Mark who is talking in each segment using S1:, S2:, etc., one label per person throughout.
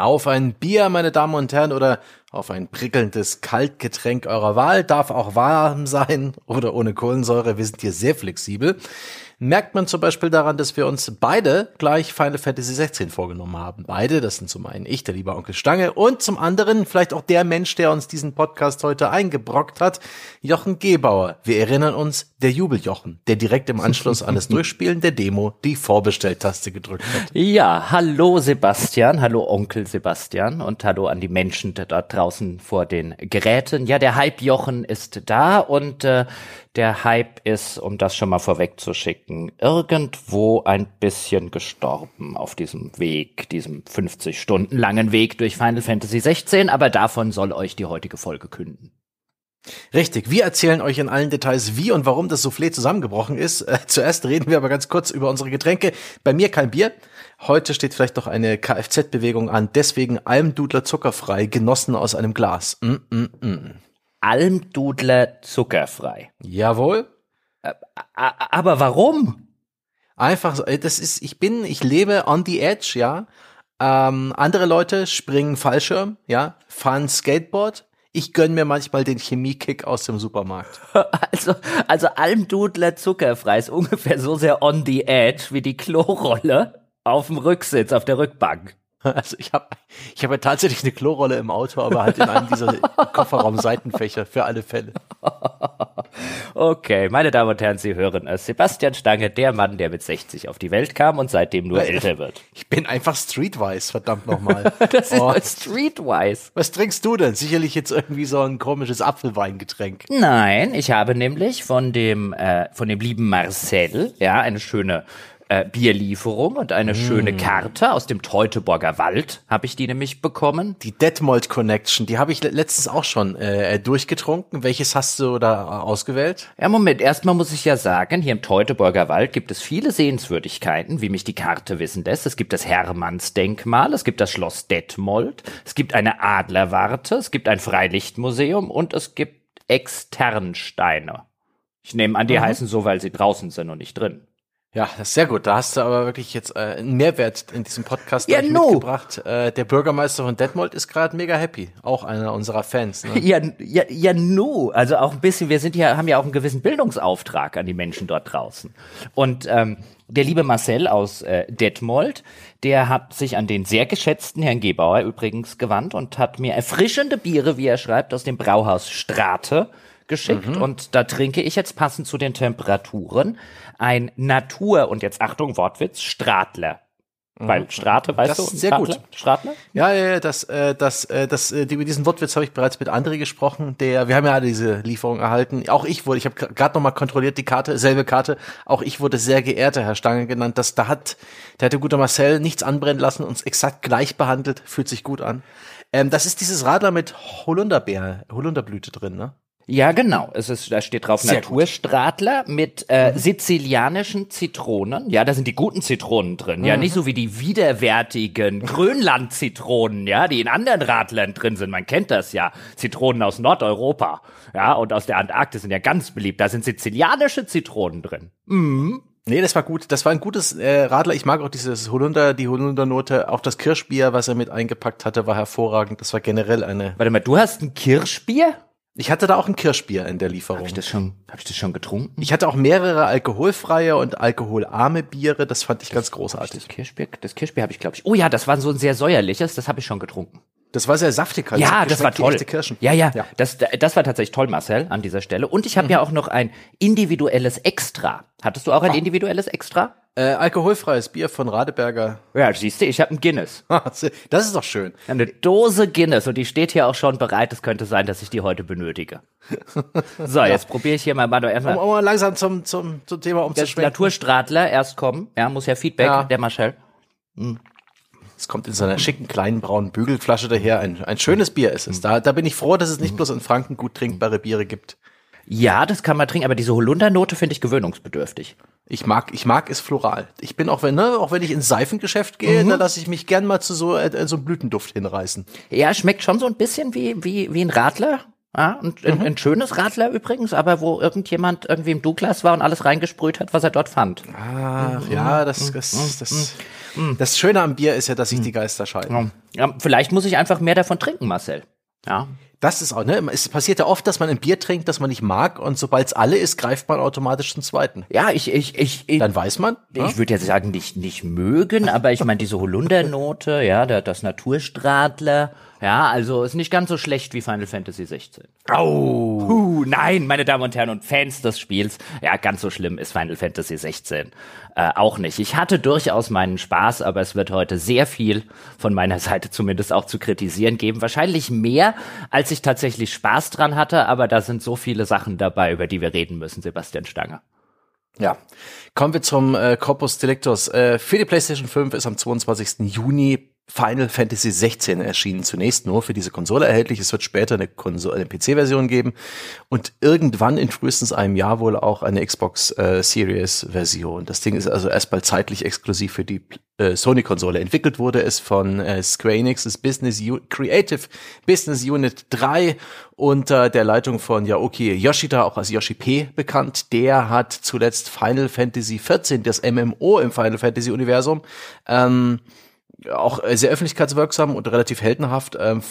S1: Auf ein Bier, meine Damen und Herren, oder auf ein prickelndes Kaltgetränk eurer Wahl. Darf auch warm sein oder ohne Kohlensäure. Wir sind hier sehr flexibel merkt man zum Beispiel daran, dass wir uns beide gleich Final Fantasy 16 vorgenommen haben. Beide, das sind zum einen ich, der lieber Onkel Stange, und zum anderen vielleicht auch der Mensch, der uns diesen Podcast heute eingebrockt hat, Jochen Gebauer. Wir erinnern uns, der Jubeljochen, der direkt im Anschluss an das Durchspielen der Demo die Vorbestelltaste gedrückt hat.
S2: Ja, hallo Sebastian, hallo Onkel Sebastian und hallo an die Menschen da draußen vor den Geräten. Ja, der Hype-Jochen ist da und äh, der Hype ist, um das schon mal vorwegzuschicken, irgendwo ein bisschen gestorben auf diesem Weg, diesem 50 Stunden langen Weg durch Final Fantasy 16, aber davon soll euch die heutige Folge künden.
S1: Richtig, wir erzählen euch in allen Details, wie und warum das Soufflé zusammengebrochen ist. Äh, zuerst reden wir aber ganz kurz über unsere Getränke. Bei mir kein Bier. Heute steht vielleicht doch eine Kfz-Bewegung an, deswegen Almdudler zuckerfrei, genossen aus einem Glas. Mm, mm, mm.
S2: Almdudler zuckerfrei.
S1: Jawohl.
S2: Aber warum?
S1: Einfach so, das ist, ich bin, ich lebe on the edge, ja. Ähm, andere Leute springen Fallschirm, ja, fahren Skateboard. Ich gönn mir manchmal den Chemiekick aus dem Supermarkt.
S2: Also, also Almdudler zuckerfrei ist ungefähr so sehr on the edge wie die Klorolle auf dem Rücksitz, auf der Rückbank.
S1: Also ich habe ich hab ja tatsächlich eine Klorolle im Auto, aber halt in einem dieser Kofferraum-Seitenfächer für alle Fälle.
S2: Okay, meine Damen und Herren, Sie hören es. Sebastian Stange, der Mann, der mit 60 auf die Welt kam und seitdem nur älter wird.
S1: Ich bin einfach streetwise, verdammt nochmal.
S2: das ist oh. streetwise.
S1: Was trinkst du denn? Sicherlich jetzt irgendwie so ein komisches Apfelweingetränk.
S2: Nein, ich habe nämlich von dem, äh, von dem lieben Marcel, ja, eine schöne äh, Bierlieferung und eine mm. schöne Karte aus dem Teutoburger Wald habe ich die nämlich bekommen.
S1: Die Detmold Connection, die habe ich letztens auch schon äh, durchgetrunken. Welches hast du da ausgewählt?
S2: Ja, Moment, erstmal muss ich ja sagen, hier im Teutoburger Wald gibt es viele Sehenswürdigkeiten, wie mich die Karte wissen lässt. Es gibt das Hermannsdenkmal, es gibt das Schloss Detmold, es gibt eine Adlerwarte, es gibt ein Freilichtmuseum und es gibt Externsteine. Ich nehme an, die mhm. heißen so, weil sie draußen sind und nicht drin.
S1: Ja, das ist sehr gut. Da hast du aber wirklich jetzt äh, einen Mehrwert in diesem Podcast ja, no. mitgebracht. Äh, der Bürgermeister von Detmold ist gerade mega happy. Auch einer unserer Fans.
S2: Ne? Ja, ja, ja, no. Also auch ein bisschen, wir sind ja, haben ja auch einen gewissen Bildungsauftrag an die Menschen dort draußen. Und ähm, der liebe Marcel aus äh, Detmold, der hat sich an den sehr geschätzten Herrn Gebauer übrigens gewandt und hat mir erfrischende Biere, wie er schreibt, aus dem Brauhaus Strate geschickt mhm. und da trinke ich jetzt passend zu den Temperaturen ein Natur und jetzt Achtung Wortwitz Stradler. Mhm. Weil Strate, weißt
S1: das
S2: du?
S1: Sehr Stradler? gut. Stradler? Ja, ja, ja, das, äh, das, äh, das, äh, über diesen Wortwitz habe ich bereits mit André gesprochen. Der, wir haben ja alle diese Lieferung erhalten. Auch ich wurde, ich habe gerade noch mal kontrolliert die Karte, selbe Karte. Auch ich wurde sehr geehrter Herr Stange genannt. Das, da hat, der hat der gute Marcel nichts anbrennen lassen, uns exakt gleich behandelt, fühlt sich gut an. Ähm, das ist dieses Radler mit Holunderbeer, Holunderblüte drin, ne?
S2: Ja, genau. Es ist, da steht drauf Sehr Naturstradler gut. mit äh, mhm. sizilianischen Zitronen. Ja, da sind die guten Zitronen drin. Mhm. Ja, nicht so wie die widerwärtigen Grönland-Zitronen, ja, die in anderen Radlern drin sind. Man kennt das ja. Zitronen aus Nordeuropa, ja, und aus der Antarktis sind ja ganz beliebt. Da sind sizilianische Zitronen drin.
S1: Mhm. Nee, das war gut. Das war ein gutes äh, Radler. Ich mag auch dieses Holunder, die Holundernote. Auch das Kirschbier, was er mit eingepackt hatte, war hervorragend. Das war generell eine.
S2: Warte mal, du hast ein Kirschbier?
S1: Ich hatte da auch ein Kirschbier in der Lieferung. Habe
S2: ich das schon, hab ich das schon getrunken?
S1: Ich hatte auch mehrere alkoholfreie und alkoholarme Biere. Das fand ich ganz großartig.
S2: Das Kirschbier, das Kirschbier habe ich, glaube ich. Oh ja, das war so ein sehr säuerliches. Das habe ich schon getrunken.
S1: Das war sehr saftig.
S2: Also ja, das war toll. Kirschen. Ja, ja, ja. Das, das war tatsächlich toll, Marcel, an dieser Stelle. Und ich habe mhm. ja auch noch ein individuelles Extra. Hattest du auch ein individuelles Extra?
S1: Äh, alkoholfreies Bier von Radeberger.
S2: Ja, siehst du, ich habe ein Guinness.
S1: das ist doch schön.
S2: Eine Dose Guinness und die steht hier auch schon bereit. Es könnte sein, dass ich die heute benötige. So, jetzt probiere ich hier mal, mal
S1: erstmal. Um, um langsam zum, zum, zum Thema umzuschwenken. Der
S2: Naturstradler erst kommen. Ja, muss ja Feedback, ja. der Marcel.
S1: Hm. Es kommt in so einer schicken kleinen braunen Bügelflasche daher. Ein, ein schönes Bier ist es. Da, da bin ich froh, dass es nicht bloß in Franken gut trinkbare Biere gibt.
S2: Ja, das kann man trinken, aber diese Holundernote finde ich gewöhnungsbedürftig.
S1: Ich mag, ich mag es floral. Ich bin auch wenn, ne, auch wenn ich ins Seifengeschäft gehe, mhm. da lasse ich mich gern mal zu so, äh, so einem Blütenduft hinreißen.
S2: Ja, schmeckt schon so ein bisschen wie, wie, wie ein Radler. Ja, und mhm. ein, ein, schönes Radler übrigens, aber wo irgendjemand irgendwie im Douglas war und alles reingesprüht hat, was er dort fand.
S1: Ah, mhm. ja, das, das, das. Hm. Das Schöne am Bier ist ja, dass sich die Geister scheiden.
S2: Ja, vielleicht muss ich einfach mehr davon trinken, Marcel. Ja.
S1: Das ist auch, ne? Es passiert ja oft, dass man ein Bier trinkt, das man nicht mag, und sobald es alle ist, greift man automatisch zum zweiten.
S2: Ja, ich, ich, ich, ich
S1: dann weiß man.
S2: Ich ja? würde jetzt sagen, nicht, nicht mögen, aber ich meine, diese Holundernote, ja, das Naturstradler, ja, also ist nicht ganz so schlecht wie Final Fantasy 16.
S1: Oh.
S2: Puh, nein, meine Damen und Herren und Fans des Spiels, ja, ganz so schlimm ist Final Fantasy 16 äh, auch nicht. Ich hatte durchaus meinen Spaß, aber es wird heute sehr viel von meiner Seite zumindest auch zu kritisieren geben. Wahrscheinlich mehr, als ich tatsächlich Spaß dran hatte, aber da sind so viele Sachen dabei, über die wir reden müssen, Sebastian Stange.
S1: Ja, kommen wir zum äh, Corpus Delictus. Äh, für die PlayStation 5 ist am 22. Juni Final Fantasy 16 erschienen zunächst nur für diese Konsole erhältlich. Es wird später eine, Konsole, eine PC-Version geben und irgendwann in frühestens einem Jahr wohl auch eine Xbox äh, Series-Version. Das Ding ist also erstmal zeitlich exklusiv für die äh, Sony-Konsole. Entwickelt wurde es von äh, Square Enix, das Business U Creative Business Unit 3 unter der Leitung von Yaoki Yoshida, auch als Yoshi P bekannt. Der hat zuletzt Final Fantasy 14, das MMO im Final Fantasy Universum, ähm, auch äh, sehr öffentlichkeitswirksam und relativ heldenhaft, ähm,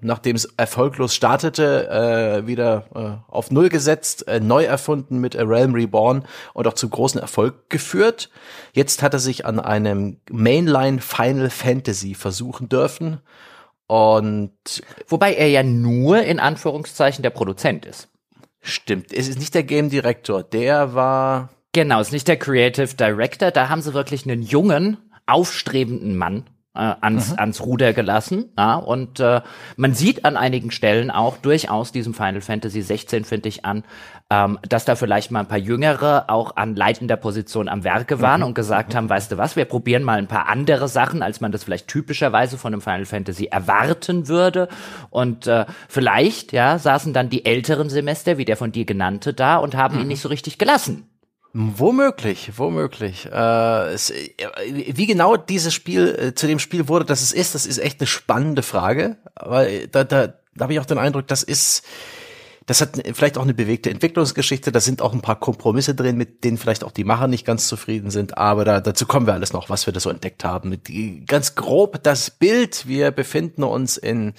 S1: nachdem es erfolglos startete, äh, wieder äh, auf Null gesetzt, äh, neu erfunden mit A Realm Reborn und auch zu großen Erfolg geführt. Jetzt hat er sich an einem Mainline Final Fantasy versuchen dürfen. Und
S2: wobei er ja nur in Anführungszeichen der Produzent ist.
S1: Stimmt, es ist nicht der Game Director, der war
S2: Genau, es ist nicht der Creative Director, da haben sie wirklich einen jungen, aufstrebenden Mann ans, mhm. ans Ruder gelassen. Ja, und äh, man sieht an einigen Stellen auch durchaus diesem Final Fantasy 16, finde ich, an, ähm, dass da vielleicht mal ein paar Jüngere auch an leitender Position am Werke waren mhm. und gesagt mhm. haben, weißt du was, wir probieren mal ein paar andere Sachen, als man das vielleicht typischerweise von einem Final Fantasy erwarten würde. Und äh, vielleicht, ja, saßen dann die älteren Semester, wie der von dir genannte, da und haben ihn mhm. nicht so richtig gelassen.
S1: Womöglich, womöglich. Äh, es, äh, wie genau dieses Spiel äh, zu dem Spiel wurde, das es ist, das ist echt eine spannende Frage. Aber da, da, da habe ich auch den Eindruck, das ist, das hat vielleicht auch eine bewegte Entwicklungsgeschichte. Da sind auch ein paar Kompromisse drin, mit denen vielleicht auch die Macher nicht ganz zufrieden sind. Aber da, dazu kommen wir alles noch, was wir da so entdeckt haben. Die, ganz grob das Bild. Wir befinden uns in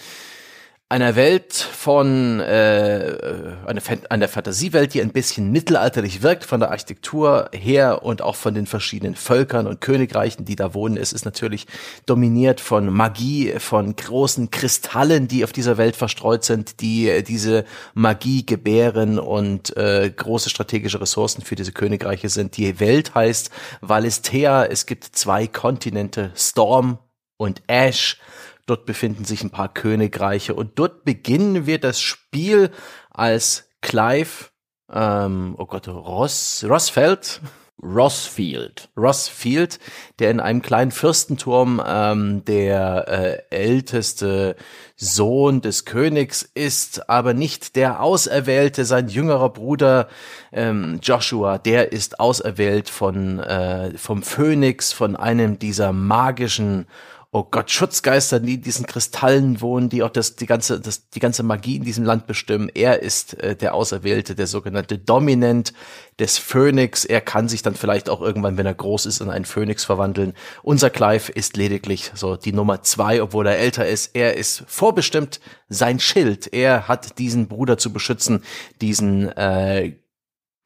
S1: einer Welt von äh, einer, einer Fantasiewelt, die ein bisschen mittelalterlich wirkt von der Architektur her und auch von den verschiedenen Völkern und Königreichen, die da wohnen. Es ist natürlich dominiert von Magie, von großen Kristallen, die auf dieser Welt verstreut sind, die diese Magie gebären und äh, große strategische Ressourcen für diese Königreiche sind. Die Welt heißt Valistea. Es gibt zwei Kontinente, Storm und Ash. Dort befinden sich ein paar Königreiche und dort beginnen wir das Spiel als Clive, ähm, oh Gott, Ross, Rossfeld,
S2: Rossfield.
S1: Rossfield, der in einem kleinen Fürstenturm ähm, der äh, älteste Sohn des Königs ist, aber nicht der Auserwählte. Sein jüngerer Bruder ähm, Joshua, der ist auserwählt von äh, vom Phönix, von einem dieser magischen oh Gott, Schutzgeister, die in diesen Kristallen wohnen, die auch das, die ganze, das, die ganze Magie in diesem Land bestimmen. Er ist äh, der Auserwählte, der sogenannte Dominant des Phönix. Er kann sich dann vielleicht auch irgendwann, wenn er groß ist, in einen Phönix verwandeln. Unser Clive ist lediglich so die Nummer zwei, obwohl er älter ist. Er ist vorbestimmt sein Schild. Er hat diesen Bruder zu beschützen, diesen äh,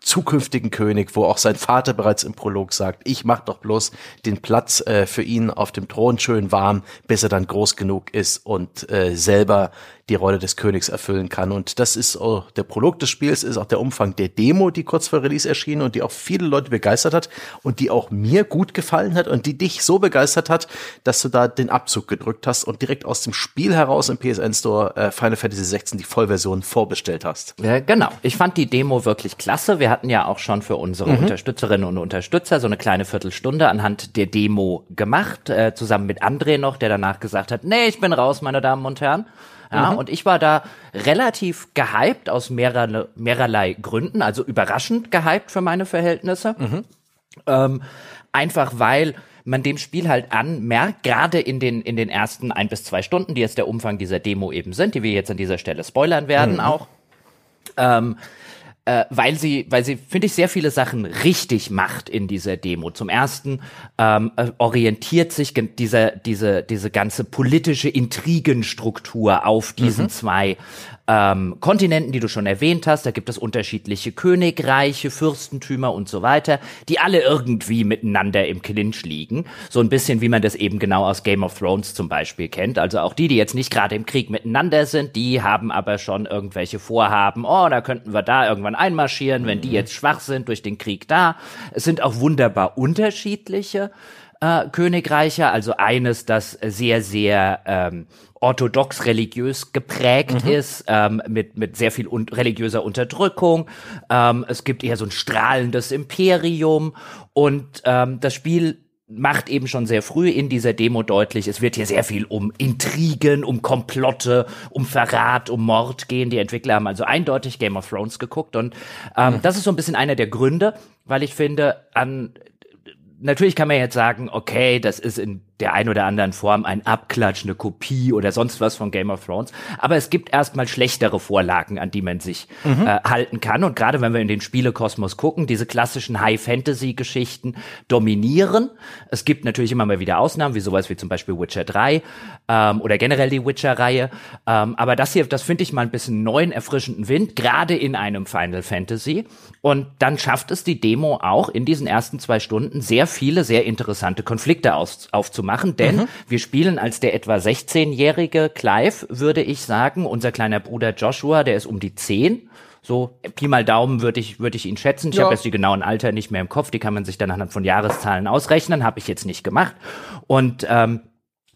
S1: zukünftigen König, wo auch sein Vater bereits im Prolog sagt, ich mach doch bloß den Platz äh, für ihn auf dem Thron schön warm, bis er dann groß genug ist und äh, selber die Rolle des Königs erfüllen kann. Und das ist oh, der Prolog des Spiels, ist auch der Umfang der Demo, die kurz vor Release erschien und die auch viele Leute begeistert hat und die auch mir gut gefallen hat und die dich so begeistert hat, dass du da den Abzug gedrückt hast und direkt aus dem Spiel heraus im PSN Store äh, Final Fantasy 16 die Vollversion vorbestellt hast.
S2: Ja, genau. Ich fand die Demo wirklich klasse. Wir hatten ja auch schon für unsere mhm. Unterstützerinnen und Unterstützer so eine kleine Viertelstunde anhand der Demo gemacht, äh, zusammen mit André noch, der danach gesagt hat, nee, ich bin raus, meine Damen und Herren. Ja, mhm. und ich war da relativ gehypt aus mehrere, mehrerlei Gründen, also überraschend gehypt für meine Verhältnisse. Mhm. Ähm, einfach weil man dem Spiel halt anmerkt, gerade in den, in den ersten ein bis zwei Stunden, die jetzt der Umfang dieser Demo eben sind, die wir jetzt an dieser Stelle spoilern werden mhm. auch, ähm, äh, weil sie, weil sie, finde ich, sehr viele Sachen richtig macht in dieser Demo. Zum ersten ähm, äh, orientiert sich dieser, diese, diese ganze politische Intrigenstruktur auf diesen mhm. zwei ähm, Kontinenten, die du schon erwähnt hast. Da gibt es unterschiedliche Königreiche, Fürstentümer und so weiter, die alle irgendwie miteinander im Clinch liegen. So ein bisschen wie man das eben genau aus Game of Thrones zum Beispiel kennt. Also auch die, die jetzt nicht gerade im Krieg miteinander sind, die haben aber schon irgendwelche Vorhaben. Oh, da könnten wir da irgendwann einmarschieren, wenn die mhm. jetzt schwach sind durch den Krieg da. Es sind auch wunderbar unterschiedliche äh, Königreiche, also eines, das sehr, sehr ähm, orthodox religiös geprägt mhm. ist, ähm, mit, mit sehr viel un religiöser Unterdrückung. Ähm, es gibt eher so ein strahlendes Imperium und ähm, das Spiel macht eben schon sehr früh in dieser Demo deutlich, es wird hier sehr viel um Intrigen, um Komplotte, um Verrat, um Mord gehen. Die Entwickler haben also eindeutig Game of Thrones geguckt und ähm, mhm. das ist so ein bisschen einer der Gründe, weil ich finde, an natürlich kann man jetzt sagen, okay, das ist in der ein oder anderen Form ein Abklatsch, eine Kopie oder sonst was von Game of Thrones. Aber es gibt erstmal schlechtere Vorlagen, an die man sich mhm. äh, halten kann. Und gerade wenn wir in den Spielekosmos gucken, diese klassischen High-Fantasy-Geschichten dominieren. Es gibt natürlich immer mal wieder Ausnahmen, wie sowas wie zum Beispiel Witcher 3 ähm, oder generell die Witcher-Reihe. Ähm, aber das hier, das finde ich mal ein bisschen neuen, erfrischenden Wind, gerade in einem Final Fantasy. Und dann schafft es die Demo auch in diesen ersten zwei Stunden sehr viele, sehr interessante Konflikte aufzumachen machen, denn mhm. wir spielen als der etwa 16-jährige Clive, würde ich sagen. Unser kleiner Bruder Joshua, der ist um die 10. So, Pi mal Daumen würde ich, würde ich ihn schätzen. Ich ja. habe jetzt die genauen Alter nicht mehr im Kopf. Die kann man sich dann anhand von Jahreszahlen ausrechnen. Habe ich jetzt nicht gemacht. Und ähm,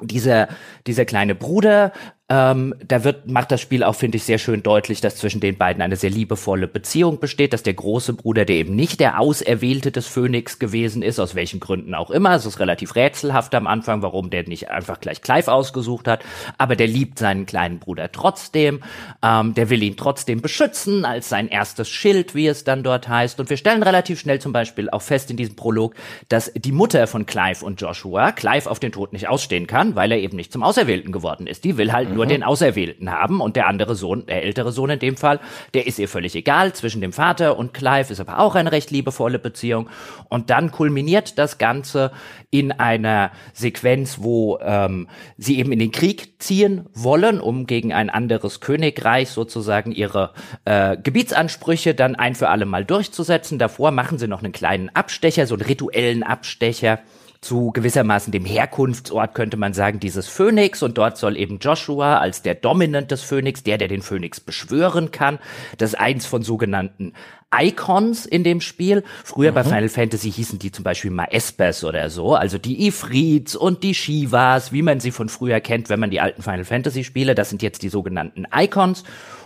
S2: dieser, dieser kleine Bruder ähm, da wird, macht das Spiel auch, finde ich, sehr schön deutlich, dass zwischen den beiden eine sehr liebevolle Beziehung besteht, dass der große Bruder, der eben nicht der Auserwählte des Phönix gewesen ist, aus welchen Gründen auch immer, es ist relativ rätselhaft am Anfang, warum der nicht einfach gleich Clive ausgesucht hat, aber der liebt seinen kleinen Bruder trotzdem, ähm, der will ihn trotzdem beschützen als sein erstes Schild, wie es dann dort heißt. Und wir stellen relativ schnell zum Beispiel auch fest in diesem Prolog, dass die Mutter von Clive und Joshua Clive auf den Tod nicht ausstehen kann, weil er eben nicht zum Auserwählten geworden ist. Die will halt mhm nur den Auserwählten haben und der andere Sohn, der ältere Sohn in dem Fall, der ist ihr völlig egal. Zwischen dem Vater und Clive ist aber auch eine recht liebevolle Beziehung. Und dann kulminiert das Ganze in einer Sequenz, wo ähm, sie eben in den Krieg ziehen wollen, um gegen ein anderes Königreich sozusagen ihre äh, Gebietsansprüche dann ein für alle Mal durchzusetzen. Davor machen sie noch einen kleinen Abstecher, so einen rituellen Abstecher zu gewissermaßen dem Herkunftsort, könnte man sagen, dieses Phönix. Und dort soll eben Joshua als der Dominant des Phönix, der, der den Phönix beschwören kann, das eins von sogenannten Icons in dem Spiel. Früher mhm. bei Final Fantasy hießen die zum Beispiel mal Espers oder so, also die Ifrits und die Shivas, wie man sie von früher kennt, wenn man die alten Final Fantasy Spiele, das sind jetzt die sogenannten Icons.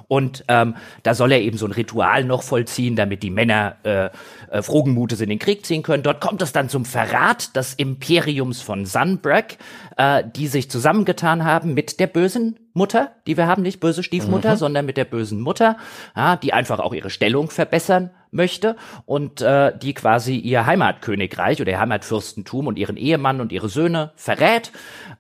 S2: Und ähm, da soll er eben so ein Ritual noch vollziehen, damit die Männer äh, äh, frohen Mutes in den Krieg ziehen können. Dort kommt es dann zum Verrat des Imperiums von Sunbreak, äh, die sich zusammengetan haben mit der bösen Mutter, die wir haben, nicht böse Stiefmutter, mhm. sondern mit der bösen Mutter, ja, die einfach auch ihre Stellung verbessern möchte und äh, die quasi ihr Heimatkönigreich oder ihr Heimatfürstentum und ihren Ehemann und ihre Söhne verrät.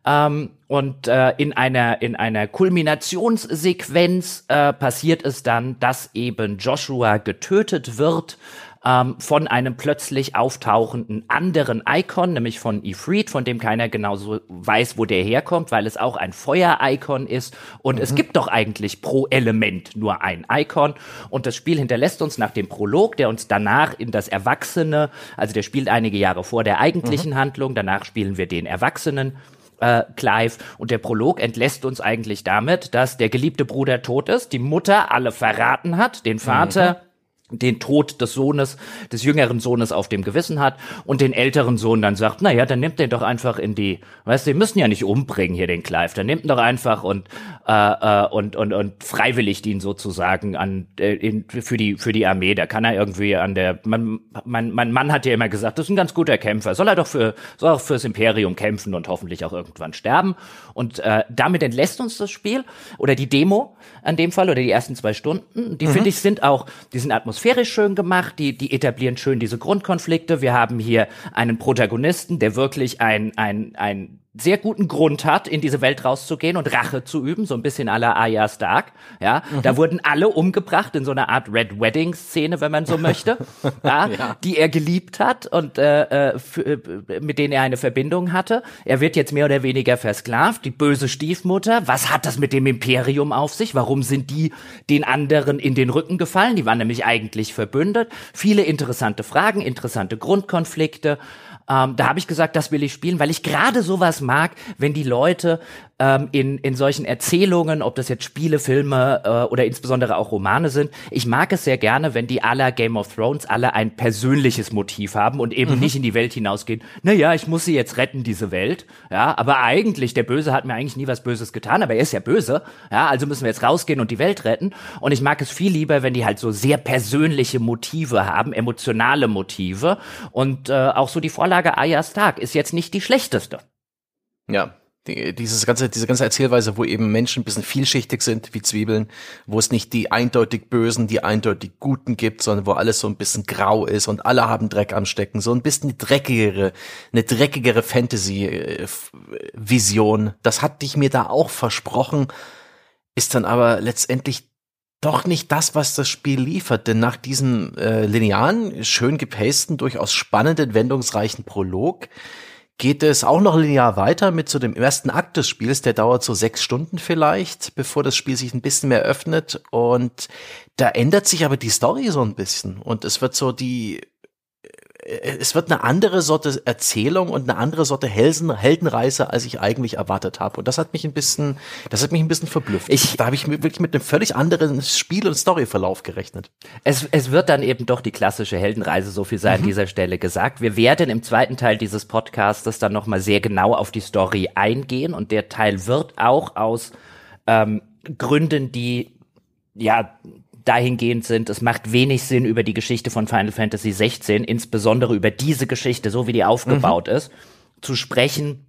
S2: Ähm, und äh, in einer in einer Kulminationssequenz äh, passiert es dann, dass eben Joshua getötet wird ähm, von einem plötzlich auftauchenden anderen Icon, nämlich von Ifrit, von dem keiner genauso weiß, wo der herkommt, weil es auch ein Feuer-Icon ist. Und mhm. es gibt doch eigentlich pro Element nur ein Icon. Und das Spiel hinterlässt uns nach dem Prolog, der uns danach in das Erwachsene, also der spielt einige Jahre vor der eigentlichen mhm. Handlung, danach spielen wir den Erwachsenen äh, Clive. Und der Prolog entlässt uns eigentlich damit, dass der geliebte Bruder tot ist, die Mutter alle verraten hat, den Vater mhm den Tod des Sohnes, des jüngeren Sohnes auf dem Gewissen hat und den älteren Sohn dann sagt, na ja, dann nimmt den doch einfach in die, weißt du, die müssen ja nicht umbringen hier den Clive, dann nimmt ihn doch einfach und äh, äh, und und und freiwillig ihn sozusagen an äh, in, für die für die Armee, da kann er irgendwie an der man, mein mein Mann hat ja immer gesagt, das ist ein ganz guter Kämpfer, soll er doch für soll auch fürs Imperium kämpfen und hoffentlich auch irgendwann sterben. Und äh, damit entlässt uns das Spiel oder die Demo an dem Fall oder die ersten zwei Stunden, die mhm. finde ich sind auch, die sind atmosphärisch atmosphärisch schön gemacht, die, die etablieren schön diese Grundkonflikte. Wir haben hier einen Protagonisten, der wirklich ein, ein, ein sehr guten Grund hat, in diese Welt rauszugehen und Rache zu üben, so ein bisschen à la Arya Stark. Ja, mhm. da wurden alle umgebracht in so einer Art Red Wedding Szene, wenn man so möchte, ja, ja, die er geliebt hat und äh, äh, mit denen er eine Verbindung hatte. Er wird jetzt mehr oder weniger versklavt. Die böse Stiefmutter. Was hat das mit dem Imperium auf sich? Warum sind die den anderen in den Rücken gefallen? Die waren nämlich eigentlich verbündet. Viele interessante Fragen, interessante Grundkonflikte. Ähm, da habe ich gesagt, das will ich spielen, weil ich gerade sowas mag, wenn die Leute ähm, in, in solchen Erzählungen, ob das jetzt Spiele, Filme äh, oder insbesondere auch Romane sind, ich mag es sehr gerne, wenn die aller Game of Thrones alle ein persönliches Motiv haben und eben mhm. nicht in die Welt hinausgehen, naja, ich muss sie jetzt retten, diese Welt. Ja, aber eigentlich, der Böse hat mir eigentlich nie was Böses getan, aber er ist ja böse. Ja, also müssen wir jetzt rausgehen und die Welt retten. Und ich mag es viel lieber, wenn die halt so sehr persönliche Motive haben, emotionale Motive. Und äh, auch so die Vorlage Arya Stark ist jetzt nicht die schlechteste.
S1: Ja, die, dieses ganze, diese ganze Erzählweise, wo eben Menschen ein bisschen vielschichtig sind wie Zwiebeln, wo es nicht die eindeutig Bösen, die eindeutig Guten gibt, sondern wo alles so ein bisschen grau ist und alle haben Dreck am Stecken, so ein bisschen eine dreckigere, eine dreckigere Fantasy-Vision. Das hatte ich mir da auch versprochen, ist dann aber letztendlich doch nicht das, was das Spiel liefert, denn nach diesem äh, linearen, schön gepasten, durchaus spannenden, wendungsreichen Prolog geht es auch noch linear weiter mit so dem ersten Akt des Spiels, der dauert so sechs Stunden vielleicht, bevor das Spiel sich ein bisschen mehr öffnet. Und da ändert sich aber die Story so ein bisschen. Und es wird so die es wird eine andere Sorte Erzählung und eine andere Sorte Helsen, Heldenreise, als ich eigentlich erwartet habe. Und das hat mich ein bisschen, das hat mich ein bisschen verblüfft. Ich, da habe ich wirklich mit einem völlig anderen Spiel- und Storyverlauf gerechnet.
S2: Es, es wird dann eben doch die klassische Heldenreise, so viel sei mhm. an dieser Stelle gesagt. Wir werden im zweiten Teil dieses Podcasts dann nochmal sehr genau auf die Story eingehen und der Teil wird auch aus ähm, Gründen, die ja dahingehend sind, es macht wenig Sinn, über die Geschichte von Final Fantasy 16, insbesondere über diese Geschichte, so wie die aufgebaut mhm. ist, zu sprechen,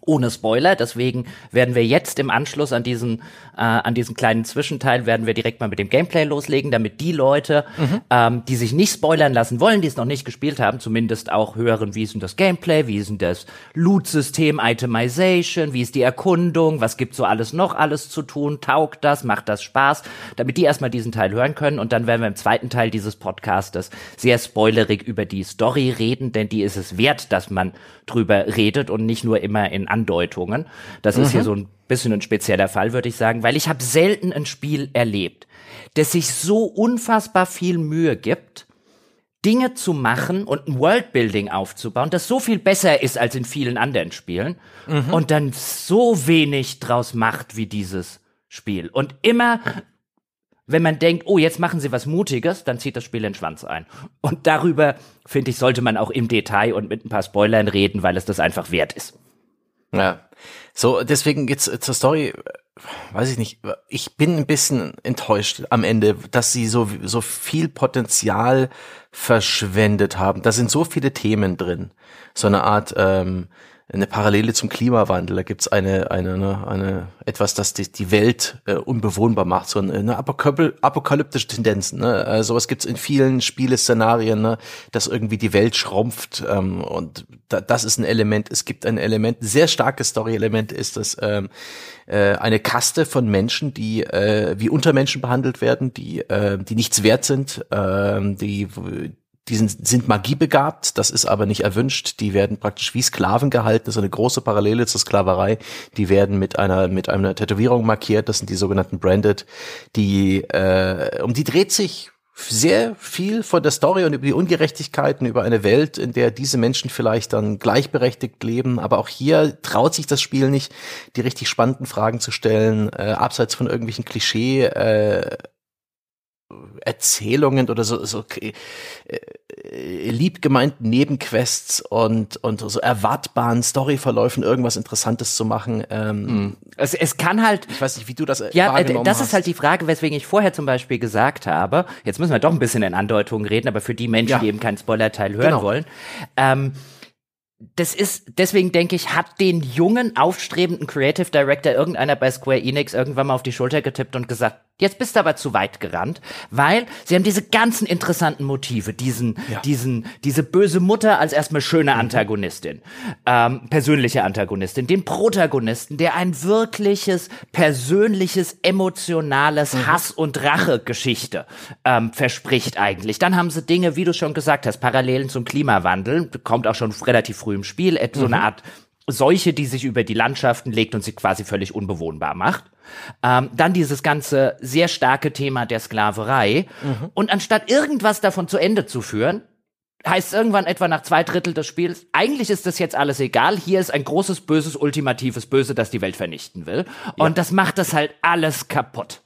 S2: ohne Spoiler. Deswegen werden wir jetzt im Anschluss an diesen, äh, an diesen kleinen Zwischenteil, werden wir direkt mal mit dem Gameplay loslegen, damit die Leute, mhm. ähm, die sich nicht spoilern lassen wollen, die es noch nicht gespielt haben, zumindest auch hören, wie ist denn das Gameplay, wie ist denn das Loot-System, Itemization, wie ist die Erkundung, was gibt so alles noch alles zu tun, taugt das, macht das Spaß, damit die erstmal diesen Teil hören können und dann werden wir im zweiten Teil dieses Podcastes sehr spoilerig über die Story reden, denn die ist es wert, dass man drüber redet und nicht nur immer in Andeutungen. Das mhm. ist hier mhm. so ein bisschen ein spezieller Fall, würde ich sagen, weil ich habe selten ein Spiel erlebt, das sich so unfassbar viel Mühe gibt, Dinge zu machen und ein Worldbuilding aufzubauen, das so viel besser ist als in vielen anderen Spielen mhm. und dann so wenig draus macht wie dieses Spiel. Und immer wenn man denkt, oh, jetzt machen sie was Mutiges, dann zieht das Spiel den Schwanz ein. Und darüber, finde ich, sollte man auch im Detail und mit ein paar Spoilern reden, weil es das einfach wert ist.
S1: Ja. So, deswegen jetzt zur Story, weiß ich nicht, ich bin ein bisschen enttäuscht am Ende, dass sie so, so viel Potenzial verschwendet haben. Da sind so viele Themen drin. So eine Art, ähm, eine Parallele zum Klimawandel. Da gibt's eine, eine, eine, eine etwas, das die, die Welt äh, unbewohnbar macht, so eine, eine apokalyptische Tendenzen. Ne? Äh, sowas gibt's in vielen Spieleszenarien, ne? dass irgendwie die Welt schrumpft ähm, und da, das ist ein Element. Es gibt ein Element, ein sehr starkes Story-Element ist das ähm, äh, eine Kaste von Menschen, die äh, wie Untermenschen behandelt werden, die äh, die nichts wert sind, äh, die die sind, sind magiebegabt, das ist aber nicht erwünscht. Die werden praktisch wie Sklaven gehalten, das ist eine große Parallele zur Sklaverei. Die werden mit einer mit einer Tätowierung markiert, das sind die sogenannten Branded. Die äh, um die dreht sich sehr viel von der Story und über die Ungerechtigkeiten, über eine Welt, in der diese Menschen vielleicht dann gleichberechtigt leben. Aber auch hier traut sich das Spiel nicht, die richtig spannenden Fragen zu stellen, äh, abseits von irgendwelchen Klischee. Äh, Erzählungen oder so, so äh, lieb gemeinten Nebenquests und, und so erwartbaren Storyverläufen irgendwas Interessantes zu machen. Ähm,
S2: hm. es, es kann halt.
S1: Ich weiß nicht, wie du das
S2: äh, Ja, äh, das hast. ist halt die Frage, weswegen ich vorher zum Beispiel gesagt habe, jetzt müssen wir doch ein bisschen in Andeutungen reden, aber für die Menschen, ja. die eben keinen Spoilerteil hören genau. wollen. Ähm, das ist, deswegen denke ich, hat den jungen, aufstrebenden Creative Director irgendeiner bei Square Enix irgendwann mal auf die Schulter getippt und gesagt, Jetzt bist du aber zu weit gerannt, weil sie haben diese ganzen interessanten Motive, diesen, ja. diesen, diese böse Mutter als erstmal schöne mhm. Antagonistin, ähm, persönliche Antagonistin, den Protagonisten, der ein wirkliches, persönliches, emotionales mhm. Hass- und Rache-Geschichte ähm, verspricht eigentlich. Dann haben sie Dinge, wie du schon gesagt hast, Parallelen zum Klimawandel, kommt auch schon relativ früh im Spiel, so mhm. eine Art Seuche, die sich über die Landschaften legt und sie quasi völlig unbewohnbar macht. Ähm, dann dieses ganze sehr starke Thema der Sklaverei. Mhm. Und anstatt irgendwas davon zu Ende zu führen, heißt es irgendwann etwa nach zwei Drittel des Spiels, eigentlich ist das jetzt alles egal, hier ist ein großes, böses, ultimatives Böse, das die Welt vernichten will. Ja. Und das macht das halt alles kaputt.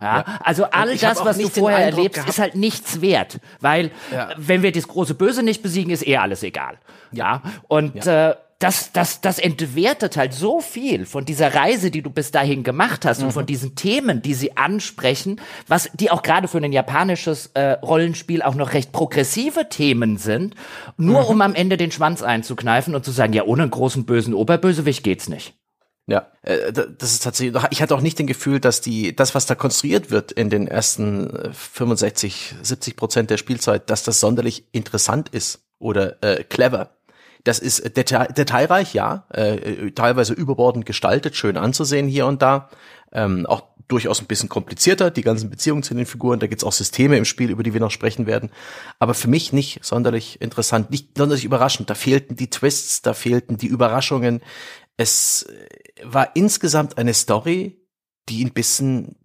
S2: Ja, ja. also all das, was du vorher erlebst, gehabt. ist halt nichts wert, weil ja. wenn wir das große Böse nicht besiegen, ist eh alles egal. Ja, und Äh, das, das, das entwertet halt so viel von dieser Reise, die du bis dahin gemacht hast mhm. und von mhm. diesen Themen, die sie ansprechen, was, die auch gerade für ein japanisches äh, Rollenspiel auch noch recht progressive Themen sind, nur mhm. um am Ende den Schwanz einzukneifen und zu sagen, ja, ohne einen großen bösen Oberbösewicht geht's nicht.
S1: Ja, äh, das ist tatsächlich, ich hatte auch nicht den Gefühl, dass die, das, was da konstruiert wird in den ersten 65, äh, 70 Prozent der Spielzeit, dass das sonderlich interessant ist oder äh, clever. Das ist detail, detailreich, ja, äh, teilweise überbordend gestaltet, schön anzusehen hier und da. Ähm, auch durchaus ein bisschen komplizierter, die ganzen Beziehungen zu den Figuren. Da gibt's auch Systeme im Spiel, über die wir noch sprechen werden. Aber für mich nicht sonderlich interessant, nicht sonderlich überraschend. Da fehlten die Twists, da fehlten die Überraschungen. Es war insgesamt eine Story, die ein bisschen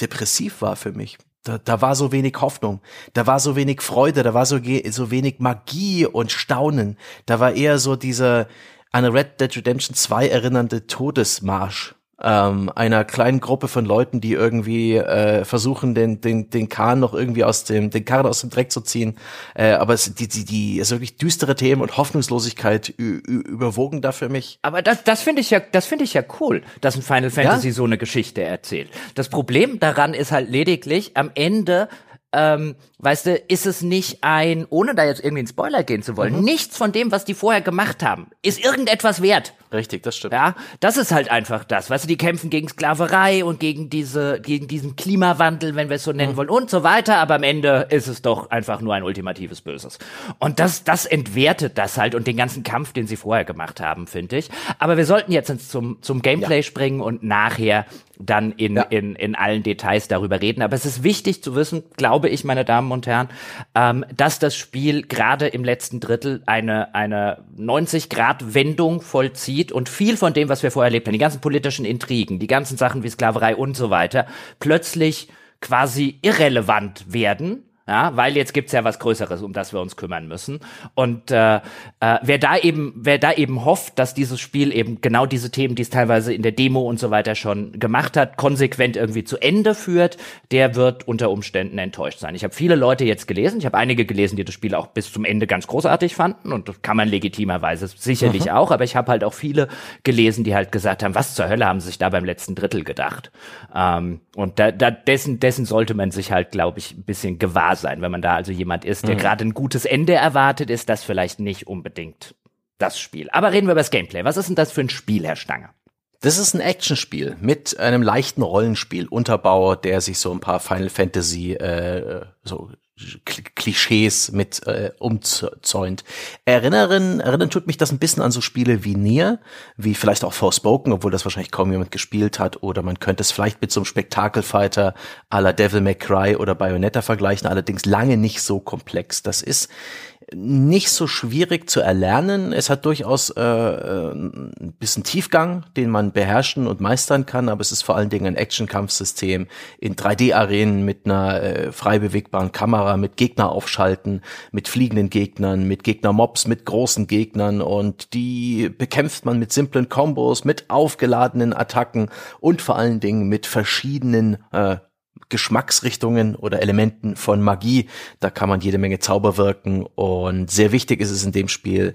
S1: depressiv war für mich. Da, da war so wenig Hoffnung, da war so wenig Freude, da war so, so wenig Magie und Staunen. Da war eher so dieser an Red Dead Redemption 2 erinnernde Todesmarsch ähm, einer kleinen Gruppe von Leuten, die irgendwie äh, versuchen, den, den, den Kahn noch irgendwie aus dem, den Karren aus dem Dreck zu ziehen. Äh, aber es, die, die, die, also wirklich düstere Themen und Hoffnungslosigkeit überwogen da für mich.
S2: Aber das, das finde ich ja, das finde ich ja cool, dass ein Final Fantasy ja? so eine Geschichte erzählt. Das Problem daran ist halt lediglich, am Ende ähm, weißt du, ist es nicht ein, ohne da jetzt irgendwie in Spoiler gehen zu wollen, mhm. nichts von dem, was die vorher gemacht haben, ist irgendetwas wert.
S1: Richtig, das stimmt.
S2: Ja, das ist halt einfach das. Weißt du, die kämpfen gegen Sklaverei und gegen diese, gegen diesen Klimawandel, wenn wir es so nennen mhm. wollen und so weiter, aber am Ende ist es doch einfach nur ein ultimatives Böses. Und das, das entwertet das halt und den ganzen Kampf, den sie vorher gemacht haben, finde ich. Aber wir sollten jetzt zum, zum Gameplay ja. springen und nachher dann in, ja. in, in allen Details darüber reden. Aber es ist wichtig zu wissen, glaube ich, meine Damen und Herren, ähm, dass das Spiel gerade im letzten Drittel eine, eine 90-Grad-Wendung vollzieht und viel von dem, was wir vorher erlebt haben, die ganzen politischen Intrigen, die ganzen Sachen wie Sklaverei und so weiter, plötzlich quasi irrelevant werden ja, weil jetzt gibt's ja was Größeres, um das wir uns kümmern müssen. Und äh, äh, wer da eben, wer da eben hofft, dass dieses Spiel eben genau diese Themen, die es teilweise in der Demo und so weiter schon gemacht hat, konsequent irgendwie zu Ende führt, der wird unter Umständen enttäuscht sein. Ich habe viele Leute jetzt gelesen, ich habe einige gelesen, die das Spiel auch bis zum Ende ganz großartig fanden und das kann man legitimerweise sicherlich mhm. auch, aber ich habe halt auch viele gelesen, die halt gesagt haben, was zur Hölle haben sie sich da beim letzten Drittel gedacht? Ähm, und da, da dessen, dessen sollte man sich halt, glaube ich, ein bisschen gewahr sein. Wenn man da also jemand ist, der mhm. gerade ein gutes Ende erwartet, ist das vielleicht nicht unbedingt das Spiel. Aber reden wir über das Gameplay. Was ist denn das für ein Spiel, Herr Stange?
S1: Das ist ein Actionspiel mit einem leichten Rollenspiel-Unterbau, der sich so ein paar Final Fantasy äh, so Klischees mit äh, umzäunt. Erinnern, erinnern tut mich das ein bisschen an so Spiele wie Nier, wie vielleicht auch Forspoken, obwohl das wahrscheinlich kaum jemand gespielt hat, oder man könnte es vielleicht mit so einem Spektakelfighter à la Devil May Cry oder Bayonetta vergleichen, allerdings lange nicht so komplex. Das ist nicht so schwierig zu erlernen. Es hat durchaus äh, äh, ein bisschen Tiefgang, den man beherrschen und meistern kann, aber es ist vor allen Dingen ein Action-Kampfsystem in 3D-Arenen mit einer äh, frei bewegbaren Kamera, mit Gegner aufschalten, mit fliegenden Gegnern, mit Gegner-Mobs, mit großen Gegnern und die bekämpft man mit simplen Kombos, mit aufgeladenen Attacken und vor allen Dingen mit verschiedenen äh, Geschmacksrichtungen oder Elementen von Magie. Da kann man jede Menge Zauber wirken und sehr wichtig ist es in dem Spiel,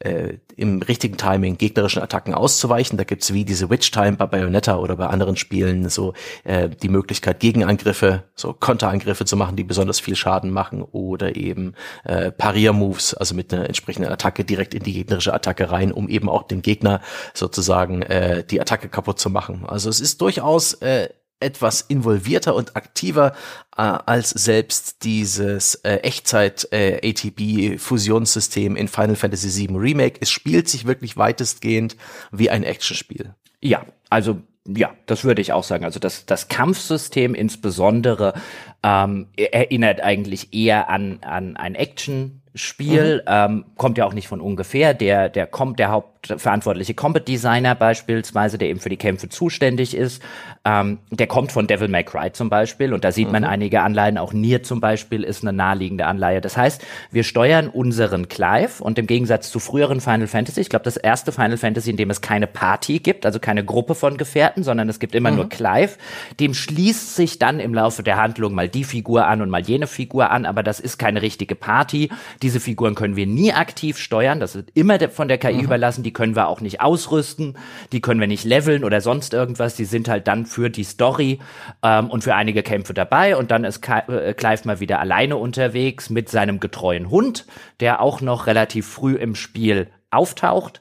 S1: äh, im richtigen Timing gegnerischen Attacken auszuweichen. Da gibt's wie diese Witch Time bei Bayonetta oder bei anderen Spielen so äh, die Möglichkeit, Gegenangriffe, so Konterangriffe zu machen, die besonders viel Schaden machen oder eben äh, Parier-Moves, also mit einer entsprechenden Attacke direkt in die gegnerische Attacke rein, um eben auch den Gegner sozusagen äh, die Attacke kaputt zu machen. Also es ist durchaus äh, etwas involvierter und aktiver äh, als selbst dieses äh, Echtzeit äh, ATB Fusionssystem in Final Fantasy VII Remake. Es spielt sich wirklich weitestgehend wie ein Actionspiel.
S2: Ja, also ja, das würde ich auch sagen. Also das, das Kampfsystem insbesondere ähm, erinnert eigentlich eher an, an ein Action Spiel, mhm. ähm, kommt ja auch nicht von ungefähr. Der, der kommt, der hauptverantwortliche Combat Designer beispielsweise, der eben für die Kämpfe zuständig ist, ähm, der kommt von Devil May Cry zum Beispiel und da sieht mhm. man einige Anleihen. Auch Nier zum Beispiel ist eine naheliegende Anleihe. Das heißt, wir steuern unseren Clive und im Gegensatz zu früheren Final Fantasy, ich glaube, das erste Final Fantasy, in dem es keine Party gibt, also keine Gruppe von Gefährten, sondern es gibt immer mhm. nur Clive, dem schließt sich dann im Laufe der Handlung mal die Figur an und mal jene Figur an, aber das ist keine richtige Party. Diese Figuren können wir nie aktiv steuern, das wird immer von der KI mhm. überlassen, die können wir auch nicht ausrüsten, die können wir nicht leveln oder sonst irgendwas, die sind halt dann für die Story ähm, und für einige Kämpfe dabei und dann ist äh, Clive mal wieder alleine unterwegs mit seinem getreuen Hund, der auch noch relativ früh im Spiel auftaucht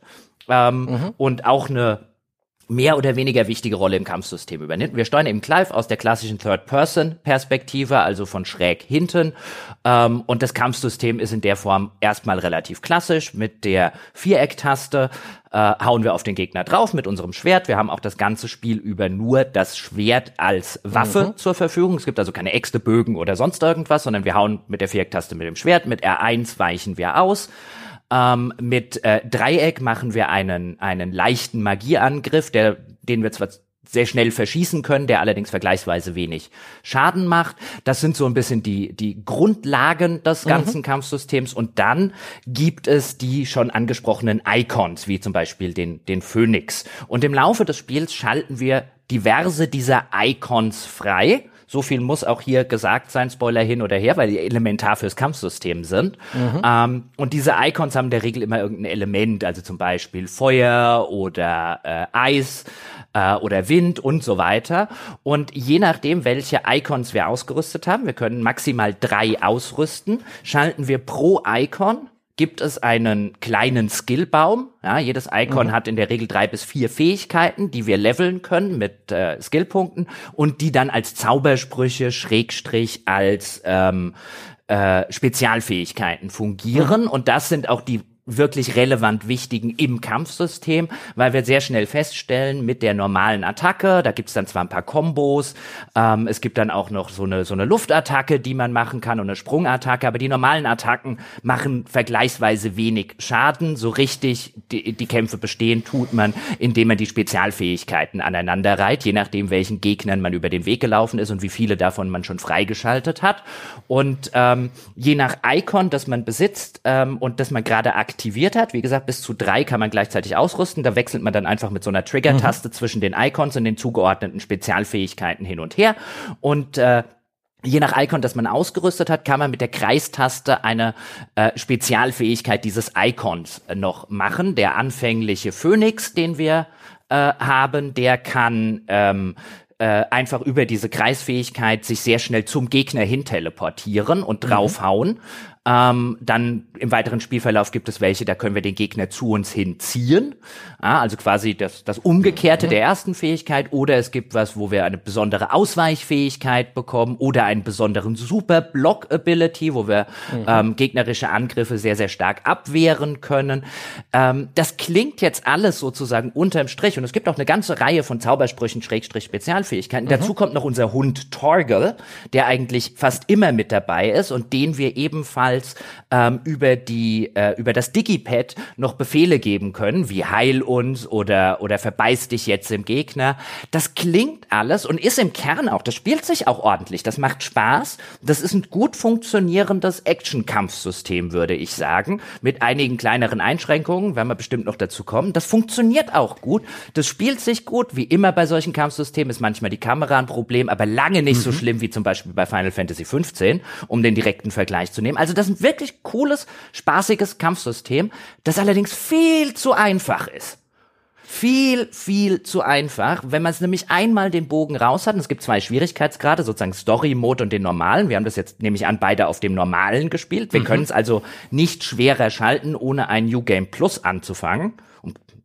S2: ähm, mhm. und auch eine mehr oder weniger wichtige Rolle im Kampfsystem übernimmt. Wir steuern eben Clive aus der klassischen Third-Person-Perspektive, also von schräg hinten. Ähm, und das Kampfsystem ist in der Form erstmal relativ klassisch. Mit der Vierecktaste äh, hauen wir auf den Gegner drauf mit unserem Schwert. Wir haben auch das ganze Spiel über nur das Schwert als Waffe mhm. zur Verfügung. Es gibt also keine Äxte, Bögen oder sonst irgendwas, sondern wir hauen mit der Vierecktaste mit dem Schwert. Mit R1 weichen wir aus. Ähm, mit äh, Dreieck machen wir einen, einen leichten Magieangriff, der, den wir zwar sehr schnell verschießen können, der allerdings vergleichsweise wenig Schaden macht. Das sind so ein bisschen die, die Grundlagen des mhm. ganzen mhm. Kampfsystems. Und dann gibt es die schon angesprochenen Icons, wie zum Beispiel den, den Phönix. Und im Laufe des Spiels schalten wir diverse dieser Icons frei so viel muss auch hier gesagt sein, Spoiler hin oder her, weil die elementar fürs Kampfsystem sind. Mhm. Ähm, und diese Icons haben in der Regel immer irgendein Element, also zum Beispiel Feuer oder äh, Eis äh, oder Wind und so weiter. Und je nachdem, welche Icons wir ausgerüstet haben, wir können maximal drei ausrüsten, schalten wir pro Icon gibt es einen kleinen Skillbaum. Ja, jedes Icon mhm. hat in der Regel drei bis vier Fähigkeiten, die wir leveln können mit äh, Skillpunkten und die dann als Zaubersprüche, Schrägstrich, als ähm, äh, Spezialfähigkeiten fungieren. Mhm. Und das sind auch die wirklich relevant wichtigen im Kampfsystem, weil wir sehr schnell feststellen, mit der normalen Attacke, da gibt's dann zwar ein paar Kombos, ähm, es gibt dann auch noch so eine, so eine Luftattacke, die man machen kann und eine Sprungattacke, aber die normalen Attacken machen vergleichsweise wenig Schaden. So richtig die, die Kämpfe bestehen tut man, indem man die Spezialfähigkeiten aneinander reiht, je nachdem, welchen Gegnern man über den Weg gelaufen ist und wie viele davon man schon freigeschaltet hat. Und ähm, je nach Icon, das man besitzt ähm, und das man gerade aktiv aktiviert hat. Wie gesagt, bis zu drei kann man gleichzeitig ausrüsten. Da wechselt man dann einfach mit so einer Trigger-Taste mhm. zwischen den Icons und den zugeordneten Spezialfähigkeiten hin und her. Und äh, Je nach Icon, das man ausgerüstet hat, kann man mit der Kreistaste eine äh, Spezialfähigkeit dieses Icons äh, noch machen. Der anfängliche Phönix, den wir äh, haben, der kann ähm, äh, einfach über diese Kreisfähigkeit sich sehr schnell zum Gegner hin teleportieren und mhm. draufhauen. Mhm. Ähm, dann im weiteren Spielverlauf gibt es welche, da können wir den Gegner zu uns hinziehen. Ja, also quasi das, das Umgekehrte mhm. der ersten Fähigkeit. Oder es gibt was, wo wir eine besondere Ausweichfähigkeit bekommen oder einen besonderen Super Block Ability, wo wir mhm. ähm, gegnerische Angriffe sehr, sehr stark abwehren können. Ähm, das klingt jetzt alles sozusagen unterm Strich. Und es gibt auch eine ganze Reihe von Zaubersprüchen, Schrägstrich Spezialfähigkeiten. Mhm. Dazu kommt noch unser Hund Torgel, der eigentlich fast immer mit dabei ist und den wir ebenfalls damals ähm, über die äh, über das Digipad noch Befehle geben können, wie heil uns oder oder verbeiß dich jetzt im Gegner. Das klingt alles und ist im Kern auch, das spielt sich auch ordentlich, das macht Spaß. Das ist ein gut funktionierendes Action-Kampfsystem, würde ich sagen, mit einigen kleineren Einschränkungen, werden wir bestimmt noch dazu kommen. Das funktioniert auch gut, das spielt sich gut, wie immer bei solchen Kampfsystemen ist manchmal die Kamera ein Problem, aber lange nicht mhm. so schlimm wie zum Beispiel bei Final Fantasy 15, um den direkten Vergleich zu nehmen. Also das ist ein wirklich cooles, spaßiges Kampfsystem, das allerdings viel zu einfach ist. Viel, viel zu einfach. Wenn man es nämlich einmal den Bogen raus hat, und es gibt zwei Schwierigkeitsgrade, sozusagen Story-Mode und den normalen. Wir haben das jetzt, nehme ich an, beide auf dem normalen gespielt. Wir mhm. können es also nicht schwerer schalten, ohne ein New Game Plus anzufangen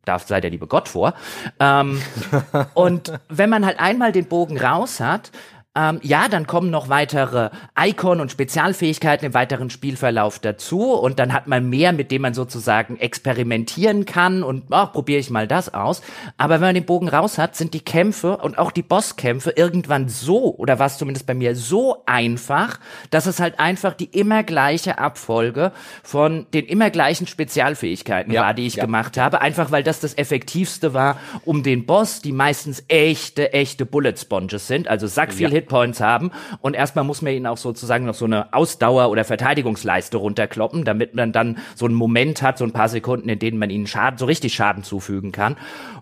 S2: da sei der liebe Gott vor. Ähm, und wenn man halt einmal den Bogen raus hat, ähm, ja, dann kommen noch weitere Icon- und Spezialfähigkeiten im weiteren Spielverlauf dazu und dann hat man mehr, mit dem man sozusagen experimentieren kann und oh, probiere ich mal das aus. Aber wenn man den Bogen raus hat, sind die Kämpfe und auch die Bosskämpfe irgendwann so, oder war es zumindest bei mir, so einfach, dass es halt einfach die immer gleiche Abfolge von den immer gleichen Spezialfähigkeiten ja, war, die ich ja. gemacht habe. Einfach weil das das Effektivste war, um den Boss, die meistens echte, echte Bullet Sponges sind, also sack viel ja. Hitpoints haben. Und erstmal muss man ihnen auch sozusagen noch so eine Ausdauer- oder Verteidigungsleiste runterkloppen, damit man dann so einen Moment hat, so ein paar Sekunden, in denen man ihnen Schaden, so richtig Schaden zufügen kann.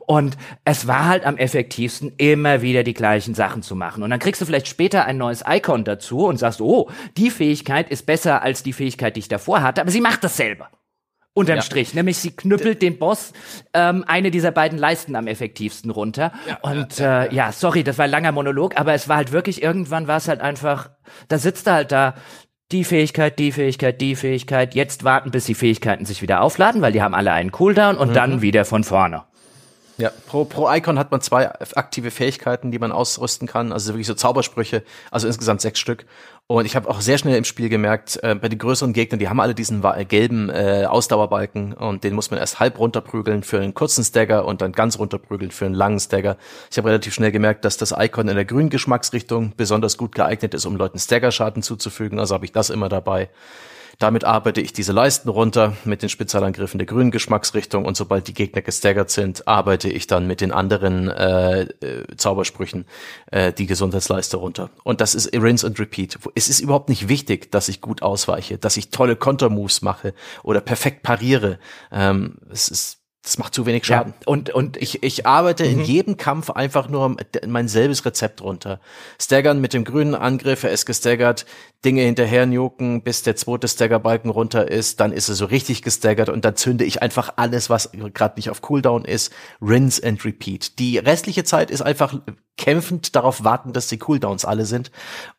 S2: Und es war halt am effektivsten, immer wieder die gleichen Sachen zu machen. Und dann kriegst du vielleicht später ein neues Icon dazu und sagst, oh, die Fähigkeit ist besser als die Fähigkeit, die ich davor hatte, aber sie macht dasselbe. Unterm ja. Strich. Nämlich sie knüppelt den Boss ähm, eine dieser beiden Leisten am effektivsten runter. Ja, und ja, äh, ja, sorry, das war ein langer Monolog, aber es war halt wirklich, irgendwann war es halt einfach, da sitzt er halt da, die Fähigkeit, die Fähigkeit, die Fähigkeit, jetzt warten, bis die Fähigkeiten sich wieder aufladen, weil die haben alle einen Cooldown und mhm. dann wieder von vorne.
S1: Ja, pro, pro Icon hat man zwei aktive Fähigkeiten, die man ausrüsten kann, also wirklich so Zaubersprüche, also insgesamt sechs Stück. Und ich habe auch sehr schnell im Spiel gemerkt, äh, bei den größeren Gegnern, die haben alle diesen gelben äh, Ausdauerbalken und den muss man erst halb runterprügeln für einen kurzen Stagger und dann ganz runterprügeln für einen langen Stagger. Ich habe relativ schnell gemerkt, dass das Icon in der grünen Geschmacksrichtung besonders gut geeignet ist, um Leuten Stagger-Schaden zuzufügen, also habe ich das immer dabei. Damit arbeite ich diese Leisten runter mit den Spezialangriffen der grünen Geschmacksrichtung und sobald die Gegner gestaggert sind, arbeite ich dann mit den anderen äh, äh, Zaubersprüchen äh, die Gesundheitsleiste runter. Und das ist Rinse and Repeat. Es ist überhaupt nicht wichtig, dass ich gut ausweiche, dass ich tolle Kontermoves mache oder perfekt pariere. Ähm, es ist das macht zu wenig Schaden.
S2: Ja, und, und ich, ich arbeite mhm. in jedem Kampf einfach nur mein selbes Rezept runter. Staggern mit dem grünen Angriff, er ist gestaggert, Dinge hinterher nuken, bis der zweite Staggerbalken runter ist, dann ist er so richtig gestaggert und dann zünde ich einfach alles, was gerade nicht auf Cooldown ist, rinse and repeat. Die restliche Zeit ist einfach kämpfend darauf warten, dass die Cooldowns alle sind.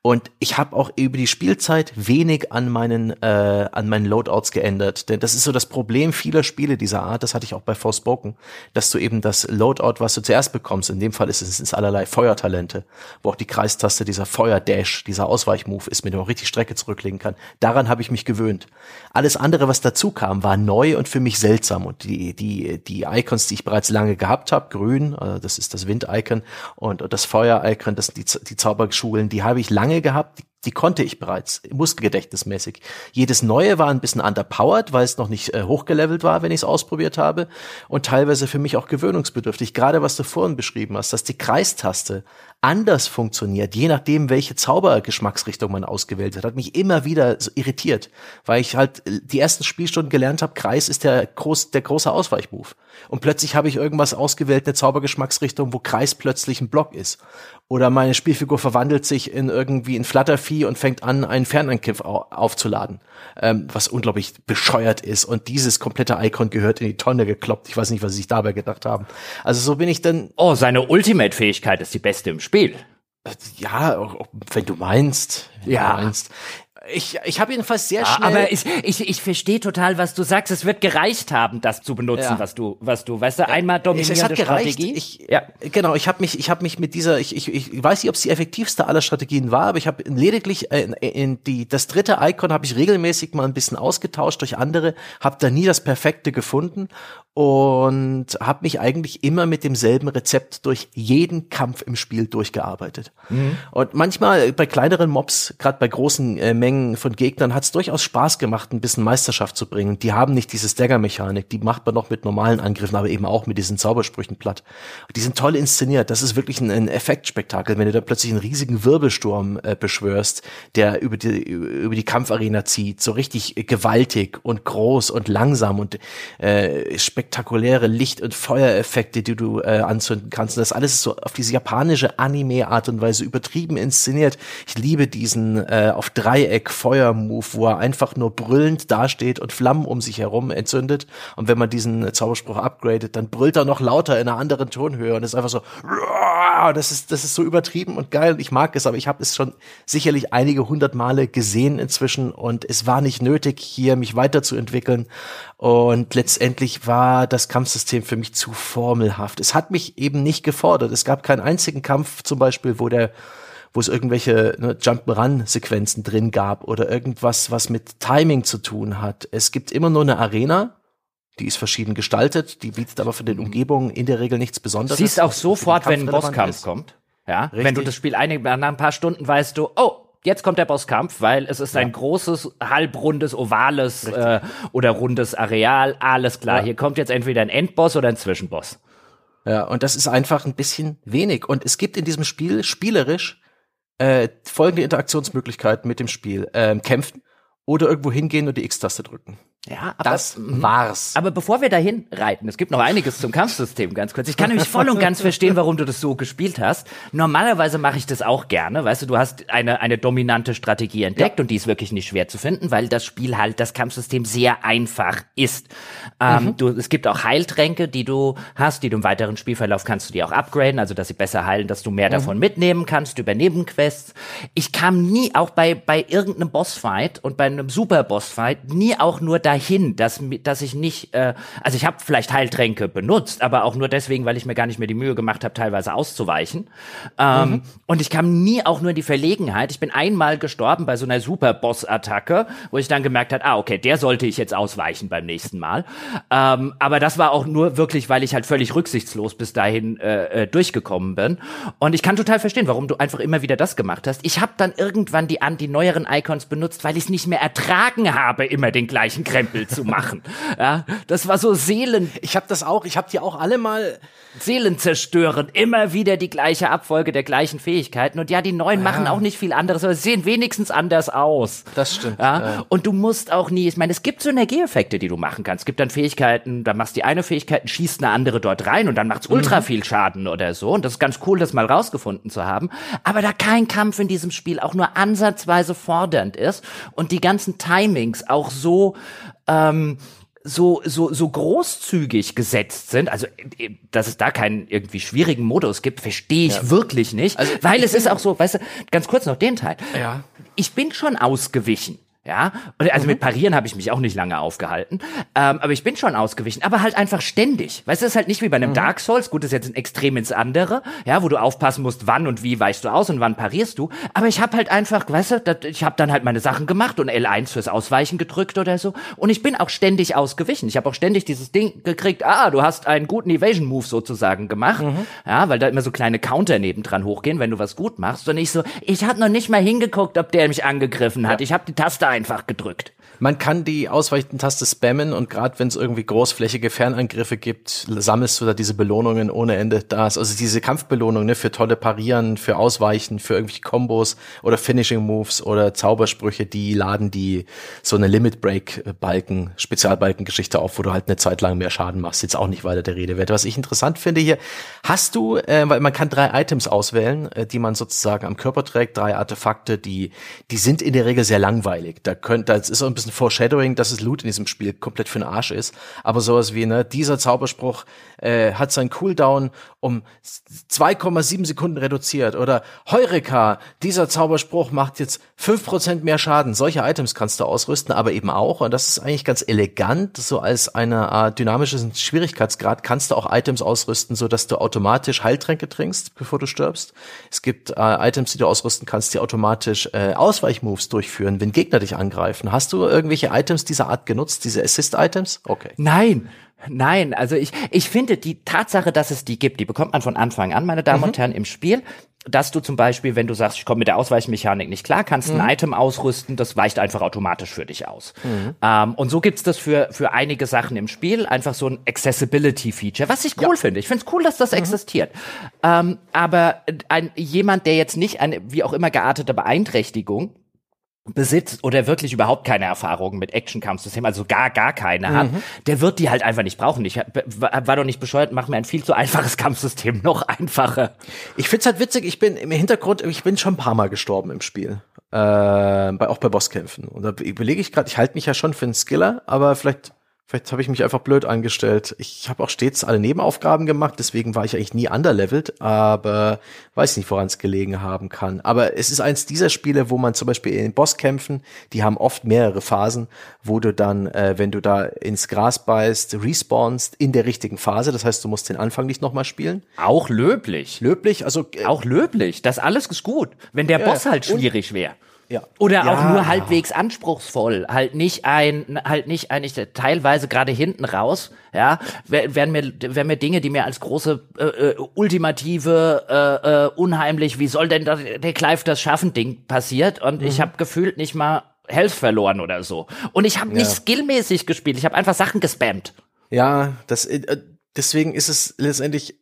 S2: Und ich habe auch über die Spielzeit wenig an meinen äh, an meinen Loadouts geändert, denn das ist so das Problem vieler Spiele dieser Art. Das hatte ich auch bei Forspoken, dass du eben das Loadout, was du zuerst bekommst, in dem Fall ist es ist allerlei Feuertalente, wo auch die Kreistaste dieser Feuerdash, dieser Ausweichmove ist, mit dem man richtig Strecke zurücklegen kann. Daran habe ich mich gewöhnt. Alles andere, was dazu kam, war neu und für mich seltsam. Und die die die Icons, die ich bereits lange gehabt habe, grün, also das ist das Wind-Icon und das Feuer-Icon, die, die Zauberschulen, die habe ich lange gehabt, die, die konnte ich bereits, muskelgedächtnismäßig. Jedes neue war ein bisschen underpowered, weil es noch nicht äh, hochgelevelt war, wenn ich es ausprobiert habe. Und teilweise für mich auch gewöhnungsbedürftig. Gerade was du vorhin beschrieben hast, dass die Kreistaste anders funktioniert, je nachdem, welche Zaubergeschmacksrichtung man ausgewählt hat, hat mich immer wieder so irritiert, weil ich halt äh, die ersten Spielstunden gelernt habe, Kreis ist der, groß, der große Ausweichmove. Und plötzlich habe ich irgendwas ausgewählt, eine Zaubergeschmacksrichtung, wo Kreis plötzlich ein Block ist. Oder meine Spielfigur verwandelt sich in irgendwie ein Flattervieh und fängt an, einen Fernangriff aufzuladen. Ähm, was unglaublich bescheuert ist. Und dieses komplette Icon gehört in die Tonne gekloppt. Ich weiß nicht, was sie sich dabei gedacht haben. Also so bin ich dann. Oh, seine Ultimate-Fähigkeit ist die beste im Spiel.
S1: Ja, wenn du meinst.
S2: ja.
S1: Du meinst. Ich, ich habe jedenfalls sehr schnell.
S2: Aber ich, ich, ich verstehe total, was du sagst. Es wird gereicht haben, das zu benutzen, ja. was du, was du, weißt du, einmal dominierende es hat gereicht. Strategie.
S1: Ich, ja. Genau, ich habe mich, ich habe mich mit dieser, ich, ich, ich weiß nicht, ob es die effektivste aller Strategien war, aber ich habe lediglich äh, in, in die, das dritte Icon habe ich regelmäßig mal ein bisschen ausgetauscht durch andere, habe da nie das Perfekte gefunden und habe mich eigentlich immer mit demselben Rezept durch jeden Kampf im Spiel durchgearbeitet. Mhm. Und manchmal bei kleineren Mobs, gerade bei großen äh, Mengen von Gegnern, hat es durchaus Spaß gemacht, ein bisschen Meisterschaft zu bringen. Die haben nicht diese Stagger-Mechanik, die macht man noch mit normalen Angriffen, aber eben auch mit diesen Zaubersprüchen platt. Die sind toll inszeniert. Das ist wirklich ein, ein Effektspektakel, wenn du da plötzlich einen riesigen Wirbelsturm äh, beschwörst, der über die über die Kampfarena zieht, so richtig gewaltig und groß und langsam und äh, spektakuläre Licht- und Feuereffekte, die du äh, anzünden kannst. Und das alles ist so auf diese japanische Anime-Art und Weise übertrieben inszeniert. Ich liebe diesen äh, auf Dreieck Feuer-Move, wo er einfach nur brüllend dasteht und Flammen um sich herum entzündet. Und wenn man diesen Zauberspruch upgradet, dann brüllt er noch lauter in einer anderen Tonhöhe und ist einfach so das ist, das ist so übertrieben und geil ich mag es, aber ich habe es schon sicherlich einige hundert Male gesehen inzwischen und es war nicht nötig, hier mich weiterzuentwickeln und letztendlich war das Kampfsystem für mich zu formelhaft. Es hat mich eben nicht gefordert. Es gab keinen einzigen Kampf zum Beispiel, wo der wo es irgendwelche ne, Jump-Run-Sequenzen drin gab oder irgendwas, was mit Timing zu tun hat. Es gibt immer nur eine Arena, die ist verschieden gestaltet, die bietet aber für den Umgebungen in der Regel nichts Besonderes.
S2: Siehst auch sofort, wenn ein Bosskampf
S1: ist.
S2: kommt. Ja,
S1: Richtig.
S2: wenn du das Spiel einige, nach ein paar Stunden weißt du, oh, jetzt kommt der Bosskampf, weil es ist ein großes, halbrundes, ovales äh, oder rundes Areal. Alles klar,
S1: Ja.
S2: hier kommt jetzt entweder ein Endboss oder ein Zwischenboss.
S1: Ja, und das ist einfach ein bisschen wenig. Und es gibt in diesem Spiel spielerisch äh, folgende Interaktionsmöglichkeiten mit dem Spiel. Ähm, kämpfen oder irgendwo hingehen und die X-Taste drücken.
S2: Ja, aber,
S1: Das
S2: mhm.
S1: war's.
S2: Aber bevor wir dahin reiten, es gibt noch einiges zum Kampfsystem, ganz kurz. Ich kann nämlich voll und ganz verstehen, warum du das so gespielt hast. Normalerweise mache ich das auch gerne. Weißt du, du hast eine, eine dominante Strategie entdeckt und die ist wirklich nicht schwer zu finden, weil das Spiel halt, das Kampfsystem sehr einfach ist. Ähm, du, es gibt auch Heiltränke, die du hast, die du im weiteren Spielverlauf kannst du die auch upgraden, also dass sie besser heilen, dass du mehr davon mitnehmen kannst über Nebenquests. Ich kam nie, auch bei, bei irgendeinem Bossfight und bei einem Super-Bossfight, nie auch nur dahin, dass, dass ich nicht, äh, also ich habe vielleicht Heiltränke benutzt, aber auch nur deswegen, weil ich mir gar nicht mehr die Mühe gemacht habe, teilweise auszuweichen. Ähm, Und ich kam nie auch nur in die Verlegenheit. Ich bin einmal gestorben bei so einer Super-Boss-Attacke, wo ich dann gemerkt habe, ah, okay, der sollte ich jetzt ausweichen beim nächsten Mal. Ähm, aber das war auch nur wirklich, weil ich halt völlig rücksichtslos bis dahin äh, äh, durchgekommen bin. Und ich kann total verstehen, warum du einfach immer wieder das gemacht hast. Ich habe dann irgendwann die, die neueren Icons benutzt, weil ich es nicht mehr ertragen habe, immer den gleichen Krempel zu machen. Ja, das war so Seelen,
S1: Ich habe das auch, ich habe die auch alle mal
S2: Seelen zerstören, immer wieder die gleiche Abfolge der gleichen Fähigkeiten. Und ja, die neuen machen auch nicht viel anderes, aber sie sehen wenigstens anders aus.
S1: Das stimmt,
S2: Ja?
S1: ja.
S2: Und du musst auch nie, ich meine, es gibt Synergieeffekte, die du machen kannst. Es gibt dann Fähigkeiten, da machst du die eine Fähigkeit, schießt eine andere dort rein und dann macht's ultra
S1: Mhm.
S2: viel Schaden oder so. Und das ist ganz cool, das mal rausgefunden zu haben. Aber da kein Kampf in diesem Spiel auch nur ansatzweise fordernd ist und die ganzen Timings auch so, ähm, so, so, so großzügig gesetzt sind, also äh, dass es da keinen irgendwie schwierigen Modus gibt, verstehe ich wirklich nicht.
S1: Also,
S2: weil es ist auch so, weißt du, ganz kurz noch den Teil.
S1: Ja.
S2: Ich bin schon ausgewichen. Ja, also mit Parieren habe ich mich auch nicht lange aufgehalten, ähm, aber ich bin schon ausgewichen, aber halt einfach ständig. Weißt du, es ist halt nicht wie bei einem Dark Souls, gut, das ist jetzt ein Extrem ins andere, ja, wo du aufpassen musst, wann und wie weichst du aus und wann parierst du, aber ich habe halt einfach, weißt du, dat, ich habe dann halt meine Sachen gemacht und L1 fürs Ausweichen gedrückt oder so. Und ich bin auch ständig ausgewichen. Ich habe auch ständig dieses Ding gekriegt, ah, du hast einen guten Evasion Move sozusagen gemacht, ja, weil da immer so kleine Counter nebendran hochgehen, wenn du was gut machst. Und ich so, ich habe noch nicht mal hingeguckt, ob der mich angegriffen hat. Ich habe die Taste einfach gedrückt.
S1: Man kann die Ausweichentaste spammen und gerade wenn es irgendwie großflächige Fernangriffe gibt, sammelst du da diese Belohnungen ohne Ende. Da ist also diese Kampfbelohnung ne, für tolle Parieren, für Ausweichen, für irgendwelche Kombos oder Finishing Moves oder Zaubersprüche, die laden die so eine Limit Break Balken, Spezialbalkengeschichte auf, wo du halt eine Zeit lang mehr Schaden machst. Jetzt auch nicht weiter der Rede wert. Was ich interessant finde hier, hast du, äh, weil man kann drei Items auswählen, äh, die man sozusagen am Körper trägt, drei Artefakte, die die sind in der Regel sehr langweilig. Da könnt, das ist auch ein bisschen Foreshadowing, dass es Loot in diesem Spiel komplett für den Arsch ist. Aber sowas wie, ne, dieser Zauberspruch äh, hat seinen Cooldown um 2,7 Sekunden reduziert. Oder Heureka, dieser Zauberspruch macht jetzt 5% mehr Schaden. Solche Items kannst du ausrüsten, aber eben auch, und das ist eigentlich ganz elegant, so als eine Art dynamischen Schwierigkeitsgrad, kannst du auch Items ausrüsten, so dass du automatisch Heiltränke trinkst, bevor du stirbst. Es gibt äh, Items, die du ausrüsten kannst, die automatisch äh, Ausweichmoves durchführen, wenn Gegner dich angreifen. Hast du irgendwelche Items dieser Art genutzt, diese Assist-Items? Okay.
S2: Nein, nein. Also ich, ich finde die Tatsache, dass es die gibt, die bekommt man von Anfang an, meine Damen und Herren, im Spiel. Dass du zum Beispiel, wenn du sagst, ich komme mit der Ausweichmechanik nicht klar, kannst ein Item ausrüsten, das weicht einfach automatisch für dich aus. Ähm, und so gibt's das für, für einige Sachen im Spiel, einfach so ein Accessibility-Feature, was ich cool finde. Ich finde es cool, dass das existiert. Ähm, aber ein, jemand, der jetzt nicht eine, wie auch immer geartete Beeinträchtigung besitzt oder wirklich überhaupt keine Erfahrungen mit Action-Kampfsystemen, also gar, gar keine hat, der wird die halt einfach nicht brauchen. Ich war doch nicht bescheuert, mach mir ein viel zu einfaches Kampfsystem noch einfacher.
S1: Ich find's halt witzig, ich bin im Hintergrund, ich bin schon ein paar Mal gestorben im Spiel. Äh, bei, auch bei Bosskämpfen. Und da überlege ich gerade, ich halte mich ja schon für einen Skiller, aber vielleicht, Vielleicht habe ich mich einfach blöd angestellt. Ich habe auch stets alle Nebenaufgaben gemacht, deswegen war ich eigentlich nie underlevelt, aber weiß nicht, woran es gelegen haben kann. Aber es ist eins dieser Spiele, wo man zum Beispiel in den Bosskämpfen, die haben oft mehrere Phasen, wo du dann, äh, wenn du da ins Gras beißt, respawnst in der richtigen Phase. Das heißt, du musst den Anfang nicht nochmal spielen.
S2: Auch löblich.
S1: Löblich, also
S2: äh, auch löblich. Das alles ist gut, wenn der ja, Boss halt schwierig wäre.
S1: Ja.
S2: Oder
S1: ja.
S2: auch nur halbwegs anspruchsvoll, halt nicht ein, halt nicht eigentlich teilweise gerade hinten raus, ja, werden mir, werden mir Dinge, die mir als große äh, äh, ultimative, äh, äh, unheimlich, wie soll denn der Clive das schaffen, Ding passiert und mhm. ich habe gefühlt nicht mal Health verloren oder so. Und ich habe nicht ja. skillmäßig gespielt, ich habe einfach Sachen gespammt.
S1: Ja, das äh, deswegen ist es letztendlich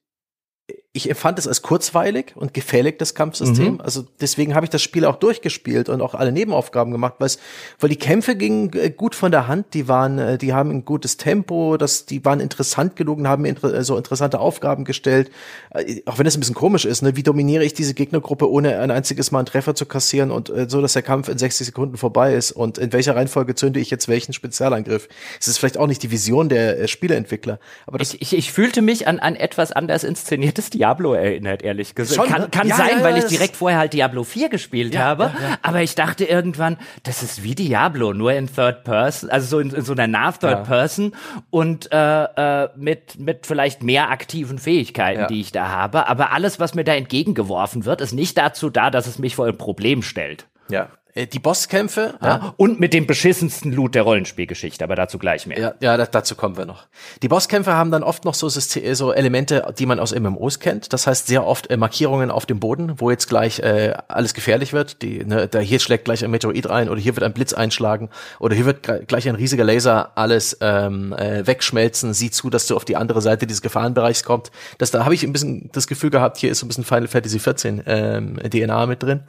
S1: ich empfand es als kurzweilig und gefällig, das Kampfsystem. Mhm. Also deswegen habe ich das Spiel auch durchgespielt und auch alle Nebenaufgaben gemacht, weil, die Kämpfe gingen äh, gut von der Hand, die waren, äh, die haben ein gutes Tempo, das, die waren interessant genug und haben mir inter so interessante Aufgaben gestellt. Äh, auch wenn es ein bisschen komisch ist, ne? wie dominiere ich diese Gegnergruppe, ohne ein einziges Mal einen Treffer zu kassieren und äh, so, dass der Kampf in 60 Sekunden vorbei ist und in welcher Reihenfolge zünde ich jetzt welchen Spezialangriff. Es ist vielleicht auch nicht die Vision der äh, Spieleentwickler. Aber das
S2: ich, ich, ich fühlte mich an, an etwas anders inszeniertes Diablo erinnert, ehrlich gesagt. Schon, kann ne? kann ja, sein, ja, weil ich direkt vorher halt Diablo 4 gespielt habe. Aber ich dachte irgendwann, das ist wie Diablo, nur in Third Person, also so in, in so einer nah Third Person und äh, äh, mit, mit vielleicht mehr aktiven Fähigkeiten, die ich da habe. Aber alles, was mir da entgegengeworfen wird, ist nicht dazu da, dass es mich vor ein Problem stellt.
S1: Ja, die Bosskämpfe.
S2: Ja. Und mit dem beschissensten Loot der Rollenspielgeschichte, aber dazu gleich mehr.
S1: Ja, ja dazu kommen wir noch. Die Bosskämpfe haben dann oft noch so, so Elemente, die man aus MMOs kennt. Das heißt sehr oft äh, Markierungen auf dem Boden, wo jetzt gleich äh, alles gefährlich wird. Die, ne, da hier schlägt gleich ein Meteoid rein oder hier wird ein Blitz einschlagen oder hier wird gleich ein riesiger Laser alles ähm, äh, wegschmelzen. Sieh zu, dass du auf die andere Seite dieses Gefahrenbereichs kommst. Das, da habe ich ein bisschen das Gefühl gehabt, hier ist so ein bisschen Final Fantasy 14 ähm, DNA mit drin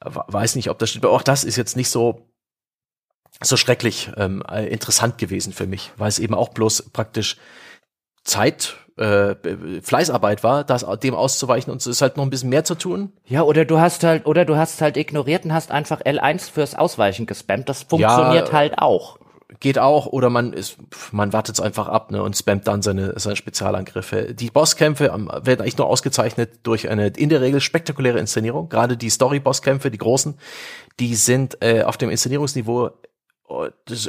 S1: weiß nicht, ob das stimmt, aber auch das ist jetzt nicht so so schrecklich ähm, äh, interessant gewesen für mich, weil es eben auch bloß praktisch Zeit äh, Fleißarbeit war, das dem auszuweichen und es ist halt noch ein bisschen mehr zu tun.
S2: Ja, oder du hast halt oder du hast halt ignoriert und hast einfach L1 fürs Ausweichen gespammt. Das funktioniert ja, halt auch
S1: geht auch, oder man ist, man wartet es einfach ab ne, und spammt dann seine, seine Spezialangriffe. Die Bosskämpfe werden eigentlich nur ausgezeichnet durch eine in der Regel spektakuläre Inszenierung. Gerade die Story-Bosskämpfe, die großen, die sind äh, auf dem Inszenierungsniveau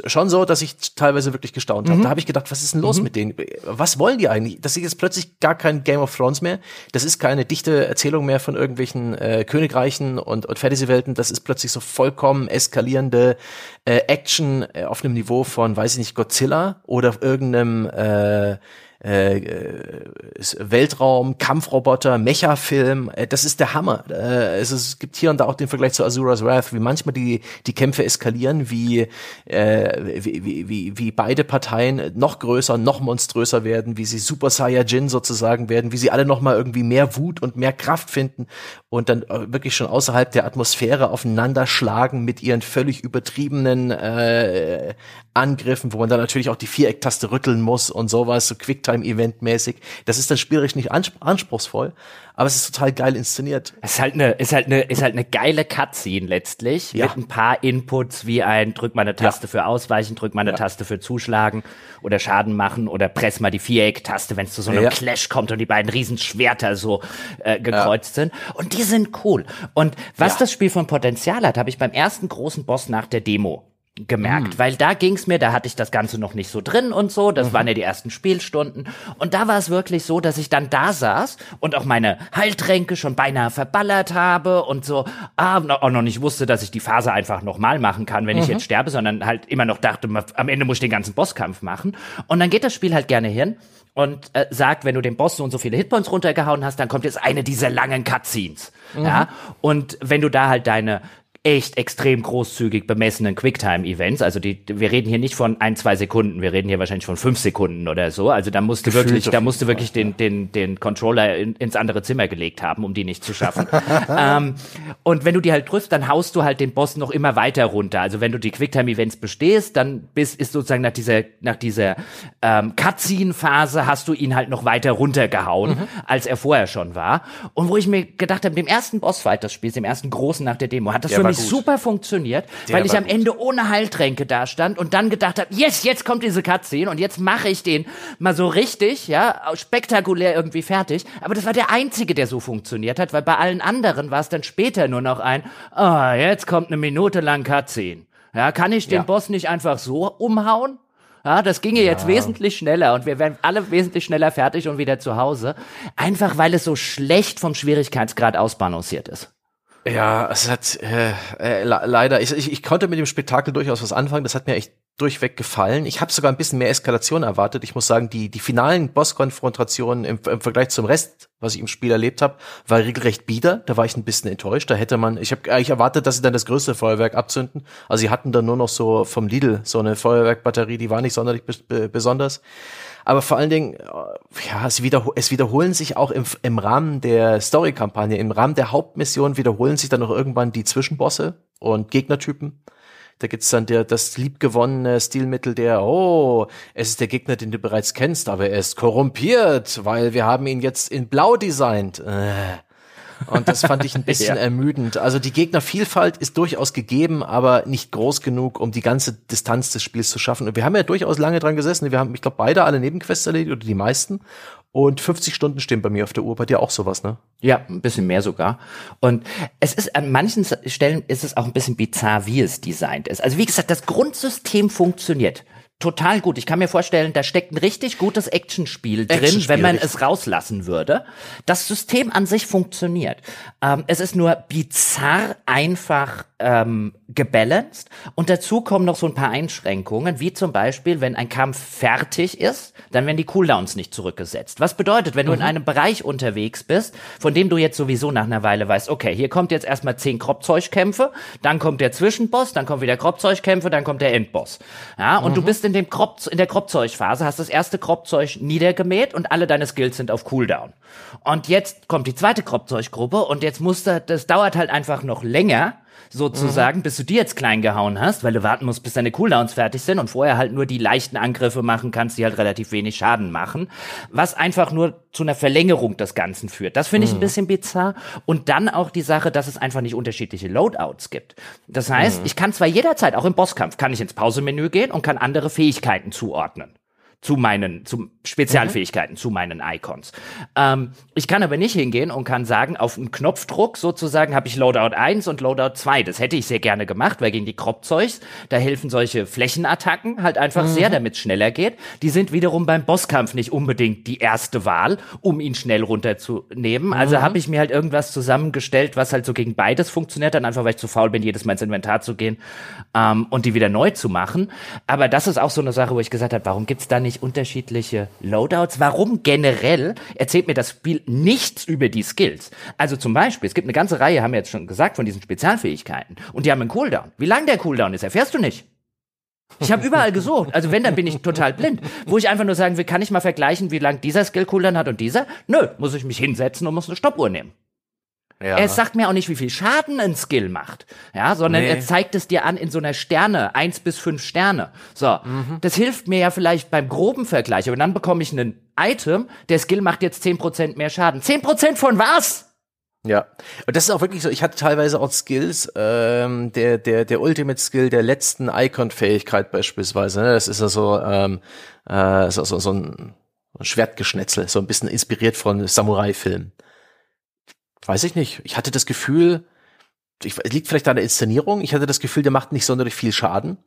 S1: schon so, dass ich teilweise wirklich gestaunt habe. Mhm. Da habe ich gedacht, was ist denn los mhm. mit denen? Was wollen die eigentlich? Das ist jetzt plötzlich gar kein Game of Thrones mehr. Das ist keine dichte Erzählung mehr von irgendwelchen äh, Königreichen und, und Fantasy-Welten. Das ist plötzlich so vollkommen eskalierende äh, Action äh, auf einem Niveau von, weiß ich nicht, Godzilla oder irgendeinem äh, äh, äh Weltraum, Kampfroboter, Mecha-Film, äh, das ist der Hammer. Äh, es, ist, es gibt hier und da auch den Vergleich zu Azura's Wrath, wie manchmal die, die Kämpfe eskalieren, wie, äh, wie, wie, wie, wie beide Parteien noch größer, noch monströser werden, wie sie Super Saiyajin sozusagen werden, wie sie alle noch mal irgendwie mehr Wut und mehr Kraft finden und dann äh, wirklich schon außerhalb der Atmosphäre aufeinander schlagen mit ihren völlig übertriebenen äh, Angriffen, wo man dann natürlich auch die Vierecktaste rütteln muss und sowas, so Quicktime-Event-mäßig. Das ist dann spielerisch nicht anspruchsvoll, aber es ist total geil inszeniert.
S2: Es ist halt eine, ist halt eine, ist halt eine geile Cutscene letztlich ja. mit ein paar Inputs wie ein drück mal eine Taste ja. für Ausweichen, drück mal eine ja. Taste für Zuschlagen oder Schaden machen oder press mal die Vierecktaste, wenn es zu so einem Clash kommt und die beiden Riesenschwerter so äh, gekreuzt sind. Und die sind cool. Und was das Spiel von Potenzial hat, habe ich beim ersten großen Boss nach der Demo gemerkt, mhm. weil da ging's mir, da hatte ich das Ganze noch nicht so drin und so, das mhm. waren ja die ersten Spielstunden und da war es wirklich so, dass ich dann da saß und auch meine Heiltränke schon beinahe verballert habe und so, ah, auch noch nicht wusste, dass ich die Phase einfach nochmal machen kann, wenn mhm. ich jetzt sterbe, sondern halt immer noch dachte, am Ende muss ich den ganzen Bosskampf machen und dann geht das Spiel halt gerne hin und äh, sagt, wenn du den Boss so und so viele Hitpoints runtergehauen hast, dann kommt jetzt eine dieser langen Cutscenes. Mhm. Ja? Und wenn du da halt deine echt extrem großzügig bemessenen Quicktime-Events. Also die, wir reden hier nicht von ein, zwei Sekunden, wir reden hier wahrscheinlich von fünf Sekunden oder so. Also da musst du wirklich, da musst du wirklich den, den, den Controller in, ins andere Zimmer gelegt haben, um die nicht zu schaffen. ähm, und wenn du die halt triffst, dann haust du halt den Boss noch immer weiter runter. Also wenn du die Quicktime-Events bestehst, dann bist, ist sozusagen nach dieser, nach dieser ähm, Cutscene-Phase hast du ihn halt noch weiter runtergehauen, mhm. als er vorher schon war. Und wo ich mir gedacht habe, dem ersten Bossfight des Spiels, dem ersten großen nach der Demo, hat das ja, für nämlich super funktioniert,
S1: Der
S2: weil ich am
S1: gut.
S2: Ende ohne Heiltränke da stand und dann gedacht habe, yes, jetzt kommt diese Cutscene und jetzt mache ich den mal so richtig, ja, spektakulär irgendwie fertig. Aber das war der einzige, der so funktioniert hat, weil bei allen anderen war es dann später nur noch ein, ah, jetzt kommt eine Minute lang Cutscene. Ja, kann ich den
S1: Ja.
S2: Boss nicht einfach so umhauen? Ja, das ginge jetzt wesentlich schneller und wir wären alle wesentlich schneller fertig und wieder zu Hause. Einfach weil es so schlecht vom Schwierigkeitsgrad ausbalanciert ist.
S1: Ja, es hat äh, äh, le- leider, ich, ich, ich konnte mit dem Spektakel durchaus was anfangen. Das hat mir echt durchweg gefallen. Ich habe sogar ein bisschen mehr Eskalation erwartet. Ich muss sagen, die, die finalen Bosskonfrontationen im, im Vergleich zum Rest, was ich im Spiel erlebt habe, war regelrecht bieder. Da war ich ein bisschen enttäuscht. Da hätte man, ich habe eigentlich erwartet, dass sie dann das größte Feuerwerk abzünden. Also sie hatten dann nur noch so vom Lidl so eine Feuerwerkbatterie, die war nicht sonderlich bes- be- besonders. Aber vor allen Dingen, äh, ja, es, wiederho es wiederholen sich auch im, im Rahmen der Story-Kampagne, im Rahmen der Hauptmission wiederholen sich dann auch irgendwann die Zwischenbosse und Gegnertypen. Da gibt's dann der, das liebgewonnene Stilmittel der, oh, es ist der Gegner, den du bereits kennst, aber er ist korrumpiert, weil wir haben ihn jetzt in blau designt. Äh. Und das fand ich ein bisschen
S2: Ja.
S1: ermüdend. Also die Gegnervielfalt ist durchaus gegeben, aber nicht groß genug, um die ganze Distanz des Spiels zu schaffen. Und wir haben ja durchaus lange dran gesessen. Wir haben, ich glaube, beide alle Nebenquests erledigt oder die meisten. Und 50 Stunden stehen bei mir auf der Uhr. Bei dir auch sowas, ne?
S2: Ja, ein bisschen mehr sogar. Und es ist an manchen Stellen ist es auch ein bisschen bizarr, wie es designt ist. Also wie gesagt, das Grundsystem funktioniert. Total gut. Ich kann mir vorstellen, da steckt ein richtig gutes Actionspiel drin,
S1: Actionspiel,
S2: wenn man
S1: richtig.
S2: es rauslassen würde. Das System an sich funktioniert. Ähm, es ist nur bizarr einfach ähm, gebalanced. Und dazu kommen noch so ein paar Einschränkungen, wie zum Beispiel, wenn ein Kampf fertig ist, dann werden die Cooldowns nicht zurückgesetzt. Was bedeutet, wenn du in einem Bereich unterwegs bist, von dem du jetzt sowieso nach einer Weile weißt, okay, hier kommt jetzt erstmal zehn Kropfzeugkämpfe, dann kommt der Zwischenboss, dann kommt wieder Kropfzeugkämpfe, dann kommt der Endboss. Ja, und du bist in dem Kropf, in der Kropfzeugphase, hast das erste Kropfzeug niedergemäht und alle deine Skills sind auf Cooldown. Und jetzt kommt die zweite Kropfzeuggruppe und jetzt musst du, das dauert halt einfach noch länger, sozusagen, bis du die jetzt klein gehauen hast, weil du warten musst, bis deine Cooldowns fertig sind und vorher halt nur die leichten Angriffe machen kannst, die halt relativ wenig Schaden machen, was einfach nur zu einer Verlängerung des Ganzen führt. Das finde ich ein bisschen bizarr. Und dann auch die Sache, dass es einfach nicht unterschiedliche Loadouts gibt. Das heißt, ich kann zwar jederzeit, auch im Bosskampf, kann ich ins Pausemenü gehen und kann andere Fähigkeiten zuordnen zu meinen, zu Spezialfähigkeiten, zu meinen Icons. Ähm, ich kann aber nicht hingehen und kann sagen, auf einen Knopfdruck sozusagen habe ich Loadout 1 und Loadout 2. Das hätte ich sehr gerne gemacht, weil gegen die Kropfzeugs, da helfen solche Flächenattacken halt einfach sehr, damit es schneller geht. Die sind wiederum beim Bosskampf nicht unbedingt die erste Wahl, um ihn schnell runterzunehmen. Also habe ich mir halt irgendwas zusammengestellt, was halt so gegen beides funktioniert, dann einfach, weil ich zu faul bin, jedes Mal ins Inventar zu gehen ähm, und die wieder neu zu machen. Aber das ist auch so eine Sache, wo ich gesagt habe, warum gibt's da nicht unterschiedliche Loadouts? Warum generell erzählt mir das Spiel nichts über die Skills? Also zum Beispiel, es gibt eine ganze Reihe, haben wir jetzt schon gesagt, von diesen Spezialfähigkeiten. Und die haben einen Cooldown. Wie lang der Cooldown ist, erfährst du nicht. Ich habe überall gesucht. Also wenn, dann bin ich total blind. Wo ich einfach nur sagen will, kann ich mal vergleichen, wie lang dieser Skill-Cooldown hat und dieser? Nö, muss ich mich hinsetzen und muss eine Stoppuhr nehmen.
S1: Ja.
S2: Er sagt mir auch nicht, wie viel Schaden ein Skill macht, ja, sondern
S1: Nee.
S2: er zeigt es dir an in so einer Sterne, eins bis fünf Sterne. So,
S1: Mhm.
S2: das hilft mir ja vielleicht beim groben Vergleich, aber dann bekomme ich einen Item, der Skill macht jetzt 10% mehr Schaden. 10% von was?
S1: Ja, und das ist auch wirklich so. Ich hatte teilweise auch Skills, ähm, der der der Ultimate Skill der letzten Icon-Fähigkeit beispielsweise. Ne? Das ist ja so ähm, äh, so, so, so ein Schwertgeschnetzel, so ein bisschen inspiriert von Samurai-Filmen. Weiß ich nicht. Ich hatte das Gefühl, ich, liegt vielleicht an der Inszenierung. Ich hatte das Gefühl, der macht nicht sonderlich viel Schaden.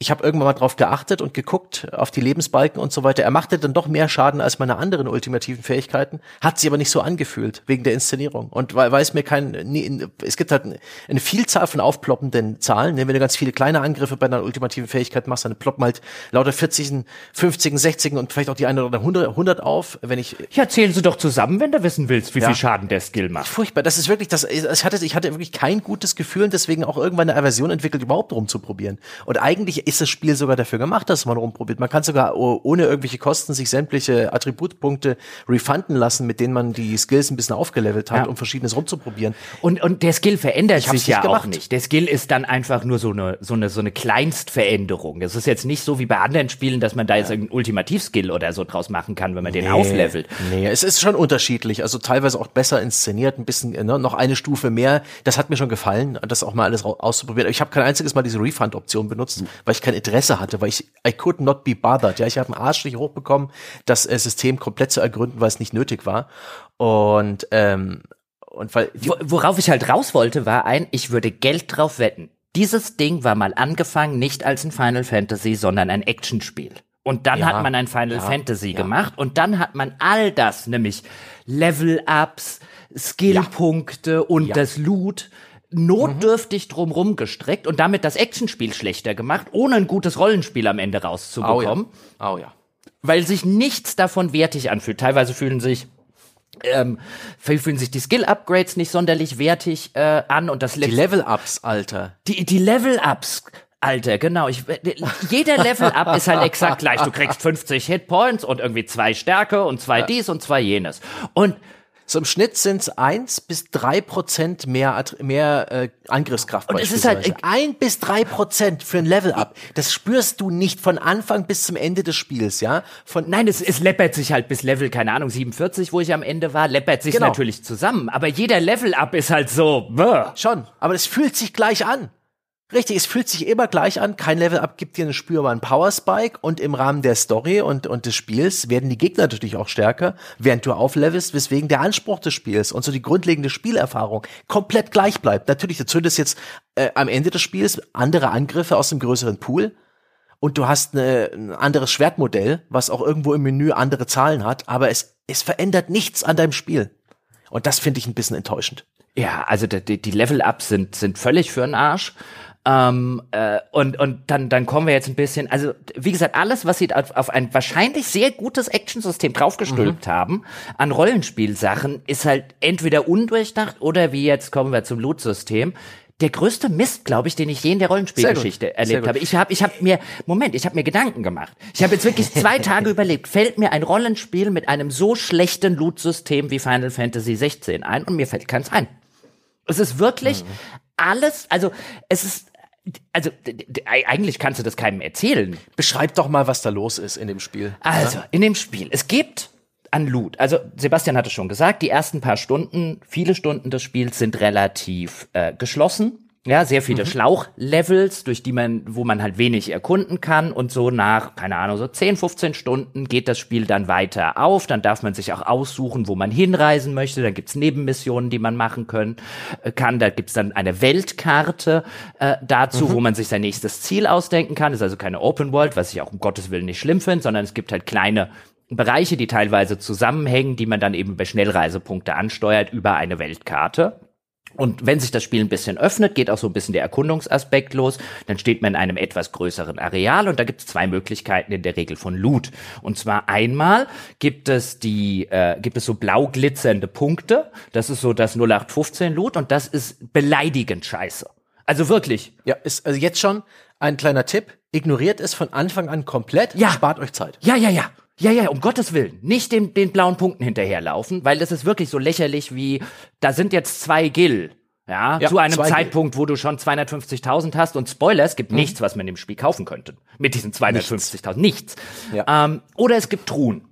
S1: Ich habe irgendwann mal drauf geachtet und geguckt auf die Lebensbalken und so weiter. Er machte dann doch mehr Schaden als meine anderen ultimativen Fähigkeiten, hat sie aber nicht so angefühlt wegen der Inszenierung und weil, weil es mir kein nie, es gibt halt eine Vielzahl von aufploppenden Zahlen. ne? Wenn du ganz viele kleine Angriffe bei einer ultimativen Fähigkeit machst, dann ploppen halt lauter 40, 50, 60 und vielleicht auch die eine oder 100, 100 auf. Wenn ich
S2: Ja, zählen sie doch zusammen, wenn du wissen willst, wie
S1: Ja.
S2: viel Schaden der Skill macht.
S1: furchtbar, das ist wirklich das ich hatte ich hatte wirklich kein gutes Gefühl und deswegen auch irgendwann eine Aversion entwickelt überhaupt rumzuprobieren. Und eigentlich ist das Spiel sogar dafür gemacht, dass man rumprobiert. Man kann sogar ohne irgendwelche Kosten sich sämtliche Attributpunkte refunden lassen, mit denen man die Skills ein bisschen aufgelevelt hat, ja. um verschiedenes rumzuprobieren.
S2: Und, und der Skill verändert sich ja gemacht. auch nicht. Der Skill ist dann einfach nur so eine, so eine, so eine Kleinstveränderung. Es ist jetzt nicht so wie bei anderen Spielen, dass man da jetzt ja. irgendeinen Ultimativ-Skill oder so draus machen kann, wenn man nee, den auflevelt.
S1: Nee, es ist schon unterschiedlich. Also teilweise auch besser inszeniert, ein bisschen, ne, noch eine Stufe mehr. Das hat mir schon gefallen, das auch mal alles auszuprobieren. Ich habe kein einziges Mal diese Refund-Option benutzt, mhm. weil ich kein Interesse hatte, weil ich I could not be bothered. Ja, ich habe einen Arschstich hochbekommen, das äh, System komplett zu ergründen, weil es nicht nötig war. Und ähm, und weil
S2: worauf ich halt raus wollte, war ein, ich würde Geld drauf wetten. Dieses Ding war mal angefangen nicht als ein Final Fantasy, sondern ein Actionspiel. Und dann ja, hat man ein Final ja, Fantasy ja. gemacht und dann hat man all das, nämlich Level-Ups, Skillpunkte und das Loot notdürftig drumrum gestreckt und damit das Actionspiel schlechter gemacht, ohne ein gutes Rollenspiel am Ende rauszubekommen.
S1: Oh ja. Oh ja.
S2: Weil sich nichts davon wertig anfühlt. Teilweise fühlen sich ähm, fühlen sich die Skill-Upgrades nicht sonderlich wertig äh, an und das
S1: Die Level-Ups, Alter.
S2: Die, die Level-Ups, Alter, genau. Ich, jeder Level-Up ist halt exakt gleich. Du kriegst 50 Hitpoints und irgendwie zwei Stärke und zwei dies und zwei jenes. Und
S1: so im Schnitt sind es eins bis drei Prozent mehr, mehr äh, Angriffskraft.
S2: Und es ist halt
S1: ein bis drei Prozent für ein Level-Up. Das spürst du nicht von Anfang bis zum Ende des Spiels, ja?
S2: Von Nein, es, es läppert sich halt bis Level, keine Ahnung, 47, wo ich am Ende war, läppert sich genau. natürlich zusammen. Aber jeder Level-Up ist halt so,
S1: bäh. Schon, aber es fühlt sich gleich an. Richtig, es fühlt sich immer gleich an. Kein Level-Up gibt dir einen spürbaren Power-Spike und im Rahmen der Story und, und des Spiels werden die Gegner natürlich auch stärker, während du auflevelst, weswegen der Anspruch des Spiels und so die grundlegende Spielerfahrung komplett gleich bleibt. Natürlich, du zündest jetzt äh, am Ende des Spiels andere Angriffe aus dem größeren Pool und du hast eine, ein anderes Schwertmodell, was auch irgendwo im Menü andere Zahlen hat, aber es, es verändert nichts an deinem Spiel. Und das finde ich ein bisschen enttäuschend.
S2: Ja, also die, die Level-Ups sind, sind völlig für den Arsch. Ähm, äh, und und dann, dann kommen wir jetzt ein bisschen, also wie gesagt, alles, was sie auf, auf ein wahrscheinlich sehr gutes Actionsystem draufgestülpt mhm. haben, an Rollenspielsachen, ist halt entweder undurchdacht oder wie jetzt kommen wir zum Loot-System, der größte Mist, glaube ich, den ich je in der Rollenspielgeschichte erlebt habe. Ich habe ich hab mir, Moment, ich habe mir Gedanken gemacht. Ich habe jetzt wirklich zwei Tage überlegt, fällt mir ein Rollenspiel mit einem so schlechten Loot-System wie Final Fantasy 16 ein und mir fällt keins ein. Es ist wirklich mhm. alles, also es ist also eigentlich kannst du das keinem erzählen.
S1: Beschreib doch mal, was da los ist in dem Spiel.
S2: Also, in dem Spiel. Es gibt an Loot. Also Sebastian hatte schon gesagt, die ersten paar Stunden, viele Stunden des Spiels sind relativ äh, geschlossen. Ja, sehr viele mhm. Schlauchlevels, durch die man, wo man halt wenig erkunden kann und so nach, keine Ahnung, so 10, 15 Stunden geht das Spiel dann weiter auf, dann darf man sich auch aussuchen, wo man hinreisen möchte, dann gibt's Nebenmissionen, die man machen können, äh, kann, da gibt's dann eine Weltkarte äh, dazu, mhm. wo man sich sein nächstes Ziel ausdenken kann, das ist also keine Open World, was ich auch um Gottes Willen nicht schlimm finde, sondern es gibt halt kleine Bereiche, die teilweise zusammenhängen, die man dann eben bei Schnellreisepunkte ansteuert über eine Weltkarte. Und wenn sich das Spiel ein bisschen öffnet, geht auch so ein bisschen der Erkundungsaspekt los. Dann steht man in einem etwas größeren Areal und da gibt es zwei Möglichkeiten in der Regel von Loot. Und zwar einmal gibt es die, äh, gibt es so blau glitzernde Punkte. Das ist so das 0815 Loot und das ist beleidigend scheiße. Also wirklich.
S1: Ja, ist also jetzt schon ein kleiner Tipp. Ignoriert es von Anfang an komplett.
S2: Ja.
S1: Spart euch Zeit.
S2: Ja, ja, ja. Ja, ja, um Gottes Willen. Nicht den, den blauen Punkten hinterherlaufen, weil das ist wirklich so lächerlich wie, da sind jetzt zwei Gil. Ja, ja zu einem Zeitpunkt, wo du schon 250.000 hast und Spoiler, es gibt mhm. nichts, was man im Spiel kaufen könnte. Mit diesen 250.000. Nichts. nichts. Ja. Ähm, oder es gibt Truhen.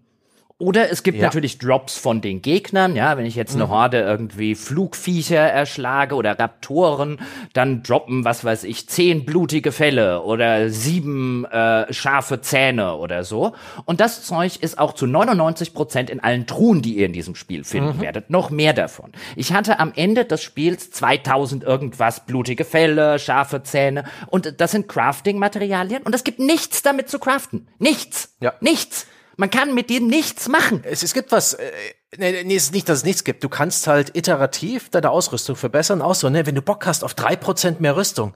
S2: Oder es gibt ja. natürlich Drops von den Gegnern, ja, wenn ich jetzt eine mhm. Horde irgendwie Flugviecher erschlage oder Raptoren, dann droppen, was weiß ich, zehn blutige Fälle oder sieben äh, scharfe Zähne oder so. Und das Zeug ist auch zu 99 Prozent in allen Truhen, die ihr in diesem Spiel finden mhm. werdet. Noch mehr davon. Ich hatte am Ende des Spiels 2000 irgendwas blutige Fälle, scharfe Zähne und das sind Crafting-Materialien und es gibt nichts damit zu craften. Nichts. Ja. Nichts. Man kann mit denen nichts machen.
S1: Es, es gibt was, äh, nee, nee, es ist nicht, dass es nichts gibt. Du kannst halt iterativ deine Ausrüstung verbessern. Auch so, ne, wenn du Bock hast auf drei Prozent mehr Rüstung,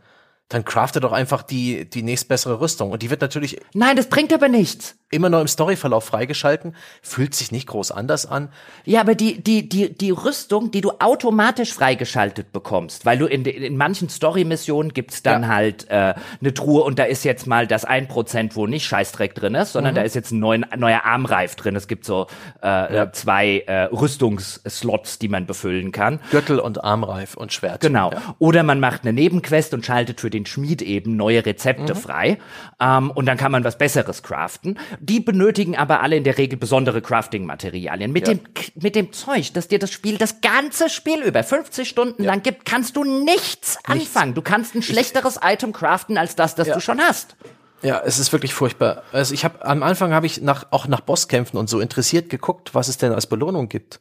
S1: dann crafte doch einfach die, die nächstbessere Rüstung. Und die wird natürlich.
S2: Nein, das bringt aber nichts.
S1: immer nur im Storyverlauf freigeschalten, fühlt sich nicht groß anders an.
S2: Ja, aber die, die, die, die Rüstung, die du automatisch freigeschaltet bekommst, weil du in, in manchen Story-Missionen gibt's dann ja. halt äh, eine Truhe und da ist jetzt mal das ein Prozent, wo nicht Scheißdreck drin ist, sondern mhm. da ist jetzt ein neuen, neuer Armreif drin. Es gibt so äh, ja. zwei äh, Rüstungsslots, die man befüllen kann.
S1: Gürtel und Armreif und Schwert.
S2: Genau. Ja. Oder man macht eine Nebenquest und schaltet für den Schmied eben neue Rezepte mhm. frei. Ähm, und dann kann man was Besseres craften. Die benötigen aber alle in der Regel besondere Crafting-Materialien. Mit, ja. dem, mit dem Zeug, das dir das Spiel das ganze Spiel über 50 Stunden ja. lang gibt, kannst du nichts, nichts, anfangen. Du kannst ein schlechteres ich, Item craften als das, das ja. du schon hast.
S1: Ja, es ist wirklich furchtbar. Also ich habe am Anfang habe ich nach auch nach Bosskämpfen und so interessiert geguckt, was es denn als Belohnung gibt.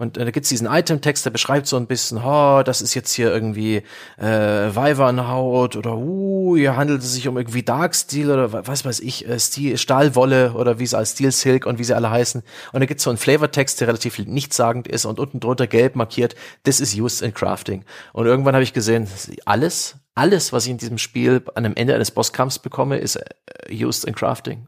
S1: Und äh, da gibt's diesen Item-Text, der beschreibt so ein bisschen, oh, das ist jetzt hier irgendwie äh, Weivernhaut oder uh, hier handelt es sich um irgendwie Dark Steel oder was weiß ich, äh, Stil, Stahlwolle oder wie es als Steel Silk und wie sie alle heißen. Und da gibt's so einen Flavortext, der relativ nichtssagend ist und unten drunter gelb markiert, this is used in crafting. Und irgendwann habe ich gesehen, alles, alles, was ich in diesem Spiel an dem Ende eines Bosskampfs bekomme, ist äh, used in crafting.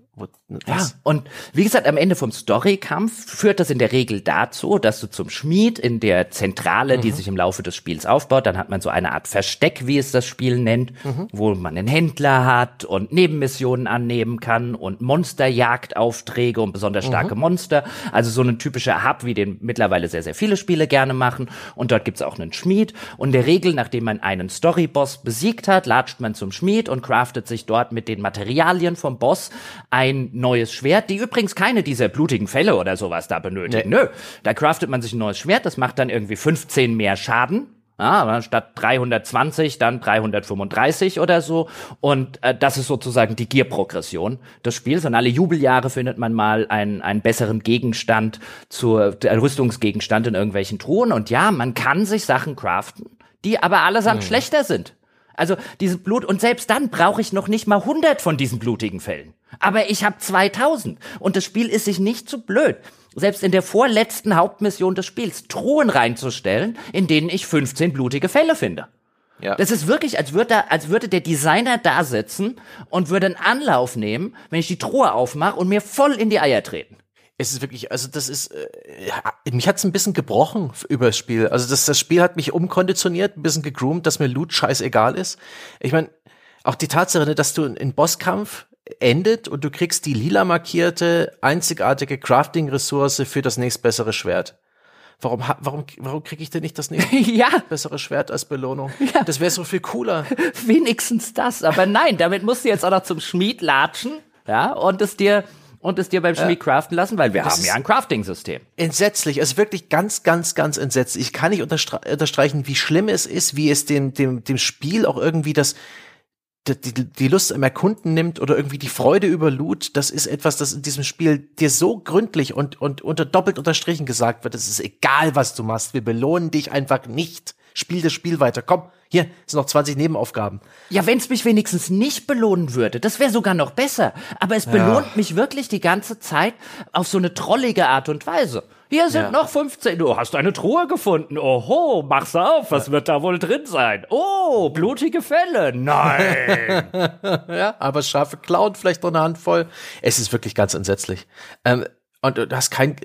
S2: Ja, und wie gesagt, am Ende vom Storykampf führt das in der Regel dazu, dass du zum Schmied in der Zentrale, mhm. die sich im Laufe des Spiels aufbaut, dann hat man so eine Art Versteck, wie es das Spiel nennt, mhm. wo man einen Händler hat und Nebenmissionen annehmen kann und Monsterjagdaufträge und besonders starke mhm. Monster. Also so ein typischer Hub, wie den mittlerweile sehr, sehr viele Spiele gerne machen. Und dort gibt's auch einen Schmied. Und in der Regel, nachdem man einen Storyboss besiegt hat, latscht man zum Schmied und craftet sich dort mit den Materialien vom Boss ein neues Schwert, die übrigens keine dieser blutigen Fälle oder sowas da benötigen. Nee. Nö, da craftet man sich ein neues Schwert, das macht dann irgendwie 15 mehr Schaden. Ja, statt 320 dann 335 oder so. Und äh, das ist sozusagen die Gear-Progression des Spiels. Und alle Jubeljahre findet man mal einen, einen besseren Gegenstand zur äh, Rüstungsgegenstand in irgendwelchen Truhen. Und ja, man kann sich Sachen craften, die aber allesamt mhm. schlechter sind. Also dieses Blut und selbst dann brauche ich noch nicht mal 100 von diesen blutigen Fällen. Aber ich habe 2000 und das Spiel ist sich nicht zu blöd, selbst in der vorletzten Hauptmission des Spiels Truhen reinzustellen, in denen ich 15 blutige Fälle finde. Ja. Das ist wirklich, als würde, als würde der Designer da sitzen und würde einen Anlauf nehmen, wenn ich die Truhe aufmache und mir voll in die Eier treten.
S1: Es ist wirklich, also das ist, äh, mich hat's ein bisschen gebrochen über das Spiel. Also das, das Spiel hat mich umkonditioniert, ein bisschen gegroomt, dass mir Loot scheißegal ist. Ich meine, auch die Tatsache, dass du in Bosskampf endet und du kriegst die lila markierte, einzigartige Crafting-Ressource für das nächstbessere Schwert. Warum, warum, warum kriege ich denn nicht das nächste ja. bessere Schwert als Belohnung? Ja. Das wäre so viel cooler.
S2: Wenigstens das, aber nein, damit musst du jetzt auch noch zum Schmied latschen, ja, und es dir und es dir beim Schmied äh, craften lassen, weil wir haben ja ein Crafting-System.
S1: Entsetzlich, es ist wirklich ganz, ganz, ganz entsetzlich. Ich kann nicht unterstre unterstreichen, wie schlimm es ist, wie es dem, dem, dem Spiel auch irgendwie das, die, die Lust am Erkunden nimmt oder irgendwie die Freude über Loot, das ist etwas, das in diesem Spiel dir so gründlich und, und unter doppelt unterstrichen gesagt wird, es ist egal, was du machst, wir belohnen dich einfach nicht. Spiel das Spiel weiter. Komm, hier sind noch 20 Nebenaufgaben.
S2: Ja, wenn es mich wenigstens nicht belohnen würde, das wäre sogar noch besser. Aber es belohnt ja. mich wirklich die ganze Zeit auf so eine trollige Art und Weise. Hier sind ja. noch 15. Du hast eine Truhe gefunden. Oho, mach's auf. Was wird da wohl drin sein? Oh, blutige Fälle. Nein.
S1: ja, aber scharfe Clown, vielleicht noch eine Handvoll. Es ist wirklich ganz entsetzlich. Ähm, und du hast kein,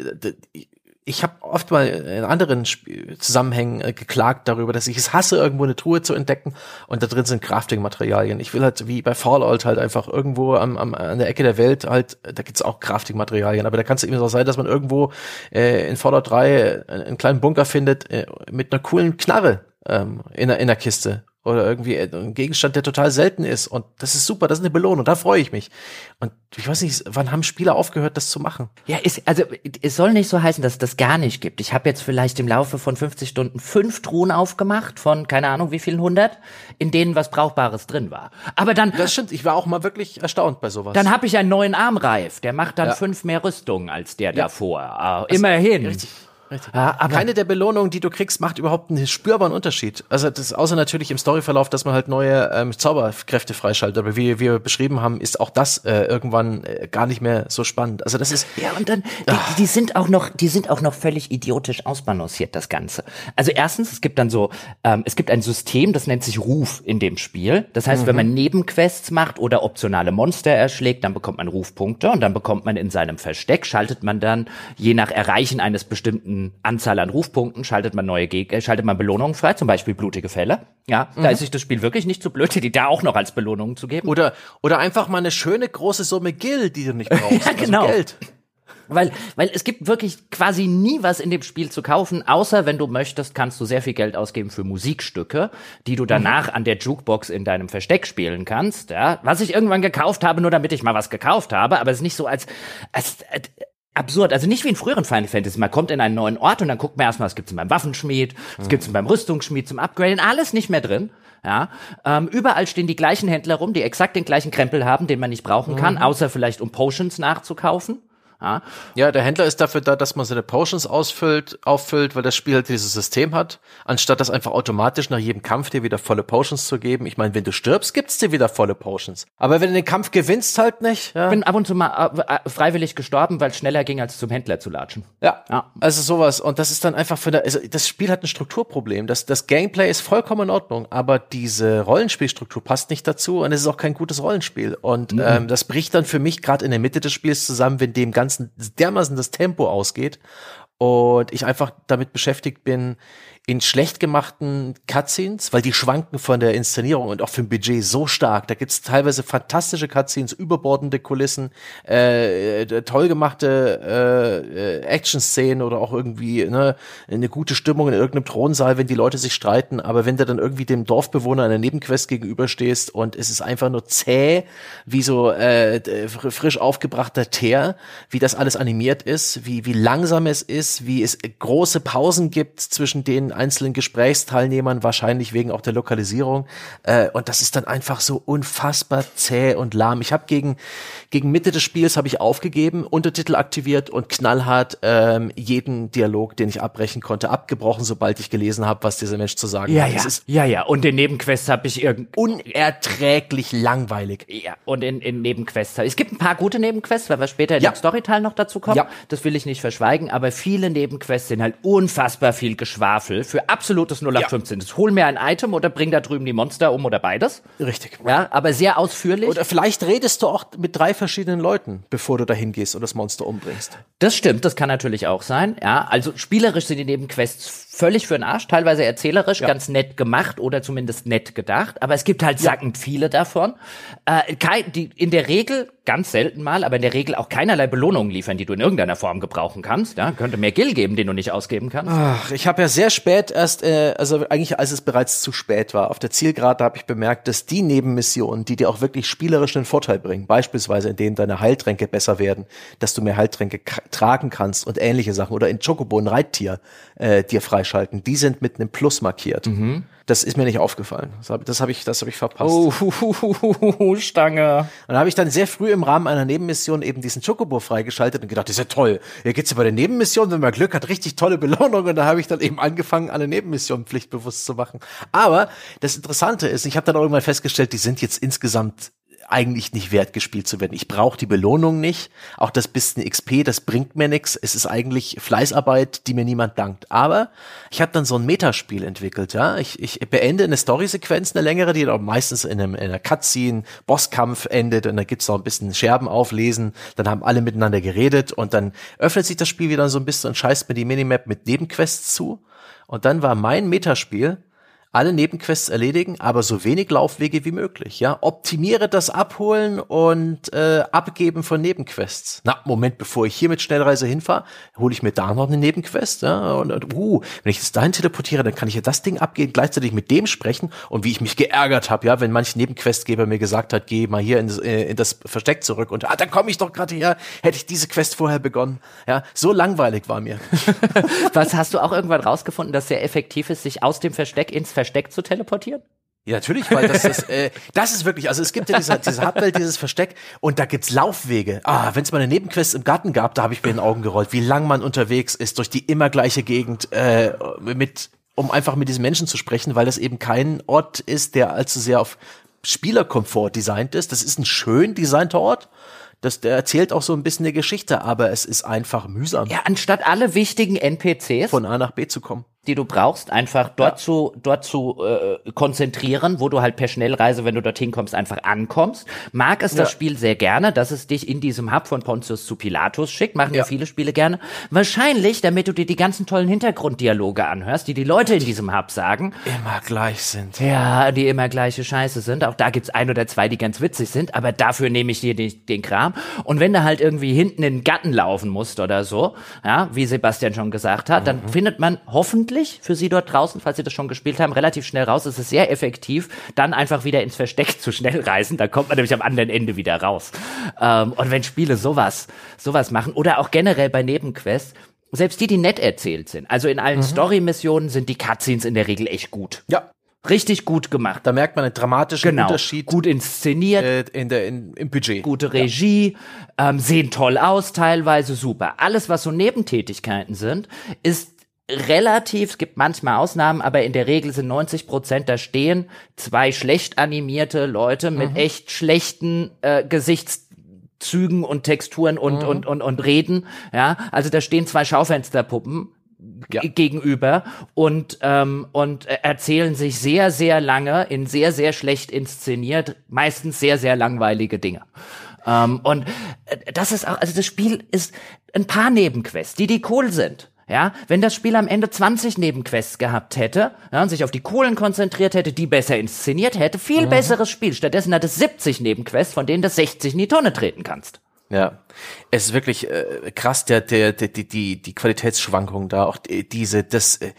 S1: ich habe oft mal in anderen Zusammenhängen äh, geklagt darüber, dass ich es hasse, irgendwo eine Truhe zu entdecken und da drin sind Crafting-Materialien. Ich will halt wie bei Fallout halt einfach irgendwo am, am, an der Ecke der Welt halt, da gibt's auch Crafting-Materialien, aber da kann es eben so sein, dass man irgendwo äh, in Fallout 3 einen kleinen Bunker findet äh, mit einer coolen Knarre ähm, in, der, in der Kiste oder irgendwie ein Gegenstand, der total selten ist. Und das ist super, das ist eine Belohnung, da freue ich mich. Und ich weiß nicht, wann haben Spieler aufgehört, das zu machen?
S2: Ja, ist, also es soll nicht so heißen, dass es das gar nicht gibt. Ich habe jetzt vielleicht im Laufe von 50 Stunden fünf Truhen aufgemacht, von keine Ahnung wie vielen hundert, in denen was Brauchbares drin war. Aber dann.
S1: Das stimmt, ich war auch mal wirklich erstaunt bei sowas.
S2: Dann habe ich einen neuen Armreif, der macht dann ja. fünf mehr Rüstungen als der ja. davor. Uh, immerhin.
S1: Richtig Richtig. Ja, aber Keine der Belohnungen, die du kriegst, macht überhaupt einen spürbaren Unterschied. Also das außer natürlich im Storyverlauf, dass man halt neue ähm, Zauberkräfte freischaltet. Aber wie wir beschrieben haben, ist auch das äh, irgendwann äh, gar nicht mehr so spannend. Also das ist
S2: ja und dann die, die sind auch noch, die sind auch noch völlig idiotisch ausbalanciert das Ganze. Also erstens, es gibt dann so, ähm, es gibt ein System, das nennt sich Ruf in dem Spiel. Das heißt, mhm. wenn man Nebenquests macht oder optionale Monster erschlägt, dann bekommt man Rufpunkte und dann bekommt man in seinem Versteck schaltet man dann je nach Erreichen eines bestimmten Anzahl an Rufpunkten schaltet man neue Gegner, äh, schaltet man Belohnungen frei, zum Beispiel blutige Fälle. Ja, mhm. da ist sich das Spiel wirklich nicht so blöd, die da auch noch als Belohnung zu geben.
S1: Oder, oder einfach mal eine schöne große Summe Gil, die du nicht brauchst.
S2: ja, genau. Also Geld. Weil, weil es gibt wirklich quasi nie was in dem Spiel zu kaufen, außer wenn du möchtest, kannst du sehr viel Geld ausgeben für Musikstücke, die du danach an der Jukebox in deinem Versteck spielen kannst. Ja, was ich irgendwann gekauft habe, nur damit ich mal was gekauft habe, aber es ist nicht so als, als absurd. Also nicht wie in früheren Final Fantasy. Man kommt in einen neuen Ort und dann guckt man erstmal, was gibt's denn beim Waffenschmied, was gibt's denn beim Rüstungsschmied zum Upgraden, alles nicht mehr drin. Ja, ähm, überall stehen die gleichen Händler rum, die exakt den gleichen Krempel haben, den man nicht brauchen kann, mhm. außer vielleicht um Potions nachzukaufen.
S1: Ja. ja, der Händler ist dafür da, dass man seine Potions ausfüllt, auffüllt, weil das Spiel halt dieses System hat, anstatt das einfach automatisch nach jedem Kampf dir wieder volle Potions zu geben. Ich meine, wenn du stirbst, gibt's dir wieder volle Potions. Aber wenn du den Kampf gewinnst, halt nicht.
S2: Ja. Ich bin ab und zu mal äh, äh, freiwillig gestorben, weil es schneller ging, als zum Händler zu latschen.
S1: Ja, ja. Also sowas. Und das ist dann einfach für der, also das Spiel hat ein Strukturproblem. Das, das Gameplay ist vollkommen in Ordnung, aber diese Rollenspielstruktur passt nicht dazu und es ist auch kein gutes Rollenspiel. Und mhm. ähm, das bricht dann für mich gerade in der Mitte des Spiels zusammen, wenn dem ganz Ganzen dermaßen das Tempo ausgeht und ich einfach damit beschäftigt bin, in schlecht gemachten Cutscenes, weil die schwanken von der Inszenierung und auch vom Budget so stark. Da gibt's teilweise fantastische Cutscenes, überbordende Kulissen, äh, äh, toll gemachte äh, äh, Action-Szenen oder auch irgendwie ne, eine gute Stimmung in irgendeinem Thronsaal, wenn die Leute sich streiten. Aber wenn du dann irgendwie dem Dorfbewohner einer Nebenquest gegenüberstehst und es ist einfach nur zäh, wie so äh, frisch aufgebrachter Teer, wie das alles animiert ist, wie, wie langsam es ist, wie es große Pausen gibt zwischen den einzelnen Gesprächsteilnehmern, wahrscheinlich wegen auch der Lokalisierung. Äh, und das ist dann einfach so unfassbar zäh und lahm. Ich habe gegen, gegen Mitte des Spiels habe ich aufgegeben, Untertitel aktiviert und knallhart ähm, jeden Dialog, den ich abbrechen konnte, abgebrochen, sobald ich gelesen habe, was dieser Mensch zu sagen
S2: ja,
S1: hat.
S2: Ja, ist ja, ja. Und in Nebenquests habe ich irgend
S1: unerträglich langweilig.
S2: Ja, und in, in Nebenquests. Es gibt ein paar gute Nebenquests, weil wir später in ja. dem Storyteil noch dazu kommen. Ja. Das will ich nicht verschweigen, aber viele Nebenquests sind halt unfassbar viel Geschwafel für absolutes 0815. Ja. Hol mir ein Item oder bring da drüben die Monster um oder beides.
S1: Richtig.
S2: Ja, aber sehr ausführlich.
S1: Oder vielleicht redest du auch mit drei verschiedenen Leuten, bevor du dahin gehst und das Monster umbringst.
S2: Das stimmt, das kann natürlich auch sein. Ja, also spielerisch sind die Nebenquests völlig für den Arsch, teilweise erzählerisch, ja. ganz nett gemacht oder zumindest nett gedacht. Aber es gibt halt sackend viele davon. Äh, kein, die in der Regel, ganz selten mal, aber in der Regel auch keinerlei Belohnungen liefern, die du in irgendeiner Form gebrauchen kannst. Ja, könnte mehr Gil geben, den du nicht ausgeben kannst.
S1: Ach, ich habe ja sehr spät erst, äh, also eigentlich als es bereits zu spät war, auf der Zielgerade habe ich bemerkt, dass die Nebenmissionen, die dir auch wirklich spielerisch einen Vorteil bringen, beispielsweise indem deine Heiltränke besser werden, dass du mehr Heiltränke tragen kannst und ähnliche Sachen oder in Chocobo ein Reittier äh, dir frei freischalten, die sind mit einem Plus markiert. Mhm. Das ist mir nicht aufgefallen. Das habe hab ich, das ich verpasst.
S2: Oh, Stange. Und
S1: dann habe ich dann sehr früh im Rahmen einer Nebenmission eben diesen Chocobo freigeschaltet und gedacht, das ist ja toll. Hier geht's ja bei der Nebenmission, wenn man Glück hat, richtig tolle Belohnung. Und da habe ich dann eben angefangen, alle Nebenmissionen pflichtbewusst zu machen. Aber das Interessante ist, ich habe dann auch irgendwann festgestellt, die sind jetzt insgesamt eigentlich nicht wert gespielt zu werden. Ich brauche die Belohnung nicht. Auch das bisschen XP, das bringt mir nichts. Es ist eigentlich Fleißarbeit, die mir niemand dankt. Aber ich habe dann so ein Metaspiel entwickelt. Ja, ich, ich beende eine Storysequenz, eine längere, die dann meistens in, einem, in einer Cutscene, Bosskampf endet und da gibt's noch ein bisschen Scherben auflesen. Dann haben alle miteinander geredet und dann öffnet sich das Spiel wieder so ein bisschen und scheißt mir die Minimap mit Nebenquests zu. Und dann war mein Metaspiel, alle Nebenquests erledigen, aber so wenig Laufwege wie möglich. Ja, optimiere das Abholen und äh, Abgeben von Nebenquests. Na, Moment, bevor ich hier mit Schnellreise hinfahre, hole ich mir da noch eine Nebenquest. Ja, und, und uh, wenn ich jetzt dahin teleportiere, dann kann ich ja das Ding abgehen, gleichzeitig mit dem sprechen und wie ich mich geärgert habe, ja, wenn manch Nebenquestgeber mir gesagt hat, geh mal hier in, äh, in das Versteck zurück und ah, dann komme ich doch gerade her, hätte ich diese Quest vorher begonnen. Ja, so langweilig war mir.
S2: Was hast du auch irgendwann rausgefunden, dass sehr effektiv ist, sich aus dem Versteck ins Versteck zu teleportieren?
S1: Ja, natürlich, weil das ist, äh, das ist wirklich, also es gibt ja diese, diese Hubwelt, dieses Versteck und da gibt's Laufwege. Ah, wenn es mal eine Nebenquest im Garten gab, da habe ich mir in den Augen gerollt, wie lang man unterwegs ist durch die immer gleiche Gegend äh, mit, um einfach mit diesen Menschen zu sprechen, weil das eben kein Ort ist, der allzu sehr auf Spielerkomfort designt ist. Das ist ein schön designter Ort. Das, der erzählt auch so ein bisschen eine Geschichte, aber es ist einfach mühsam.
S2: Ja, anstatt alle wichtigen NPCs
S1: von A nach B zu kommen
S2: die du brauchst, einfach dort ja. zu dort zu äh, konzentrieren, wo du halt per Schnellreise, wenn du dorthin kommst, einfach ankommst. Mag es ja. das Spiel sehr gerne, dass es dich in diesem Hub von Pontius zu Pilatus schickt, machen ja, viele Spiele gerne. Wahrscheinlich, damit du dir die ganzen tollen Hintergrunddialoge anhörst, die die Leute in diesem Hub sagen.
S1: Immer gleich sind.
S2: Ja, die immer gleiche Scheiße sind. Auch da gibt's ein oder zwei, die ganz witzig sind, aber dafür nehme ich dir den, den Kram. Und wenn du halt irgendwie hinten in den Gatten laufen musst oder so, ja, wie Sebastian schon gesagt hat, mhm. dann findet man hoffentlich nützlich für Sie dort draußen, falls Sie das schon gespielt haben, relativ schnell raus. Es ist sehr effektiv, dann einfach wieder ins Versteck zu schnell reisen. Da kommt man nämlich am anderen Ende wieder raus. Ähm, und wenn Spiele sowas, sowas machen oder auch generell bei Nebenquests, selbst die, die nett erzählt sind. Also in allen mhm. Story-Missionen sind die Cutscenes in der Regel echt gut.
S1: Ja.
S2: Richtig gut gemacht.
S1: Da merkt man einen dramatischen genau. Unterschied.
S2: Gut inszeniert.
S1: Äh, in der, in, Im Budget.
S2: Gute Regie. Ja. Ähm, sehen toll aus, teilweise super. Alles, was so Nebentätigkeiten sind, ist relativ, es gibt manchmal Ausnahmen, aber in der Regel sind 90 Prozent da stehen zwei schlecht animierte Leute mit mhm. echt schlechten äh, Gesichtszügen und Texturen und, mhm. und, und, und Reden. Ja, also da stehen zwei Schaufensterpuppen ja. gegenüber und ähm, und erzählen sich sehr sehr lange in sehr sehr schlecht inszeniert meistens sehr sehr langweilige Dinge ähm, und äh, das ist auch also das Spiel ist ein paar Nebenquests die die cool sind ja, wenn das Spiel am Ende 20 Nebenquests gehabt hätte ja, und sich auf die Kohlen konzentriert hätte, die besser inszeniert hätte, viel mhm. besseres Spiel. Stattdessen hat es 70 Nebenquests, von denen du 60 in die Tonne treten kannst.
S1: Ja, es ist wirklich äh, krass, der, der, der, die, die, die Qualitätsschwankung da, auch diese, das, äh,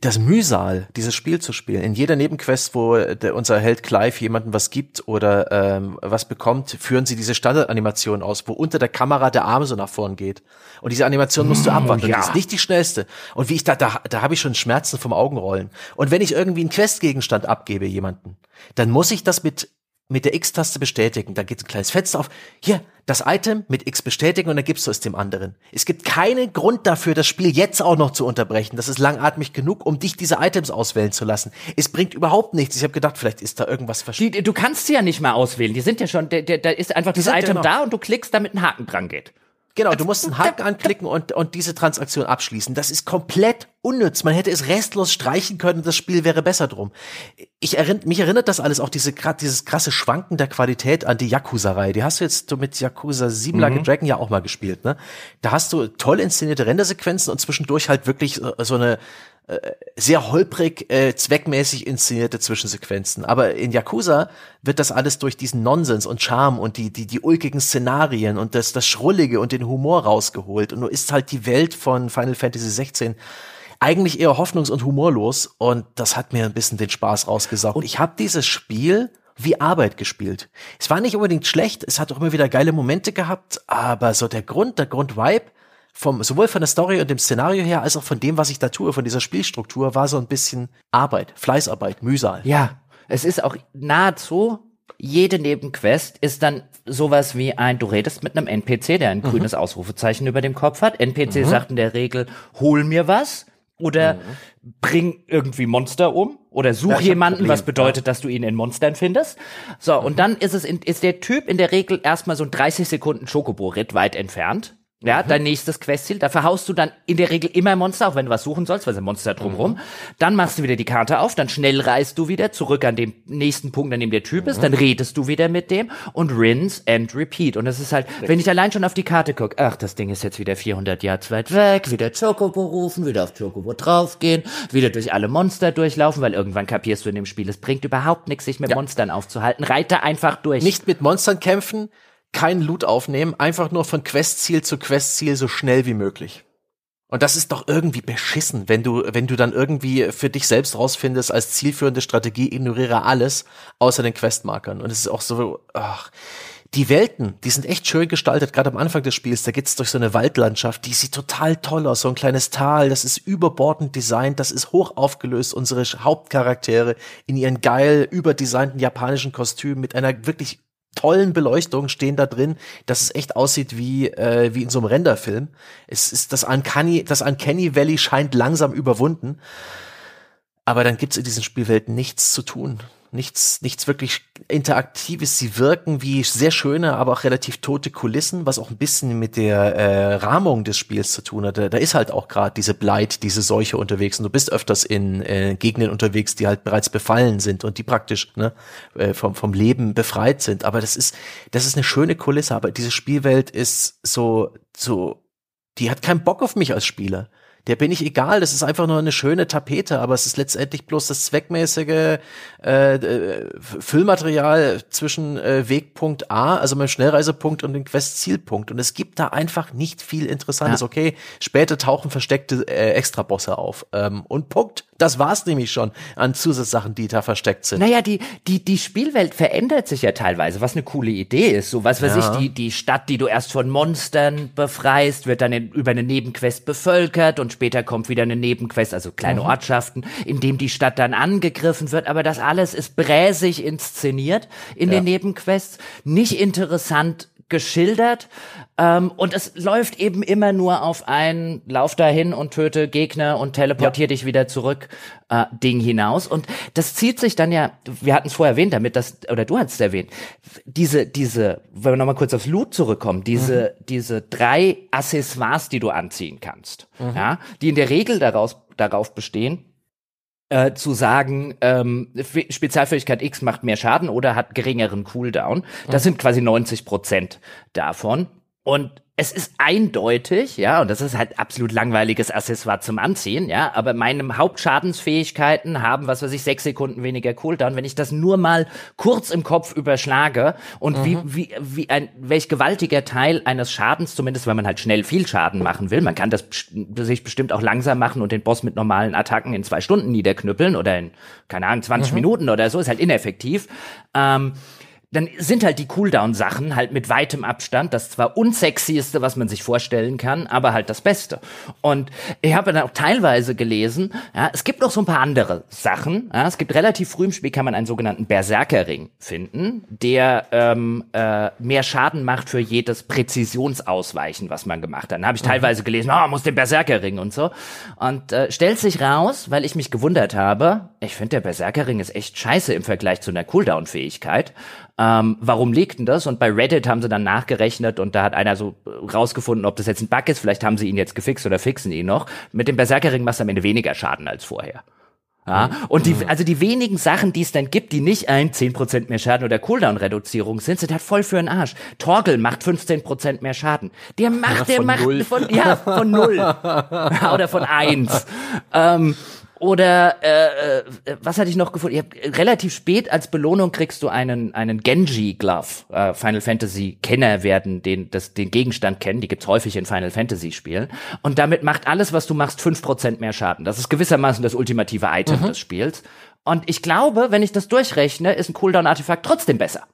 S1: das Mühsal, dieses Spiel zu spielen. In jeder Nebenquest, wo der, unser Held Clive jemandem was gibt oder ähm, was bekommt, führen sie diese Standardanimation aus, wo unter der Kamera der Arm so nach vorn geht. Und diese Animation musst du mm, abwarten. Ja. Die ist nicht die schnellste. Und wie ich da, da, da habe ich schon Schmerzen vom Augenrollen. Und wenn ich irgendwie einen Questgegenstand abgebe jemanden, dann muss ich das mit mit der X-Taste bestätigen. Da geht ein kleines Fenster auf. Hier, das Item mit X bestätigen und dann gibst du es dem anderen. Es gibt keinen Grund dafür, das Spiel jetzt auch noch zu unterbrechen. Das ist langatmig genug, um dich diese Items auswählen zu lassen. Es bringt überhaupt nichts. Ich habe gedacht, vielleicht ist da irgendwas
S2: verschwunden. Du kannst sie ja nicht mal auswählen. Die sind ja schon, da ist einfach das Item da und du klickst, damit ein Haken dran geht.
S1: Genau, du musst einen Haken anklicken und, und diese Transaktion abschließen. Das ist komplett unnütz. Man hätte es restlos streichen können, das Spiel wäre besser drum. Ich erinnere, mich erinnert das alles auch diese, dieses krasse Schwanken der Qualität an die Yakuza-Reihe. Die hast du jetzt mit Yakuza 7 mhm. Dragon ja auch mal gespielt, ne? Da hast du toll inszenierte Rendersequenzen und zwischendurch halt wirklich so eine, sehr holprig, äh, zweckmäßig inszenierte Zwischensequenzen. Aber in Yakuza wird das alles durch diesen Nonsens und Charme und die, die, die ulkigen Szenarien und das, das Schrullige und den Humor rausgeholt. Und nur ist halt die Welt von Final Fantasy 16 eigentlich eher hoffnungs- und humorlos. Und das hat mir ein bisschen den Spaß rausgesaugt. Und ich habe dieses Spiel wie Arbeit gespielt. Es war nicht unbedingt schlecht, es hat auch immer wieder geile Momente gehabt, aber so der Grund, der Grundvibe vom, sowohl von der Story und dem Szenario her, als auch von dem, was ich da tue, von dieser Spielstruktur, war so ein bisschen Arbeit, Fleißarbeit, Mühsal.
S2: Ja, es ist auch nahezu jede Nebenquest ist dann sowas wie ein, du redest mit einem NPC, der ein mhm. grünes Ausrufezeichen über dem Kopf hat. NPC mhm. sagt in der Regel, hol mir was oder mhm. bring irgendwie Monster um oder such jemanden, was bedeutet, ja. dass du ihn in Monstern findest. So, und mhm. dann ist es in, ist der Typ in der Regel erstmal so ein 30 Sekunden Schokobo-Ritt weit entfernt. Ja, mhm. dein nächstes Questziel. Da verhaust du dann in der Regel immer Monster, auch wenn du was suchen sollst, weil es ein Monster drumherum. Mhm. Dann machst du wieder die Karte auf, dann schnell reist du wieder zurück an den nächsten Punkt, an dem der Typ mhm. ist, dann redest du wieder mit dem und rinse and repeat. Und das ist halt, Richtig. wenn ich allein schon auf die Karte gucke, ach, das Ding ist jetzt wieder 400 Yards weit weg, wieder Chocobo rufen, wieder auf Chocobo draufgehen, wieder durch alle Monster durchlaufen, weil irgendwann kapierst du in dem Spiel, es bringt überhaupt nichts, sich mit ja. Monstern aufzuhalten. Reite einfach durch.
S1: Nicht mit Monstern kämpfen, keinen Loot aufnehmen, einfach nur von Questziel zu Questziel so schnell wie möglich. Und das ist doch irgendwie beschissen, wenn du, wenn du dann irgendwie für dich selbst rausfindest, als zielführende Strategie ignoriere alles außer den Questmarkern. Und es ist auch so, ach, die Welten, die sind echt schön gestaltet. Gerade am Anfang des Spiels, da geht's durch so eine Waldlandschaft, die sieht total toll aus. So ein kleines Tal, das ist überbordend designt, das ist hoch aufgelöst. Unsere Hauptcharaktere in ihren geil überdesignten japanischen Kostümen mit einer wirklich tollen Beleuchtung stehen da drin, dass es echt aussieht wie äh, wie in so einem Renderfilm. Es ist das Uncanny, das Uncanny Valley scheint langsam überwunden. Aber dann gibt's in diesen Spielwelten nichts zu tun nichts, nichts wirklich Interaktives. Sie wirken wie sehr schöne, aber auch relativ tote Kulissen, was auch ein bisschen mit der äh, Rahmung des Spiels zu tun hat. Da ist halt auch gerade diese Blight, diese Seuche unterwegs und du bist öfters in äh, Gegenden unterwegs, die halt bereits befallen sind und die praktisch ne, äh, vom, vom Leben befreit sind. Aber das ist, das ist eine schöne Kulisse, aber diese Spielwelt ist so, so, die hat keinen Bock auf mich als Spieler der bin ich egal. Das ist einfach nur eine schöne Tapete, aber es ist letztendlich bloß das zweckmäßige äh, äh, Füllmaterial zwischen äh, Wegpunkt A, also meinem Schnellreisepunkt und dem Quest-Zielpunkt. Und es gibt da einfach nicht viel Interessantes. Ja. Okay, später tauchen versteckte äh, Extrabosse auf. Ähm, und Punkt. Das war's nämlich schon an Zusatzsachen, die da versteckt sind.
S2: Naja, die, die, die Spielwelt verändert sich ja teilweise, was eine coole Idee ist. So was weiß ja. ich, die, die Stadt, die du erst von Monstern befreist, wird dann in, über eine Nebenquest bevölkert und später kommt wieder eine Nebenquest, also kleine mhm. Ortschaften, in dem die Stadt dann angegriffen wird. Aber das alles ist bräsig inszeniert in ja. den Nebenquests. Nicht interessant geschildert. Ähm, und es läuft eben immer nur auf ein Lauf dahin und töte Gegner und teleportier ja. dich wieder zurück äh, Ding hinaus. Und das zieht sich dann ja, wir hatten es vorher erwähnt, damit das, oder du hast es erwähnt, diese, diese, wenn wir nochmal kurz aufs Loot zurückkommen, diese, mhm. diese drei Accessoires, die du anziehen kannst, mhm. ja, die in der Regel daraus, darauf bestehen, äh, zu sagen, ähm, Spezialfähigkeit X macht mehr Schaden oder hat geringeren Cooldown. Das mhm. sind quasi 90 Prozent davon. Und es ist eindeutig, ja, und das ist halt absolut langweiliges Accessoire zum Anziehen, ja, aber meine Hauptschadensfähigkeiten haben, was weiß ich, sechs Sekunden weniger Cooldown. Wenn ich das nur mal kurz im Kopf überschlage und mhm. wie, wie, wie ein, welch gewaltiger Teil eines Schadens, zumindest wenn man halt schnell viel Schaden machen will, man kann das sich bestimmt auch langsam machen und den Boss mit normalen Attacken in zwei Stunden niederknüppeln oder in, keine Ahnung, 20 mhm. Minuten oder so, ist halt ineffektiv. Ähm, dann sind halt die Cooldown-Sachen halt mit weitem Abstand das zwar unsexieste, was man sich vorstellen kann, aber halt das Beste. Und ich habe dann auch teilweise gelesen, ja, es gibt noch so ein paar andere Sachen. Ja, es gibt relativ früh im Spiel kann man einen sogenannten Berserkerring finden, der ähm, äh, mehr Schaden macht für jedes Präzisionsausweichen, was man gemacht hat. Dann habe ich mhm. teilweise gelesen, oh, muss den Berserkerring und so. Und äh, stellt sich raus, weil ich mich gewundert habe, ich finde der Berserkerring ist echt scheiße im Vergleich zu einer Cooldown-Fähigkeit ähm, warum liegt denn das? Und bei Reddit haben sie dann nachgerechnet und da hat einer so rausgefunden, ob das jetzt ein Bug ist. Vielleicht haben sie ihn jetzt gefixt oder fixen ihn noch. Mit dem Berserkerring machst du am Ende weniger Schaden als vorher. Ja, und die, mhm. also die wenigen Sachen, die es dann gibt, die nicht ein 10% mehr Schaden oder Cooldown-Reduzierung sind, sind halt voll für den Arsch. Torgel macht 15% mehr Schaden. Der macht, der macht null. von, ja, von null. oder von eins. Ähm, oder äh, äh, was hatte ich noch gefunden? Ich hab, relativ spät als Belohnung kriegst du einen einen Genji Glove. Äh, Final Fantasy Kenner werden den das den Gegenstand kennen. Die gibt's häufig in Final Fantasy Spielen. Und damit macht alles, was du machst, fünf Prozent mehr Schaden. Das ist gewissermaßen das ultimative Item mhm. des Spiels. Und ich glaube, wenn ich das durchrechne, ist ein Cooldown Artefakt trotzdem besser.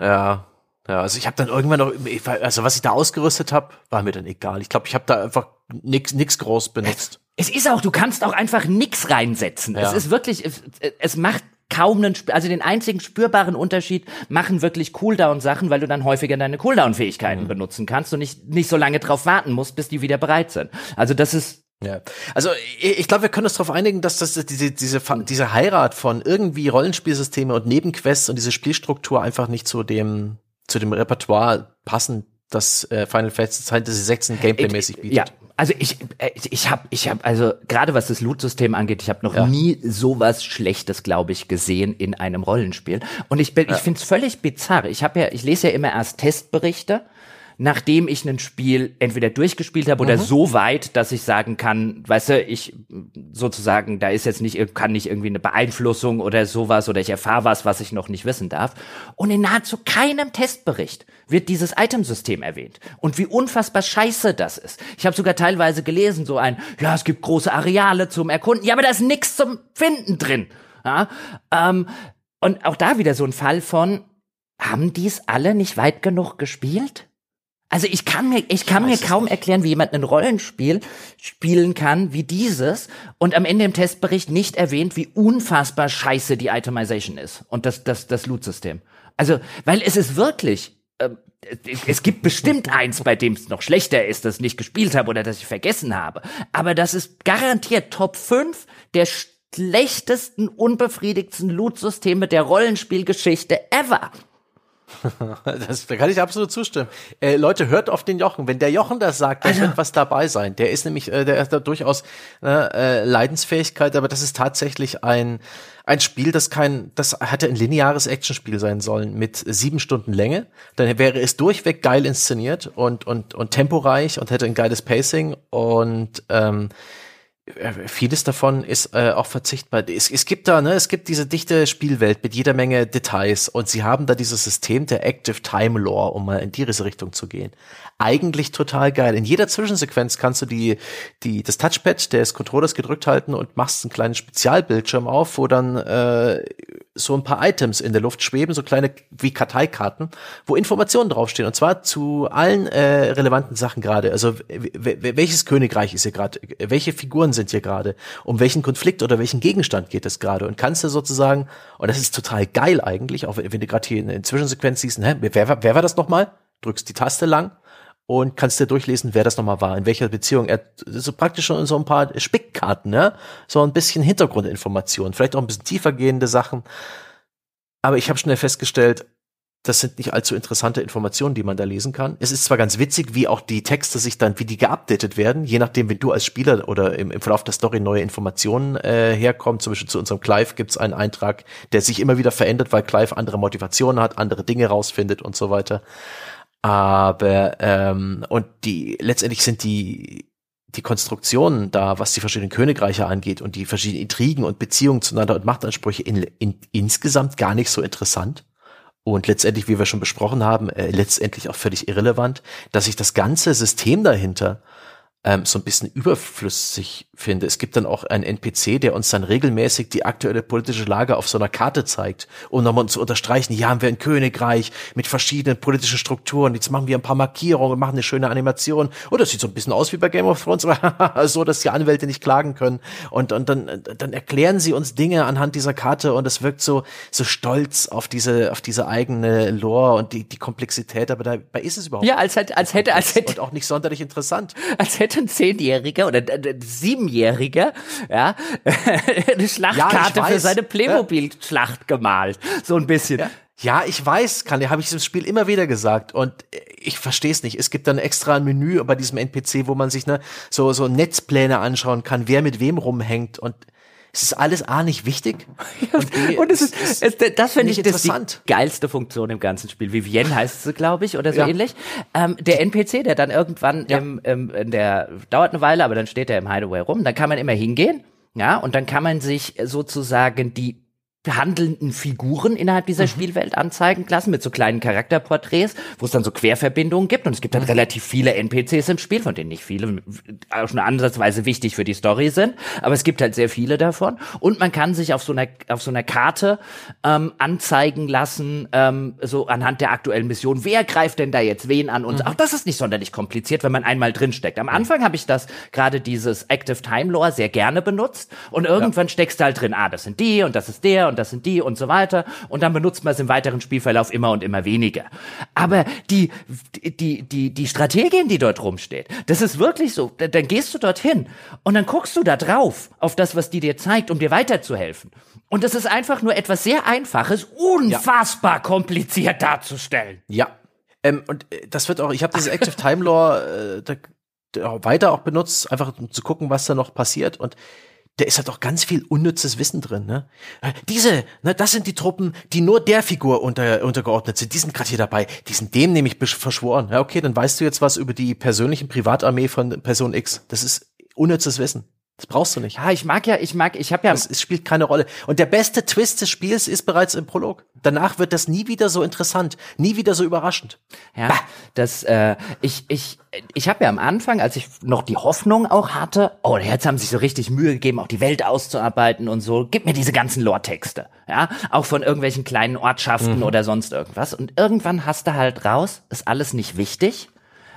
S1: Ja, ja, also ich habe dann irgendwann noch, also was ich da ausgerüstet habe, war mir dann egal. Ich glaube, ich habe da einfach nix, nix groß benutzt.
S2: Es ist auch, du kannst auch einfach nix reinsetzen. Ja. Es ist wirklich, es, es macht kaum einen, also den einzigen spürbaren Unterschied machen wirklich Cooldown-Sachen, weil du dann häufiger deine Cooldown-Fähigkeiten mhm. benutzen kannst und nicht, nicht so lange drauf warten musst, bis die wieder bereit sind. Also das ist
S1: ja, also ich, ich glaube, wir können uns darauf einigen, dass das diese diese diese Heirat von irgendwie Rollenspielsysteme und Nebenquests und diese Spielstruktur einfach nicht zu dem zu dem Repertoire passen, das äh, Final Fantasy 16 Gameplay-mäßig bietet.
S2: Ja, also ich äh, ich habe ich habe also gerade was das Loot-System angeht, ich habe noch ja. nie sowas Schlechtes, glaube ich, gesehen in einem Rollenspiel. Und ich bin, ja. ich finde es völlig bizarr. Ich habe ja, ich lese ja immer erst Testberichte nachdem ich ein Spiel entweder durchgespielt habe oder mhm. so weit, dass ich sagen kann, weißt du, ich sozusagen, da ist jetzt nicht, kann nicht irgendwie eine Beeinflussung oder sowas oder ich erfahre was, was ich noch nicht wissen darf. Und in nahezu keinem Testbericht wird dieses Itemsystem erwähnt und wie unfassbar scheiße das ist. Ich habe sogar teilweise gelesen, so ein, ja, es gibt große Areale zum Erkunden, ja, aber da ist nichts zum Finden drin. Ja? Ähm, und auch da wieder so ein Fall von, haben dies alle nicht weit genug gespielt? Also ich kann mir, ich kann mir kaum nicht. erklären, wie jemand ein Rollenspiel spielen kann wie dieses und am Ende im Testbericht nicht erwähnt, wie unfassbar scheiße die Itemization ist und das, das, das Loot-System. Also, weil es ist wirklich, äh, es gibt bestimmt eins, bei dem es noch schlechter ist, das ich nicht gespielt habe oder das ich vergessen habe. Aber das ist garantiert Top 5 der schlechtesten, unbefriedigtsten Loot-Systeme der Rollenspielgeschichte ever.
S1: Das, da kann ich absolut zustimmen. Äh, Leute, hört auf den Jochen. Wenn der Jochen das sagt, dann wird was dabei sein. Der ist nämlich, äh, der ist da durchaus äh, Leidensfähigkeit, aber das ist tatsächlich ein ein Spiel, das kein, das hätte ein lineares Actionspiel sein sollen mit sieben Stunden Länge. Dann wäre es durchweg geil inszeniert und und und temporeich und hätte ein geiles Pacing und ähm, äh, vieles davon ist äh, auch verzichtbar. Es, es gibt da, ne, es gibt diese dichte Spielwelt mit jeder Menge Details und sie haben da dieses System der Active Time Lore, um mal in diese Richtung zu gehen. Eigentlich total geil. In jeder Zwischensequenz kannst du die, die, das Touchpad des Controllers gedrückt halten und machst einen kleinen Spezialbildschirm auf, wo dann äh, so ein paar Items in der Luft schweben, so kleine wie Karteikarten, wo Informationen draufstehen und zwar zu allen äh, relevanten Sachen gerade. Also welches Königreich ist hier gerade, welche Figuren sind hier gerade, um welchen Konflikt oder welchen Gegenstand geht es gerade und kannst du sozusagen, und das ist total geil eigentlich, auch wenn du gerade hier in der Zwischensequenz siehst, hä, wer, wer war das nochmal? Drückst die Taste lang und kannst dir durchlesen, wer das nochmal war, in welcher Beziehung. Er so praktisch schon so ein paar Spickkarten, ne? So ein bisschen Hintergrundinformationen, vielleicht auch ein bisschen tiefer gehende Sachen. Aber ich habe schnell festgestellt, das sind nicht allzu interessante Informationen, die man da lesen kann. Es ist zwar ganz witzig, wie auch die Texte sich dann, wie die geupdatet werden, je nachdem, wenn du als Spieler oder im, im Verlauf der Story neue Informationen äh, herkommen. Zum Beispiel zu unserem Clive gibt es einen Eintrag, der sich immer wieder verändert, weil Clive andere Motivationen hat, andere Dinge rausfindet und so weiter. Aber ähm, und die letztendlich sind die die Konstruktionen da, was die verschiedenen Königreiche angeht und die verschiedenen Intrigen und Beziehungen zueinander und Machtansprüche in, in, insgesamt gar nicht so interessant. Und letztendlich, wie wir schon besprochen haben, äh, letztendlich auch völlig irrelevant, dass sich das ganze System dahinter ähm, so ein bisschen überflüssig finde. Es gibt dann auch einen NPC, der uns dann regelmäßig die aktuelle politische Lage auf so einer Karte zeigt, um nochmal zu unterstreichen, hier haben wir ein Königreich mit verschiedenen politischen Strukturen, jetzt machen wir ein paar Markierungen machen eine schöne Animation. Und das sieht so ein bisschen aus wie bei Game of Thrones, so, dass die Anwälte nicht klagen können. Und, und dann, dann erklären sie uns Dinge anhand dieser Karte und es wirkt so, so stolz auf diese, auf diese eigene Lore und die, die Komplexität, aber dabei ist es überhaupt
S2: Ja, als hätte, als hätte, als hätte.
S1: Und auch nicht sonderlich interessant.
S2: Als hätte ein Zehnjähriger oder ein Siebenjähriger, ja, eine Schlachtkarte ja, für seine Playmobil-Schlacht gemalt. So ein bisschen.
S1: Ja. Ja, ich weiß, kann, habe ich im Spiel immer wieder gesagt und ich verstehe es nicht. Es gibt dann extra ein Menü bei diesem NPC, wo man sich ne, so so Netzpläne anschauen kann, wer mit wem rumhängt und es ist alles A nicht wichtig.
S2: und, B, und es ist, es, es, das finde ich das die geilste Funktion im ganzen Spiel. Vivienne heißt sie, glaube ich, oder so ja. ähnlich. Ähm, der NPC, der dann irgendwann ja. im, im, in der dauert eine Weile, aber dann steht er im Hideaway rum. Dann kann man immer hingehen. Ja, und dann kann man sich sozusagen die handelnden Figuren innerhalb dieser mhm. Spielwelt anzeigen lassen mit so kleinen Charakterporträts, wo es dann so Querverbindungen gibt und es gibt dann mhm. relativ viele NPCs im Spiel, von denen nicht viele auch schon ansatzweise wichtig für die Story sind, aber es gibt halt sehr viele davon und man kann sich auf so einer auf so einer Karte ähm, anzeigen lassen, ähm, so anhand der aktuellen Mission, wer greift denn da jetzt wen an und mhm. auch das ist nicht sonderlich kompliziert, wenn man einmal drin steckt. Am Anfang habe ich das gerade dieses Active Time Lore sehr gerne benutzt und irgendwann ja. steckst du halt drin, ah, das sind die und das ist der und das sind die und so weiter. Und dann benutzt man es im weiteren Spielverlauf immer und immer weniger. Aber die, die, die, die Strategin, die dort rumsteht, das ist wirklich so. Dann gehst du dorthin und dann guckst du da drauf auf das, was die dir zeigt, um dir weiterzuhelfen. Und das ist einfach nur etwas sehr Einfaches, unfassbar ja. kompliziert darzustellen.
S1: Ja. Ähm, und äh, das wird auch, ich habe dieses Active Time Lore äh, da, weiter auch benutzt, einfach um zu gucken, was da noch passiert. Und da ist halt auch ganz viel unnützes Wissen drin. Ne? Diese, ne, das sind die Truppen, die nur der Figur unter, untergeordnet sind. Die sind gerade hier dabei. Die sind dem nämlich verschworen. Ja, okay, dann weißt du jetzt was über die persönlichen Privatarmee von Person X. Das ist unnützes Wissen. Das brauchst du nicht.
S2: Ja, ich mag ja, ich mag, ich habe ja.
S1: Es, es spielt keine Rolle. Und der beste Twist des Spiels ist bereits im Prolog. Danach wird das nie wieder so interessant, nie wieder so überraschend.
S2: Ja, bah. das, äh, ich, ich, ich habe ja am Anfang, als ich noch die Hoffnung auch hatte, oh, jetzt haben sie sich so richtig Mühe gegeben, auch die Welt auszuarbeiten und so. Gib mir diese ganzen Lore-Texte, ja, auch von irgendwelchen kleinen Ortschaften mhm. oder sonst irgendwas. Und irgendwann hast du halt raus, ist alles nicht wichtig.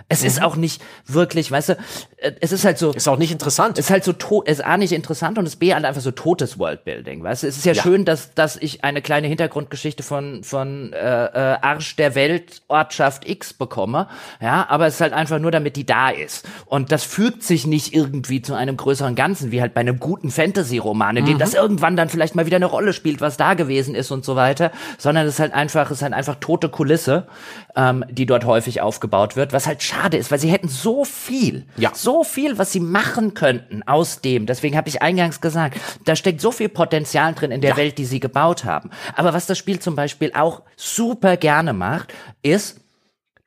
S2: Es mhm. ist auch nicht wirklich, weißt du, äh, es ist halt so.
S1: Ist auch nicht interessant.
S2: Es ist halt so tot, ist A nicht interessant und es B halt einfach so totes Worldbuilding, weißt du. Es ist ja, ja, schön, dass, dass ich eine kleine Hintergrundgeschichte von, von äh, äh, Arsch der Welt, Ortschaft X bekomme, ja, aber es ist halt einfach nur, damit die da ist. Und das fügt sich nicht irgendwie zu einem größeren Ganzen, wie halt bei einem guten Fantasy-Roman, in dem mhm. das irgendwann dann vielleicht mal wieder eine Rolle spielt, was da gewesen ist und so weiter, sondern es ist halt einfach, es ist halt einfach tote Kulisse, ähm, die dort häufig aufgebaut wird, was halt schade ist, weil sie hätten so viel, ja. so viel, was sie machen könnten aus dem. Deswegen habe ich eingangs gesagt, da steckt so viel Potenzial drin in der ja. Welt, die sie gebaut haben. Aber was das Spiel zum Beispiel auch super gerne macht, ist,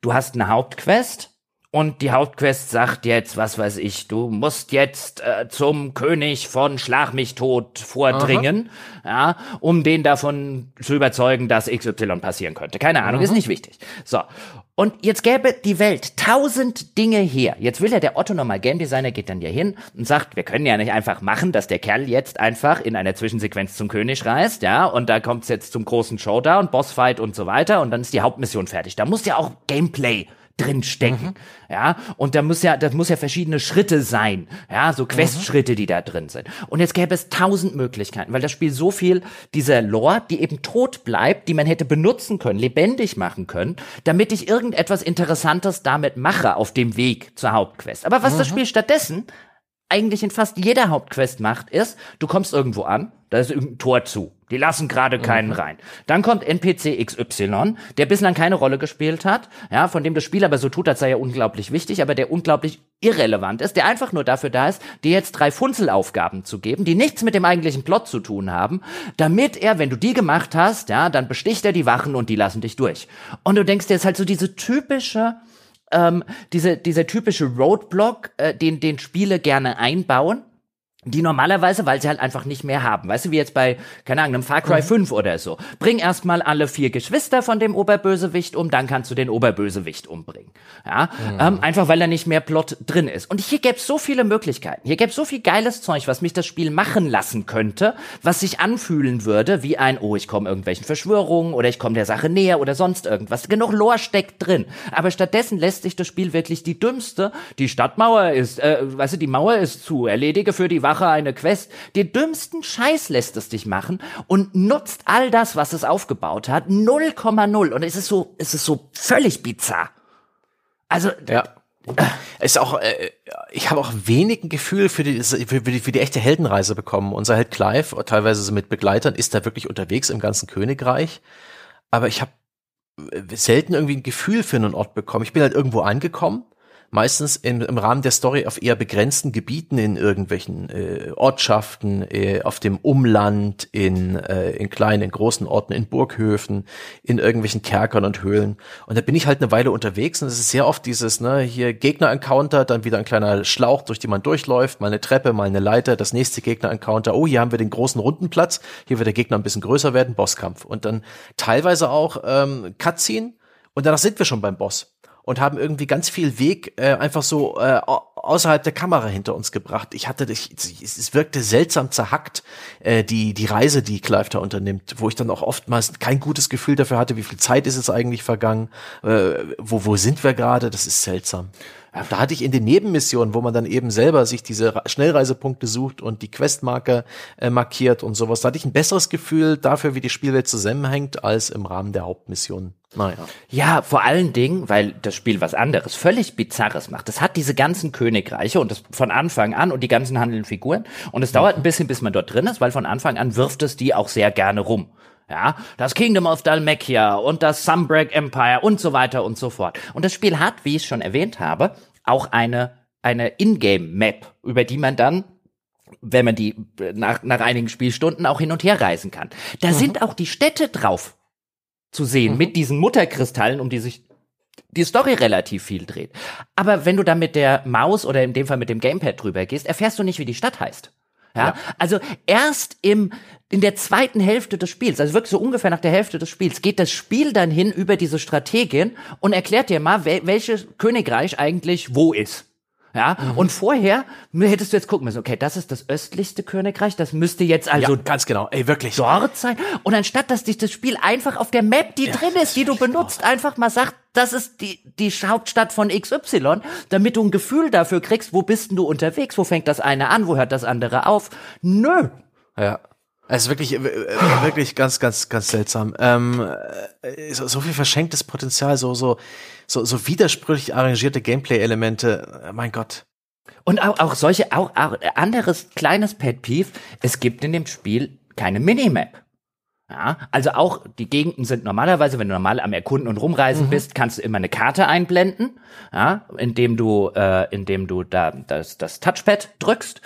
S2: du hast eine Hauptquest, und die Hauptquest sagt jetzt, was weiß ich, du musst jetzt äh, zum König von Schlag mich tot vordringen, Aha. ja, um den davon zu überzeugen, dass XY passieren könnte. Keine Ahnung, Aha. ist nicht wichtig. So. Und jetzt gäbe die Welt tausend Dinge her. Jetzt will ja der Otto normal Game Designer geht dann ja hin und sagt, wir können ja nicht einfach machen, dass der Kerl jetzt einfach in einer Zwischensequenz zum König reist, ja, und da kommt's jetzt zum großen Showdown, Bossfight und so weiter und dann ist die Hauptmission fertig. Da muss ja auch Gameplay drin stecken. Mhm. Ja, und da muss ja, das muss ja verschiedene Schritte sein. Ja, so Questschritte, die da drin sind. Und jetzt gäbe es tausend Möglichkeiten, weil das Spiel so viel dieser Lore, die eben tot bleibt, die man hätte benutzen können, lebendig machen können, damit ich irgendetwas Interessantes damit mache auf dem Weg zur Hauptquest. Aber was mhm. das Spiel stattdessen eigentlich in fast jeder Hauptquest macht, ist, du kommst irgendwo an, da ist irgendein Tor zu. Die lassen gerade keinen mhm. rein. Dann kommt NPC XY, der bislang keine Rolle gespielt hat, ja, von dem das Spiel aber so tut, als sei er unglaublich wichtig, aber der unglaublich irrelevant ist, der einfach nur dafür da ist, dir jetzt drei Funzelaufgaben zu geben, die nichts mit dem eigentlichen Plot zu tun haben, damit er, wenn du die gemacht hast, ja, dann besticht er die Wachen und die lassen dich durch. Und du denkst dir, ist halt so diese typische ähm, diese, dieser typische Roadblock, äh, den, den Spiele gerne einbauen die normalerweise, weil sie halt einfach nicht mehr haben. Weißt du, wie jetzt bei, keine Ahnung, einem Far Cry mhm. 5 oder so. Bring erstmal alle vier Geschwister von dem Oberbösewicht um, dann kannst du den Oberbösewicht umbringen. Ja, mhm. ähm, einfach weil da nicht mehr Plot drin ist. Und hier gäbe es so viele Möglichkeiten. Hier gäbe es so viel geiles Zeug, was mich das Spiel machen lassen könnte, was sich anfühlen würde wie ein, oh, ich komme irgendwelchen Verschwörungen oder ich komme der Sache näher oder sonst irgendwas. Genug Lore steckt drin. Aber stattdessen lässt sich das Spiel wirklich die dümmste, die Stadtmauer ist, äh, weißt du, die Mauer ist zu, erledige für die Wache mache eine Quest. Den dümmsten Scheiß lässt es dich machen und nutzt all das, was es aufgebaut hat, 0,0. Und es ist so, es ist so völlig bizarr. Also,
S1: ja. ist auch, äh, ich habe auch wenig ein Gefühl für die, für, die, für die echte Heldenreise bekommen. Unser Held Clive, teilweise mit Begleitern, ist da wirklich unterwegs im ganzen Königreich. Aber ich habe selten irgendwie ein Gefühl für einen Ort bekommen. Ich bin halt irgendwo angekommen meistens im, im Rahmen der Story auf eher begrenzten Gebieten in irgendwelchen äh, Ortschaften, äh, auf dem Umland, in, äh, in kleinen, in großen Orten, in Burghöfen, in irgendwelchen Kerkern und Höhlen. Und da bin ich halt eine Weile unterwegs und es ist sehr oft dieses, ne, hier Gegner-Encounter, dann wieder ein kleiner Schlauch, durch den man durchläuft, mal eine Treppe, mal eine Leiter, das nächste Gegner-Encounter, oh, hier haben wir den großen runden Platz, hier wird der Gegner ein bisschen größer werden, Bosskampf. Und dann teilweise auch ähm, Cutscene und danach sind wir schon beim Boss und haben irgendwie ganz viel Weg äh, einfach so äh, außerhalb der Kamera hinter uns gebracht. Ich hatte, ich, es wirkte seltsam zerhackt, äh, die, die Reise, die Clive da unternimmt, wo ich dann auch oftmals kein gutes Gefühl dafür hatte, wie viel Zeit ist es eigentlich vergangen, äh, wo, wo sind wir gerade, das ist seltsam. Da hatte ich in den Nebenmissionen, wo man dann eben selber sich diese Schnellreisepunkte sucht und die Questmarke äh, markiert und sowas, da hatte ich ein besseres Gefühl dafür, wie die Spielwelt zusammenhängt, als im Rahmen der Hauptmission.
S2: Naja. Ja, vor allen Dingen, weil das Spiel was anderes, völlig Bizarres macht. Es hat diese ganzen Königreiche und das von Anfang an und die ganzen handelnden Figuren. Und es dauert ein bisschen, bis man dort drin ist, weil von Anfang an wirft es die auch sehr gerne rum. Ja, das Kingdom of Dalmekia und das Sunbreak Empire und so weiter und so fort. Und das Spiel hat, wie ich schon erwähnt habe, auch eine, eine Ingame-Map, über die man dann wenn man die nach, nach einigen Spielstunden auch hin und her reisen kann. Da mhm. sind auch die Städte drauf zu sehen, mhm. mit diesen Mutterkristallen, um die sich die Story relativ viel dreht. Aber wenn du da mit der Maus oder in dem Fall mit dem Gamepad drüber gehst, erfährst du nicht, wie die Stadt heißt. Ja? ja. Also erst im in der zweiten Hälfte des Spiels, also wirklich so ungefähr nach der Hälfte des Spiels, geht das Spiel dann hin über diese Strategin und erklärt dir mal, wel welches Königreich eigentlich wo ist. Ja, mhm. und vorher hättest du jetzt gucken müssen, okay, das ist das östlichste Königreich, das müsste jetzt also
S1: ja, ganz genau, ey, wirklich
S2: dort sein. Und anstatt dass dich das Spiel einfach auf der Map, die ja, drin ist, die du benutzt, genau. einfach mal sagt, das ist die, die Hauptstadt von XY, damit du ein Gefühl dafür kriegst, wo bist denn du unterwegs, wo fängt das eine an, wo hört das andere auf? Nö.
S1: Ja. Es ist wirklich, äh, äh, wirklich ganz, ganz, ganz seltsam. Ähm, äh, so viel verschenktes Potenzial, so, so, so, so widersprüchlich arrangierte Gameplay-Elemente. Mein Gott.
S2: Und auch, auch solche, auch, auch anderes kleines Pet Peeve. Es gibt in dem Spiel keine Minimap. Ja, also auch die Gegenden sind normalerweise, wenn du normal am Erkunden und rumreisen mhm. bist, kannst du immer eine Karte einblenden, ja, indem du, äh, indem du da das, das Touchpad drückst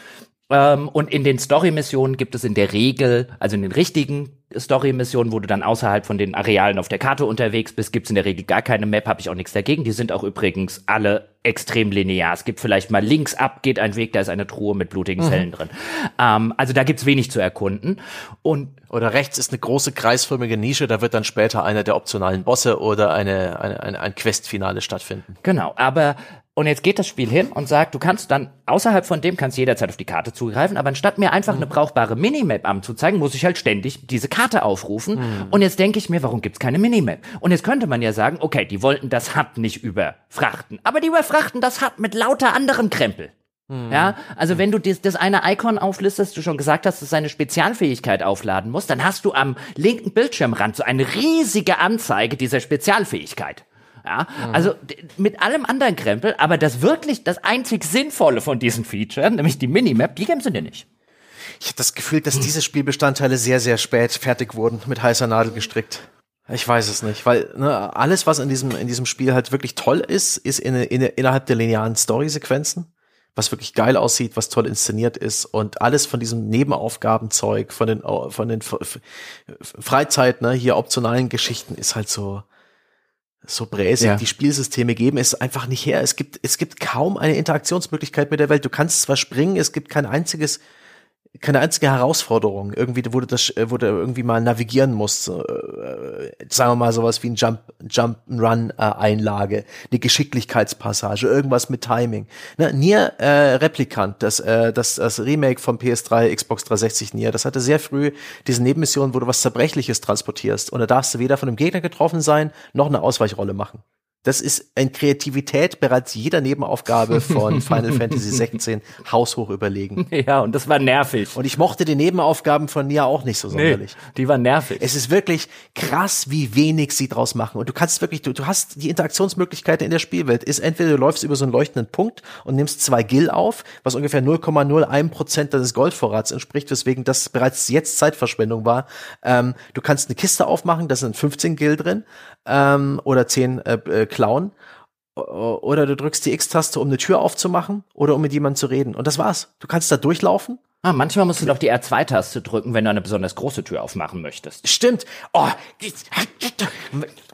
S2: ähm, und in den Story-Missionen gibt es in der Regel, also in den richtigen Story-Missionen, wo du dann außerhalb von den Arealen auf der Karte unterwegs bist, gibt's in der Regel gar keine Map, habe ich auch nichts dagegen. Die sind auch übrigens alle extrem linear. Es gibt vielleicht mal links ab, geht ein Weg, da ist eine Truhe mit blutigen mhm. Zellen drin. Ähm, also da gibt's wenig zu erkunden. Und
S1: oder rechts ist eine große kreisförmige Nische, da wird dann später einer der optionalen Bosse oder eine, eine, eine ein Questfinale stattfinden.
S2: Genau, aber und jetzt geht das Spiel hin und sagt, du kannst dann außerhalb von dem kannst jederzeit auf die Karte zugreifen, aber anstatt mir einfach mhm. eine brauchbare Minimap anzuzeigen, muss ich halt ständig diese Karte aufrufen. Mhm. Und jetzt denke ich mir, warum gibt's keine Minimap? Und jetzt könnte man ja sagen, okay, die wollten das Hub nicht überfrachten, aber die überfrachten das Hub mit lauter anderem Krempel. Mhm. Ja, also wenn du das, das eine Icon auflistest, du schon gesagt hast, dass seine Spezialfähigkeit aufladen muss, dann hast du am linken Bildschirmrand so eine riesige Anzeige dieser Spezialfähigkeit. Ja, mhm. also mit allem anderen Krempel, aber das wirklich das einzig Sinnvolle von diesen Features, nämlich die Minimap, die geben sie dir nicht.
S1: Ich habe das Gefühl, dass diese Spielbestandteile sehr, sehr spät fertig wurden, mit heißer Nadel gestrickt. Ich weiß es nicht, weil ne, alles, was in diesem, in diesem Spiel halt wirklich toll ist, ist in, in, innerhalb der linearen Story-Sequenzen, was wirklich geil aussieht, was toll inszeniert ist und alles von diesem Nebenaufgabenzeug, von den, von den Freizeit, ne, hier optionalen Geschichten ist halt so, so bräsig ja. die Spielsysteme geben es einfach nicht her. Es gibt, es gibt kaum eine Interaktionsmöglichkeit mit der Welt. Du kannst zwar springen, es gibt kein einziges keine einzige Herausforderung, irgendwie, du das, wo du irgendwie mal navigieren musst, äh, sagen wir mal sowas wie ein Jump, Jump Run äh, Einlage, eine Geschicklichkeitspassage, irgendwas mit Timing. Ne, Nier äh, Replikant, das, äh, das, das Remake vom PS3, Xbox 360 Nier, das hatte sehr früh diese Nebenmission, wo du was Zerbrechliches transportierst und da darfst du weder von einem Gegner getroffen sein, noch eine Ausweichrolle machen. Das ist in Kreativität bereits jeder Nebenaufgabe von Final Fantasy 16 haushoch überlegen.
S2: Ja, und das war nervig.
S1: Und ich mochte die Nebenaufgaben von Nia auch nicht so sonderlich.
S2: Nee, die waren nervig.
S1: Es ist wirklich krass, wie wenig sie draus machen. Und du kannst wirklich, du, du hast die Interaktionsmöglichkeiten in der Spielwelt. Ist entweder du läufst über so einen leuchtenden Punkt und nimmst zwei Gil auf, was ungefähr 0,01 Prozent deines Goldvorrats entspricht, weswegen das bereits jetzt Zeitverschwendung war. Ähm, du kannst eine Kiste aufmachen, da sind 15 Gil drin ähm, oder 10 äh, äh klauen. Oder du drückst die X-Taste, um eine Tür aufzumachen oder um mit jemandem zu reden. Und das war's. Du kannst da durchlaufen.
S2: Ah, manchmal musst du doch die R2-Taste drücken, wenn du eine besonders große Tür aufmachen möchtest.
S1: Stimmt. Oh,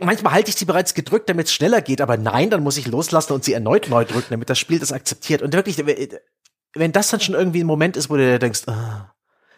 S1: manchmal halte ich sie bereits gedrückt, damit es schneller geht, aber nein, dann muss ich loslassen und sie erneut neu drücken, damit das Spiel das akzeptiert. Und wirklich, wenn das dann schon irgendwie ein Moment ist, wo du dir denkst, ah,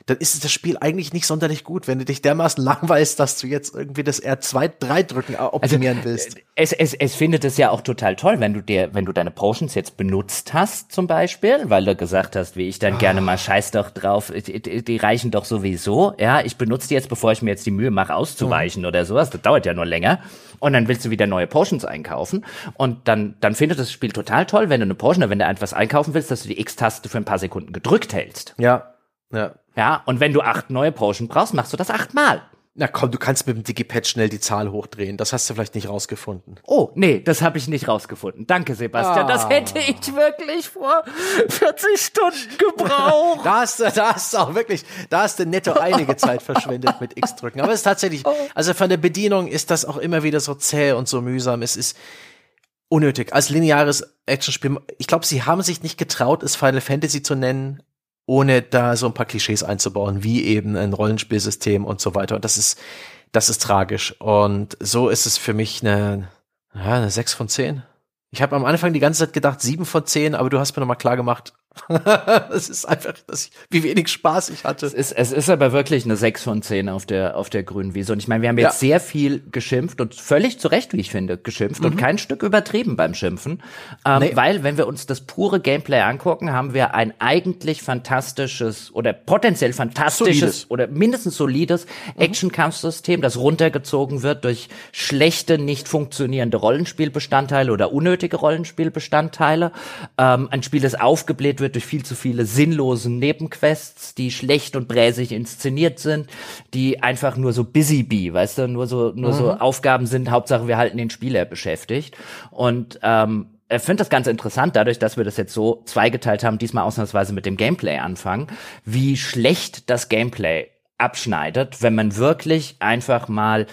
S1: dann ist das Spiel eigentlich nicht sonderlich gut, wenn du dich dermaßen langweilst, dass du jetzt irgendwie das R2, 3 drücken äh, optimieren also, willst.
S2: Es, es, es findet es ja auch total toll, wenn du dir, wenn du deine Potions jetzt benutzt hast, zum Beispiel, weil du gesagt hast, wie ich dann oh. gerne mal scheiß doch drauf, die, die, reichen doch sowieso, ja, ich benutze die jetzt, bevor ich mir jetzt die Mühe mache, auszuweichen oh. oder sowas, das dauert ja nur länger. Und dann willst du wieder neue Potions einkaufen. Und dann, dann findet das Spiel total toll, wenn du eine Potion oder wenn du etwas einkaufen willst, dass du die X-Taste für ein paar Sekunden gedrückt hältst.
S1: Ja. Ja.
S2: Ja, und wenn du acht neue Potion brauchst, machst du das achtmal.
S1: Na komm, du kannst mit dem Digipad schnell die Zahl hochdrehen. Das hast du vielleicht nicht rausgefunden.
S2: Oh, nee, das habe ich nicht rausgefunden. Danke, Sebastian. Ah. Das hätte ich wirklich vor 40 Stunden gebraucht.
S1: da, hast, du, da hast du auch wirklich, da hast du netto einige Zeit verschwendet mit X-Drücken. Aber es ist tatsächlich, also von der Bedienung ist das auch immer wieder so zäh und so mühsam. Es ist unnötig. Als lineares Actionspiel, ich glaube, sie haben sich nicht getraut, es Final Fantasy zu nennen, ohne da so ein paar Klischees einzubauen, wie eben ein Rollenspielsystem und so weiter. Und das ist, das ist tragisch. Und so ist es für mich eine, Ja, eine 6 von 10. Ich habe am Anfang die ganze Zeit gedacht 7 von 10, aber du hast mir nochmal klar gemacht, es ist einfach, ich, wie wenig Spaß ich hatte.
S2: Es ist, es ist aber wirklich eine 6 von 10 auf der, auf der grünen Wiese. Und ich meine, wir haben jetzt ja. sehr viel geschimpft und völlig zu Recht, wie ich finde, geschimpft mhm. und kein Stück übertrieben beim Schimpfen. Ähm, nee. Weil, wenn wir uns das pure Gameplay angucken, haben wir ein eigentlich fantastisches oder potenziell fantastisches solides. oder mindestens solides mhm. Action-Kampfsystem, das runtergezogen wird durch schlechte, nicht funktionierende Rollenspielbestandteile oder unnötige Rollenspielbestandteile. Ähm, ein Spiel, das aufgebläht wird durch viel zu viele sinnlose Nebenquests, die schlecht und bräsig inszeniert sind, die einfach nur so busy bee, weißt du, nur so, nur mhm. so Aufgaben sind, Hauptsache wir halten den Spieler beschäftigt. Und ähm, ich finde das ganz interessant, dadurch, dass wir das jetzt so zweigeteilt haben, diesmal ausnahmsweise mit dem Gameplay anfangen, wie schlecht das Gameplay abschneidet, wenn man wirklich einfach mal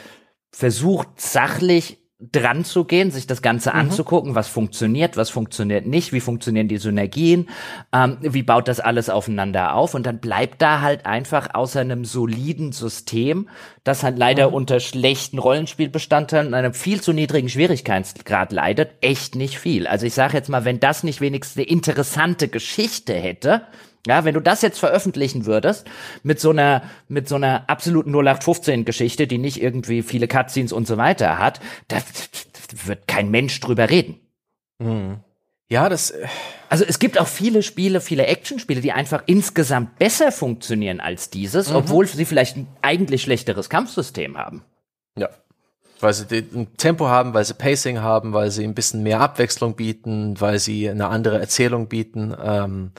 S2: versucht, sachlich dran zu gehen, sich das Ganze mhm. anzugucken, was funktioniert, was funktioniert nicht, wie funktionieren die Synergien, ähm, wie baut das alles aufeinander auf und dann bleibt da halt einfach außer einem soliden System, das halt leider mhm. unter schlechten Rollenspielbestandteilen und einem viel zu niedrigen Schwierigkeitsgrad leidet, echt nicht viel. Also ich sage jetzt mal, wenn das nicht wenigstens eine interessante Geschichte hätte, ja, wenn du das jetzt veröffentlichen würdest, mit so einer, mit so einer absoluten 0815 Geschichte, die nicht irgendwie viele Cutscenes und so weiter hat, da wird kein Mensch drüber reden.
S1: Mhm. Ja, das. Äh,
S2: also es gibt auch viele Spiele, viele Actionspiele, die einfach insgesamt besser funktionieren als dieses, mhm. obwohl sie vielleicht ein eigentlich schlechteres Kampfsystem haben.
S1: Ja. Weil sie ein Tempo haben, weil sie Pacing haben, weil sie ein bisschen mehr Abwechslung bieten, weil sie eine andere Erzählung bieten. Ähm,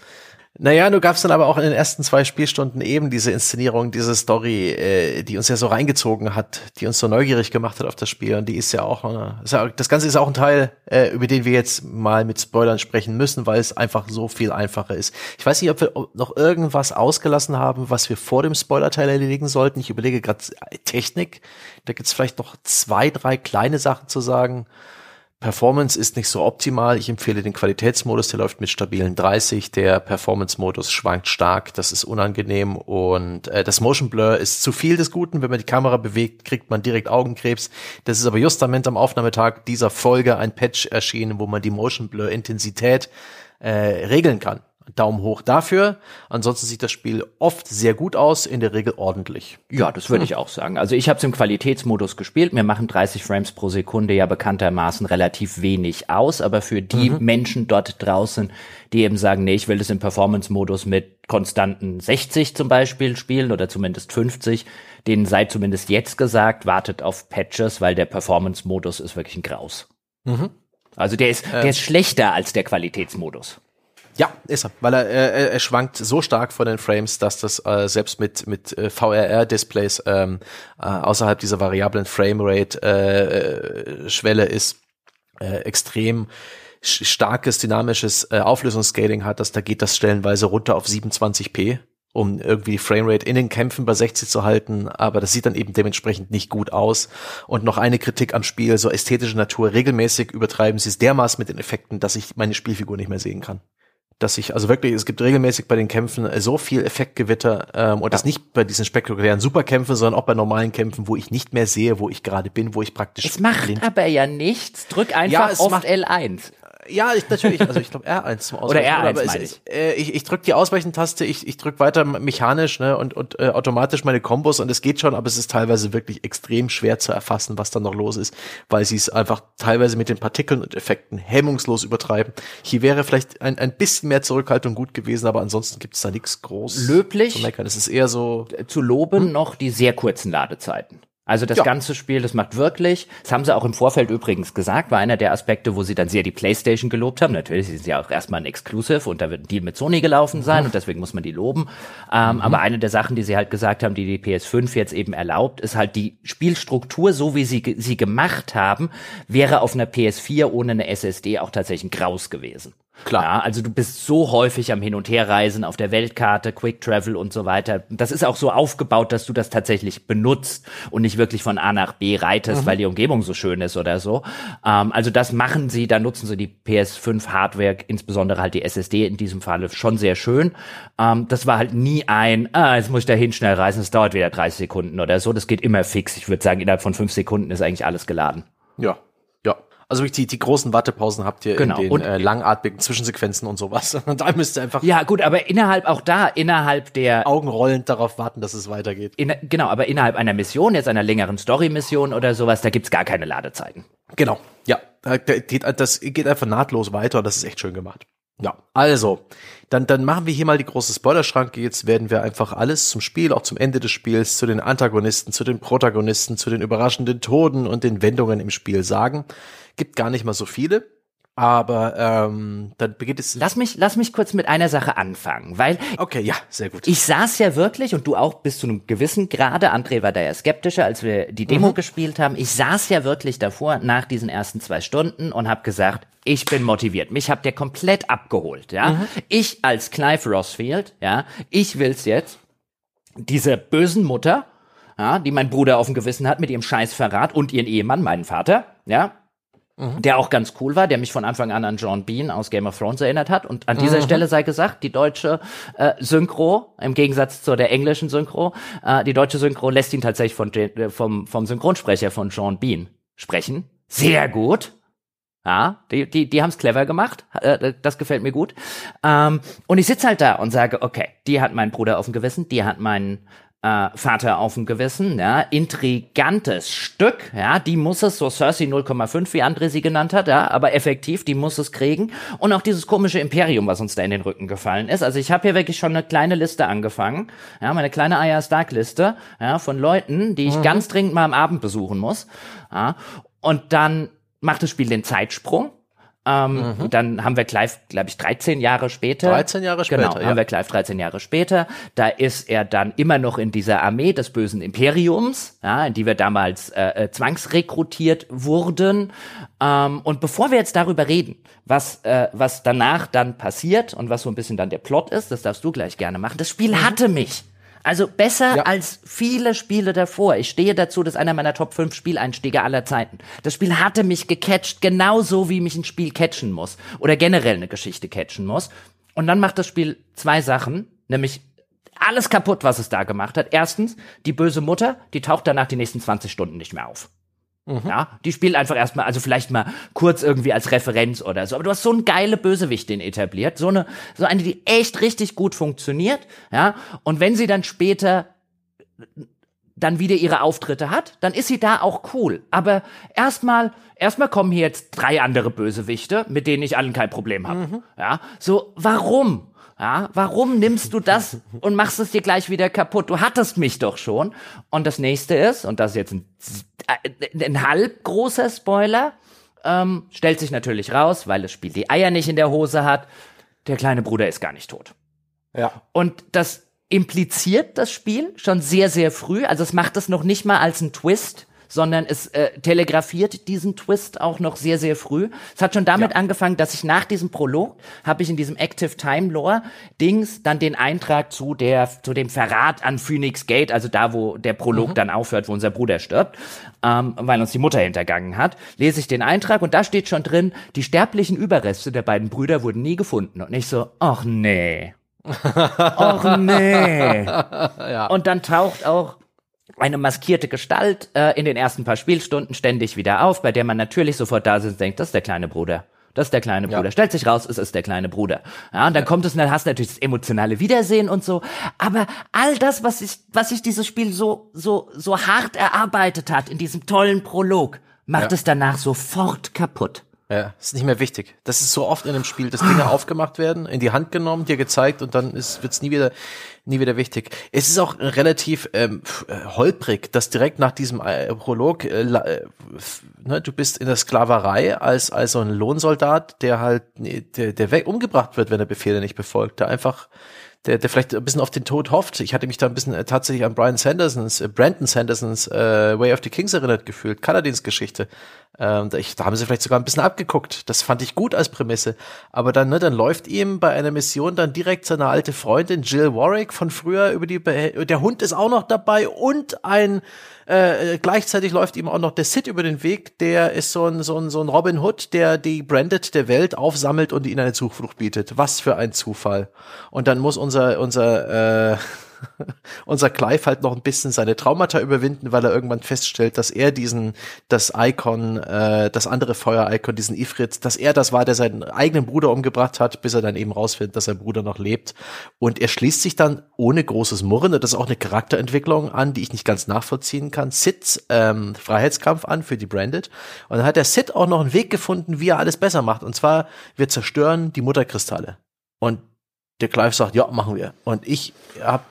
S1: naja, du gab's dann aber auch in den ersten zwei Spielstunden eben diese Inszenierung, diese Story, äh, die uns ja so reingezogen hat, die uns so neugierig gemacht hat auf das Spiel. Und die ist ja auch, äh, das Ganze ist auch ein Teil, äh, über den wir jetzt mal mit Spoilern sprechen müssen, weil es einfach so viel einfacher ist. Ich weiß nicht, ob wir noch irgendwas ausgelassen haben, was wir vor dem Spoiler-Teil erledigen sollten. Ich überlege gerade Technik. Da gibt's vielleicht noch zwei, drei kleine Sachen zu sagen. Performance ist nicht so optimal. Ich empfehle den Qualitätsmodus, der läuft mit stabilen 30. Der Performance-Modus schwankt stark, das ist unangenehm. Und äh, das Motion Blur ist zu viel des Guten. Wenn man die Kamera bewegt, kriegt man direkt Augenkrebs. Das ist aber justament am Aufnahmetag dieser Folge ein Patch erschienen, wo man die Motion Blur-Intensität äh, regeln kann. Daumen hoch dafür. Ansonsten sieht das Spiel oft sehr gut aus, in der Regel ordentlich.
S2: Ja, das würde hm. ich auch sagen. Also ich habe es im Qualitätsmodus gespielt. Mir machen 30 Frames pro Sekunde ja bekanntermaßen relativ wenig aus, aber für die mhm. Menschen dort draußen, die eben sagen, nee, ich will das im Performance-Modus mit konstanten 60 zum Beispiel spielen oder zumindest 50, denen sei zumindest jetzt gesagt, wartet auf Patches, weil der Performance-Modus ist wirklich ein Graus. Mhm. Also der ist, äh. der ist schlechter als der Qualitätsmodus.
S1: Ja, ist er, weil er, er, er schwankt so stark von den Frames, dass das äh, selbst mit mit äh, VRR-Displays ähm, äh, außerhalb dieser variablen Framerate äh, äh, Schwelle ist äh, extrem starkes dynamisches äh, Auflösungsscaling hat, dass da geht das stellenweise runter auf 27p, um irgendwie die Framerate in den Kämpfen bei 60 zu halten, aber das sieht dann eben dementsprechend nicht gut aus. Und noch eine Kritik am Spiel, so ästhetische Natur, regelmäßig übertreiben sie es dermaßen mit den Effekten, dass ich meine Spielfigur nicht mehr sehen kann dass ich, also wirklich, es gibt regelmäßig bei den Kämpfen so viel Effektgewitter ähm, und das nicht bei diesen spektakulären Superkämpfen, sondern auch bei normalen Kämpfen, wo ich nicht mehr sehe, wo ich gerade bin, wo ich praktisch.
S2: Es macht blind. aber ja nichts. Drück einfach ja, auf L1.
S1: Ja, ich, natürlich. Also ich glaube R1 zum
S2: Ausweichen. Oder R1
S1: aber ich. Äh, ich, ich drücke die Ausweichentaste, ich, ich drücke weiter mechanisch ne, und, und äh, automatisch meine Kombos und es geht schon, aber es ist teilweise wirklich extrem schwer zu erfassen, was da noch los ist, weil sie es einfach teilweise mit den Partikeln und Effekten hemmungslos übertreiben. Hier wäre vielleicht ein, ein bisschen mehr Zurückhaltung gut gewesen, aber ansonsten gibt es da nichts groß
S2: Löblich
S1: zu meckern. Es ist eher so
S2: zu loben hm? noch die sehr kurzen Ladezeiten. Also das ja. ganze Spiel, das macht wirklich, das haben sie auch im Vorfeld übrigens gesagt, war einer der Aspekte, wo sie dann sehr die Playstation gelobt haben. Natürlich ist sie ja auch erstmal ein Exclusive und da wird ein Deal mit Sony gelaufen sein mhm. und deswegen muss man die loben. Ähm, mhm. Aber eine der Sachen, die sie halt gesagt haben, die die PS5 jetzt eben erlaubt, ist halt die Spielstruktur, so wie sie sie gemacht haben, wäre auf einer PS4 ohne eine SSD auch tatsächlich ein Graus gewesen. Klar. Ja, also du bist so häufig am Hin- und Herreisen auf der Weltkarte, Quick Travel und so weiter. Das ist auch so aufgebaut, dass du das tatsächlich benutzt und nicht wirklich von A nach B reitest, mhm. weil die Umgebung so schön ist oder so. Ähm, also das machen sie, da nutzen sie die PS5 Hardware, insbesondere halt die SSD in diesem Falle schon sehr schön. Ähm, das war halt nie ein, ah, jetzt muss ich dahin schnell reisen, es dauert wieder 30 Sekunden oder so. Das geht immer fix. Ich würde sagen, innerhalb von fünf Sekunden ist eigentlich alles geladen.
S1: Ja, Also wirklich die, die großen Wartepausen habt ihr
S2: Genau.
S1: in den
S2: Und-
S1: äh, langatmigen Zwischensequenzen und sowas. Und da müsst ihr einfach
S2: Ja, gut, aber innerhalb auch da, innerhalb der
S1: augenrollend darauf warten, dass es weitergeht.
S2: in, genau, aber innerhalb einer Mission, jetzt einer längeren Story-Mission oder sowas, da gibt's gar keine Ladezeiten.
S1: Genau, ja. Das geht einfach nahtlos weiter und das ist echt schön gemacht. Ja, also, dann, dann machen wir hier mal die große Spoilerschranke. Jetzt werden wir einfach alles zum Spiel, auch zum Ende des Spiels, zu den Antagonisten, zu den Protagonisten, zu den überraschenden Toden und den Wendungen im Spiel sagen. Gibt gar nicht mal so viele, aber ähm, dann beginnt es.
S2: Lass mich, lass mich kurz mit einer Sache anfangen, weil
S1: Okay, ja, sehr gut.
S2: ich saß ja wirklich, und du auch bis zu einem gewissen Grade, André war da ja skeptischer, als wir die Demo gespielt haben, ich saß ja wirklich davor nach diesen ersten zwei Stunden und habe gesagt, ich bin motiviert. Mich habt ihr komplett abgeholt, ja. Ich als Clive Rossfield, ja, ich will's jetzt, diese bösen Mutter, ja, die mein Bruder auf dem Gewissen hat mit ihrem Scheißverrat und ihren Ehemann, meinen Vater, ja, der auch ganz cool war, der mich von Anfang an an John Bean aus Game of Thrones erinnert hat. Und an dieser Stelle sei gesagt, die deutsche äh, Synchro, im Gegensatz zu der englischen Synchro, äh, die deutsche Synchro lässt ihn tatsächlich von, äh, vom, vom Synchronsprecher von John Bean sprechen. Sehr gut. Ja, die, die, die haben es clever gemacht. Äh, das gefällt mir gut. Ähm, und ich sitze halt da und sage, okay, die hat meinen Bruder auf dem Gewissen, die hat meinen äh, Vater auf dem Gewissen, ja, intrigantes Stück, ja, die muss es, so Cersei 0,5, wie André sie genannt hat, ja, aber effektiv, die muss es kriegen. Und auch dieses komische Imperium, was uns da in den Rücken gefallen ist. Also ich habe hier wirklich schon eine kleine Liste angefangen, ja, meine kleine Arya Stark-Liste, ja, von Leuten, die ich ganz dringend mal am Abend besuchen muss. Ja, und dann macht das Spiel den Zeitsprung. Ähm, Dann haben wir Clive, glaube ich, 13 Jahre später.
S1: 13 Jahre
S2: Genau,
S1: später, ja.
S2: haben wir Clive 13 Jahre später. Da ist er dann immer noch in dieser Armee des bösen Imperiums, ja, in die wir damals äh, äh, zwangsrekrutiert wurden. Ähm, und bevor wir jetzt darüber reden, was, äh, was danach dann passiert und was so ein bisschen dann der Plot ist, das darfst du gleich gerne machen. Das Spiel hatte mich. Also besser
S1: Ja.
S2: als viele Spiele davor. Ich stehe dazu, das ist einer meiner Top 5 Spieleinstiege aller Zeiten. Das Spiel hatte mich gecatcht, genauso wie mich ein Spiel catchen muss. Oder generell eine Geschichte catchen muss. Und dann macht das Spiel zwei Sachen, nämlich alles kaputt, was es da gemacht hat. Erstens, die böse Mutter, die taucht danach die nächsten 20 Stunden nicht mehr auf. Ja, die spielt einfach erstmal, also vielleicht mal kurz irgendwie als Referenz oder so. Aber du hast so eine geile Bösewichtin etabliert, so eine, so eine, die echt richtig gut funktioniert, ja. Und wenn sie dann später dann wieder ihre Auftritte hat, dann ist sie da auch cool. Aber erstmal, erstmal kommen hier jetzt drei andere Bösewichte, mit denen ich allen kein Problem habe. Ja, so, warum? Ja, warum nimmst du das und machst es dir gleich wieder kaputt? Du hattest mich doch schon. Und das nächste ist, und das ist jetzt ein, äh, ein halb großer Spoiler, ähm, stellt sich natürlich raus, weil das Spiel die Eier nicht in der Hose hat. Der kleine Bruder ist gar nicht tot.
S1: Ja.
S2: Und das impliziert das Spiel schon sehr, sehr früh. Also es macht es noch nicht mal als ein Twist, sondern es äh, telegrafiert diesen Twist auch noch sehr, sehr früh. Es hat schon damit angefangen, dass ich nach diesem Prolog habe ich in diesem Active Time Lore Dings dann den Eintrag zu der zu dem Verrat an Phoenix Gate, also da, wo der Prolog dann aufhört, wo unser Bruder stirbt, ähm, weil uns die Mutter hintergangen hat, lese ich den Eintrag und da steht schon drin, die sterblichen Überreste der beiden Brüder wurden nie gefunden. Und ich so, ach nee. Och nee. Und dann taucht auch eine maskierte Gestalt äh, in den ersten paar Spielstunden ständig wieder auf, bei der man natürlich sofort da sitzt und denkt, das ist der kleine Bruder. Das ist der kleine Bruder. Stellt sich raus, es ist der kleine Bruder. Ja, und dann kommt es und dann hast du natürlich das emotionale Wiedersehen und so. Aber all das, was sich, was sich dieses Spiel so, so, so hart erarbeitet hat in diesem tollen Prolog, macht
S1: Ja.
S2: es danach sofort kaputt.
S1: Ja, ist nicht mehr wichtig. Das ist so oft in einem Spiel, dass Dinge aufgemacht werden, in die Hand genommen, dir gezeigt und dann ist wird's nie wieder nie wieder wichtig. Es ist auch relativ ähm, äh, holprig, dass direkt nach diesem äh, Prolog äh, äh, ne, du bist in der Sklaverei als als so ein Lohnsoldat, der halt der der weg umgebracht wird, wenn er Befehle nicht befolgt, der einfach der, der vielleicht ein bisschen auf den Tod hofft. Ich hatte mich da ein bisschen äh, tatsächlich an Brian Sandersons, äh, Brandon Sandersons äh, Way of the Kings erinnert gefühlt, Kaladins Geschichte. Ähm, da, ich, da haben sie vielleicht sogar ein bisschen abgeguckt. Das fand ich gut als Prämisse. Aber dann, ne, dann läuft ihm bei einer Mission dann direkt seine alte Freundin Jill Warwick von früher über die, Be der Hund ist auch noch dabei und ein, äh, gleichzeitig läuft ihm auch noch der Sid über den Weg, der ist so ein, so ein, so ein Robin Hood, der die Branded der Welt aufsammelt und ihnen eine Zuflucht bietet. Was für ein Zufall. Und dann muss unser, unser, äh, unser Clive halt noch ein bisschen seine Traumata überwinden, weil er irgendwann feststellt, dass er diesen, das Icon, äh, das andere Feuer-Icon, diesen Ifrit, dass er das war, der seinen eigenen Bruder umgebracht hat, bis er dann eben rausfindet, dass sein Bruder noch lebt. Und er schließt sich dann ohne großes Murren, das ist auch eine Charakterentwicklung an, die ich nicht ganz nachvollziehen kann, Sid ähm, Freiheitskampf an für die Branded. Und dann hat der Sid auch noch einen Weg gefunden, wie er alles besser macht. Und zwar, wir zerstören die Mutterkristalle. Und der Clive sagt, ja, machen wir. Und ich habe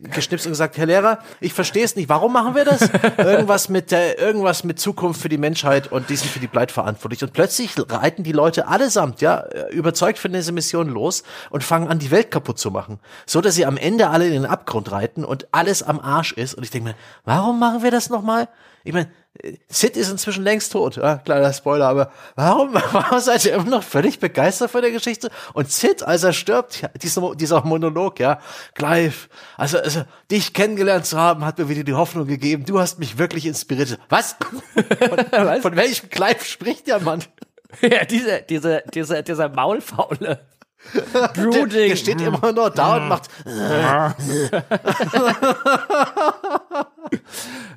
S1: geschnipst und gesagt, Herr Lehrer, ich verstehe es nicht. Warum machen wir das? Irgendwas mit der, irgendwas mit Zukunft für die Menschheit und die sind für die Bleit verantwortlich. Und plötzlich reiten die Leute allesamt, ja, überzeugt von dieser Mission los und fangen an, die Welt kaputt zu machen. So, dass sie am Ende alle in den Abgrund reiten und alles am Arsch ist. Und ich denke mir, warum machen wir das nochmal? Ich meine, Sid ist inzwischen längst tot, ja, kleiner Spoiler, aber warum, warum seid ihr immer noch völlig begeistert von der Geschichte? Und Sid, als er stirbt, ja, dieser, dieser Monolog, ja, Clive, also, also, dich kennengelernt zu haben, hat mir wieder die Hoffnung gegeben, du hast mich wirklich inspiriert. Was? Von, Was? von welchem Clive spricht der Mann?
S2: Ja, diese, diese, diese, dieser Maulfaule.
S1: Brooding. Der, der steht immer nur da und macht.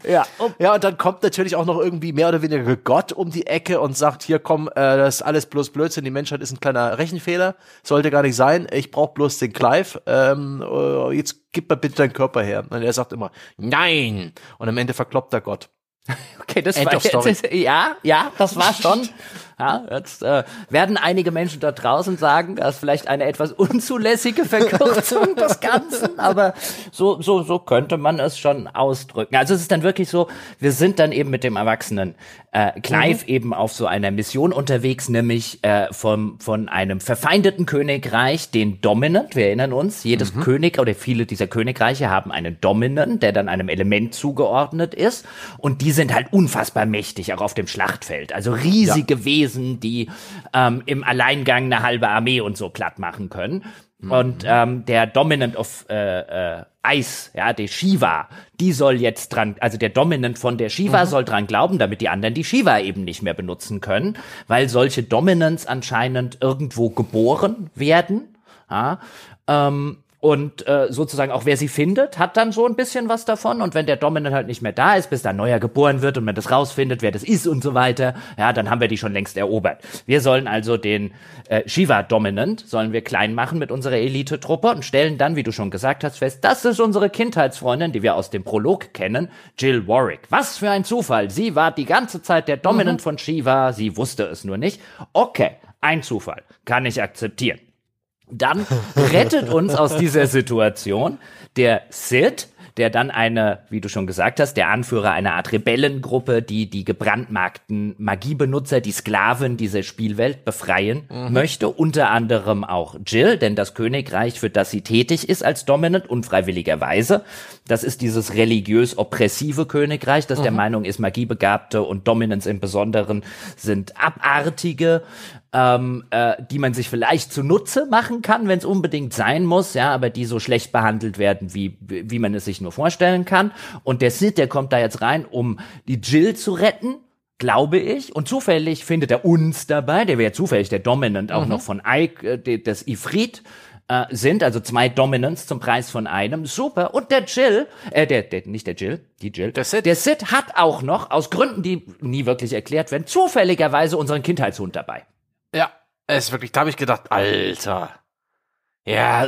S1: Ja, ja, und dann kommt natürlich auch noch irgendwie mehr oder weniger Gott um die Ecke und sagt: Hier komm, äh, das ist alles bloß Blödsinn, die Menschheit ist ein kleiner Rechenfehler, sollte gar nicht sein. Ich brauche bloß den Clive. Ähm, äh, jetzt gib mal bitte deinen Körper her. Und er sagt immer: Nein. Und am Ende verkloppt er Gott.
S2: Okay, das End war jetzt, ja, ja, das war schon. Ja, jetzt äh, werden einige Menschen da draußen sagen, das ist vielleicht eine etwas unzulässige Verkürzung des Ganzen, aber so, so, so könnte man es schon ausdrücken. Also es ist dann wirklich so, wir sind dann eben mit dem Erwachsenen äh, Clive mhm. eben auf so einer Mission unterwegs, nämlich äh, vom, von einem verfeindeten Königreich, den Dominant, wir erinnern uns, jedes mhm. König oder viele dieser Königreiche haben einen Dominant, der dann einem Element zugeordnet ist und die sind halt unfassbar mächtig, auch auf dem Schlachtfeld. Also riesige ja. Wesen Wesen, die ähm, im Alleingang eine halbe Armee und so platt machen können. Mhm. Und ähm, der Dominant of äh, äh, Ice, ja, der Shiva, die soll jetzt dran, also der Dominant von der Shiva mhm. soll dran glauben, damit die anderen die Shiva eben nicht mehr benutzen können, weil solche Dominants anscheinend irgendwo geboren werden. Ja, ähm, und äh, sozusagen auch wer sie findet, hat dann so ein bisschen was davon. Und wenn der Dominant halt nicht mehr da ist, bis da neuer geboren wird und man das rausfindet, wer das ist und so weiter, ja, dann haben wir die schon längst erobert. Wir sollen also den äh, Shiva Dominant, sollen wir klein machen mit unserer Elite-Truppe und stellen dann, wie du schon gesagt hast, fest, das ist unsere Kindheitsfreundin, die wir aus dem Prolog kennen, Jill Warwick. Was für ein Zufall. Sie war die ganze Zeit der Dominant mhm. von Shiva, sie wusste es nur nicht. Okay, ein Zufall. Kann ich akzeptieren. Dann rettet uns aus dieser Situation der Sid, der dann eine, wie du schon gesagt hast, der Anführer einer Art Rebellengruppe, die die gebrandmarkten Magiebenutzer, die Sklaven dieser Spielwelt befreien mhm. möchte. Unter anderem auch Jill, denn das Königreich, für das sie tätig ist als Dominant, unfreiwilligerweise, das ist dieses religiös oppressive Königreich, das mhm. der Meinung ist, Magiebegabte und Dominance im Besonderen sind abartige ähm, äh, die man sich vielleicht zunutze machen kann, wenn es unbedingt sein muss, ja, aber die so schlecht behandelt werden, wie, wie man es sich nur vorstellen kann. Und der Sid, der kommt da jetzt rein, um die Jill zu retten glaube ich. Und zufällig findet er uns dabei, der wäre zufällig der Dominant auch mhm. noch von Ike, äh, des Ifrit äh, sind, also zwei Dominants zum Preis von einem. Super. Und der Jill, äh, der, der, nicht der Jill, die Jill. Der Sid. Der Sid hat auch noch, aus Gründen, die nie wirklich erklärt werden, zufälligerweise unseren Kindheitshund dabei.
S1: Ja, es ist wirklich, da habe ich gedacht, Alter. Ja,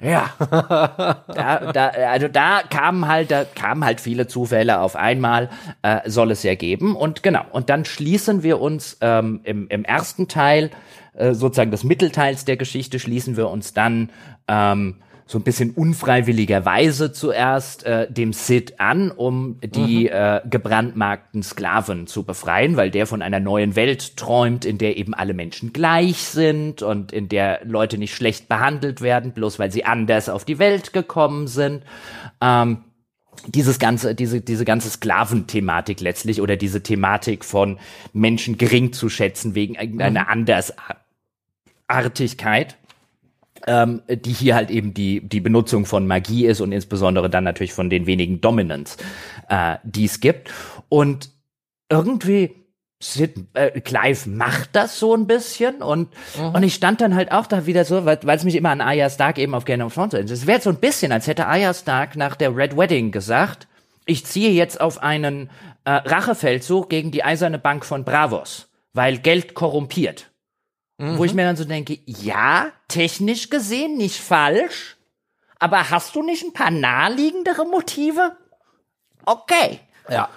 S2: ja. da, da, also da kamen halt, da kamen halt viele Zufälle auf einmal, äh, soll es ja geben. Und genau, und dann schließen wir uns ähm, im, im ersten Teil, äh, sozusagen des Mittelteils der Geschichte, schließen wir uns dann ähm, so ein bisschen unfreiwilligerweise zuerst äh, dem Sid an, um die mhm. äh, gebrandmarkten Sklaven zu befreien, weil der von einer neuen Welt träumt, in der eben alle Menschen gleich sind und in der Leute nicht schlecht behandelt werden, bloß weil sie anders auf die Welt gekommen sind. Ähm, dieses ganze, diese, diese ganze Sklaventhematik letztlich oder diese Thematik von Menschen gering zu schätzen wegen irgendeiner mhm. Andersartigkeit ähm, die hier halt eben die, die Benutzung von Magie ist und insbesondere dann natürlich von den wenigen Dominants, äh, die es gibt. Und irgendwie Sid, äh, Clive macht das so ein bisschen und und ich stand dann halt auch da wieder so, weil weil es mich immer an Arya Stark eben auf Game of Thrones erinnert. Es wäre so ein bisschen, als hätte Arya Stark nach der Red Wedding gesagt, ich ziehe jetzt auf einen äh, Rachefeldzug gegen die eiserne Bank von Bravos, weil Geld korrumpiert. Wo ich mir dann so denke, ja, technisch gesehen nicht falsch, aber hast du nicht ein paar naheliegendere Motive? Okay.
S1: Ja.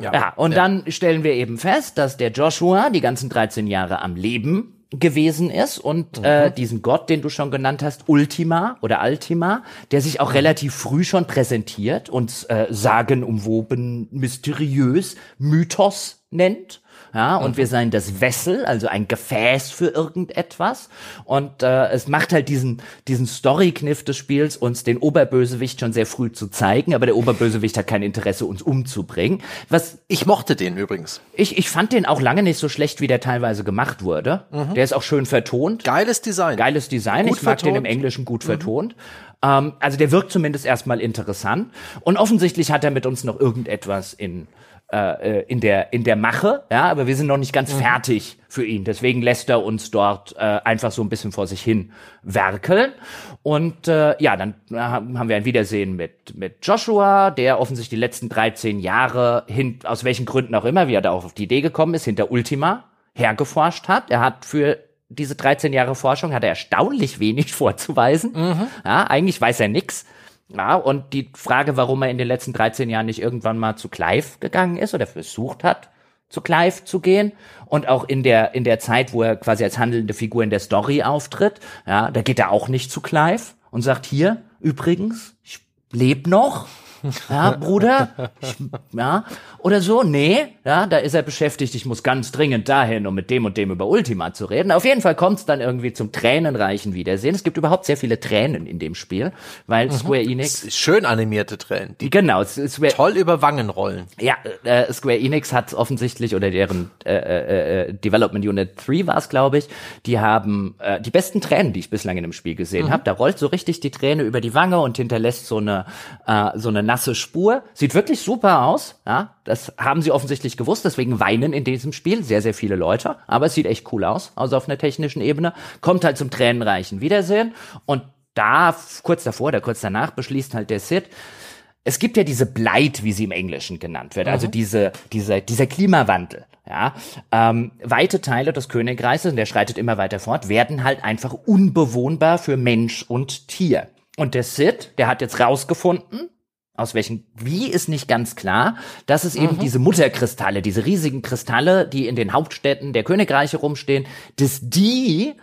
S2: Ja, und dann stellen wir eben fest, dass der Joshua die ganzen 13 Jahre am Leben gewesen ist und äh, diesen Gott, den du schon genannt hast, Ultima oder Altima, der sich auch relativ früh schon präsentiert und äh, sagenumwoben, mysteriös Mythos nennt. Ja, und wir seien das Wessel, also ein Gefäß für irgendetwas. Und äh, es macht halt diesen, diesen Story-Kniff des Spiels, uns den Oberbösewicht schon sehr früh zu zeigen, aber der Oberbösewicht hat kein Interesse, uns umzubringen. Was
S1: Ich mochte den übrigens.
S2: ich, ich fand den auch lange nicht so schlecht, wie der teilweise gemacht wurde. Der ist auch schön vertont.
S1: Geiles Design.
S2: Geiles Design.
S1: Gut
S2: ich mag den im. Englischen gut vertont. Ähm, also der wirkt zumindest erstmal interessant. Und offensichtlich hat er mit uns noch irgendetwas in äh, in der in der Mache, ja, aber wir sind noch nicht ganz fertig für ihn. Deswegen lässt er uns dort äh, einfach so ein bisschen vor sich hin werkeln. Und äh, ja, dann äh, haben wir ein Wiedersehen mit mit Joshua, der offensichtlich die letzten 13 Jahre hin, aus welchen Gründen auch immer, wie er da auch auf die Idee gekommen ist, hinter Ultima hergeforscht hat. Er hat für diese 13 Jahre Forschung hat er erstaunlich wenig vorzuweisen. Ja, eigentlich weiß er nix. Ja, und die Frage, warum er in den letzten 13 Jahren nicht irgendwann mal zu Clive gegangen ist oder versucht hat, zu Clive zu gehen und auch in der in der Zeit, wo er quasi als handelnde Figur in der Story auftritt, ja, da geht er auch nicht zu Clive und sagt hier übrigens, ich leb noch. Ja, Bruder, ich, ja, oder so, nee, ja, da ist er beschäftigt, ich muss ganz dringend dahin, um mit dem und dem über Ultima zu reden. Auf jeden Fall kommt es dann irgendwie zum tränenreichen Wiedersehen. Es gibt überhaupt sehr viele Tränen in dem Spiel, weil Square Enix,
S1: Schön animierte Tränen, die
S2: genau, Square,
S1: toll über Wangen rollen.
S2: ja, äh, Square Enix hat offensichtlich, oder deren äh, äh, äh, Development Unit 3 war es, glaube ich, die haben äh, die besten Tränen, die ich bislang in dem Spiel gesehen habe. Da rollt so richtig die Träne über die Wange und hinterlässt so eine, äh, so eine nasse Spur. Sieht wirklich super aus. Ja, das haben sie offensichtlich gewusst, deswegen weinen in diesem Spiel sehr, sehr viele Leute. Aber es sieht echt cool aus, also auf einer technischen Ebene. Kommt halt zum tränenreichen Wiedersehen. Und da, kurz davor oder kurz danach, beschließt halt der Sid, es gibt ja diese Blight, wie sie im Englischen genannt wird, also diese, diese, dieser Klimawandel. Ja, ähm, weite Teile des Königreichs, und der schreitet immer weiter fort, werden halt einfach unbewohnbar für Mensch und Tier. Und der Sid, der hat jetzt rausgefunden, aus welchen, wie ist nicht ganz klar, dass es eben diese Mutterkristalle, diese riesigen Kristalle, die in den Hauptstädten der Königreiche rumstehen, dass die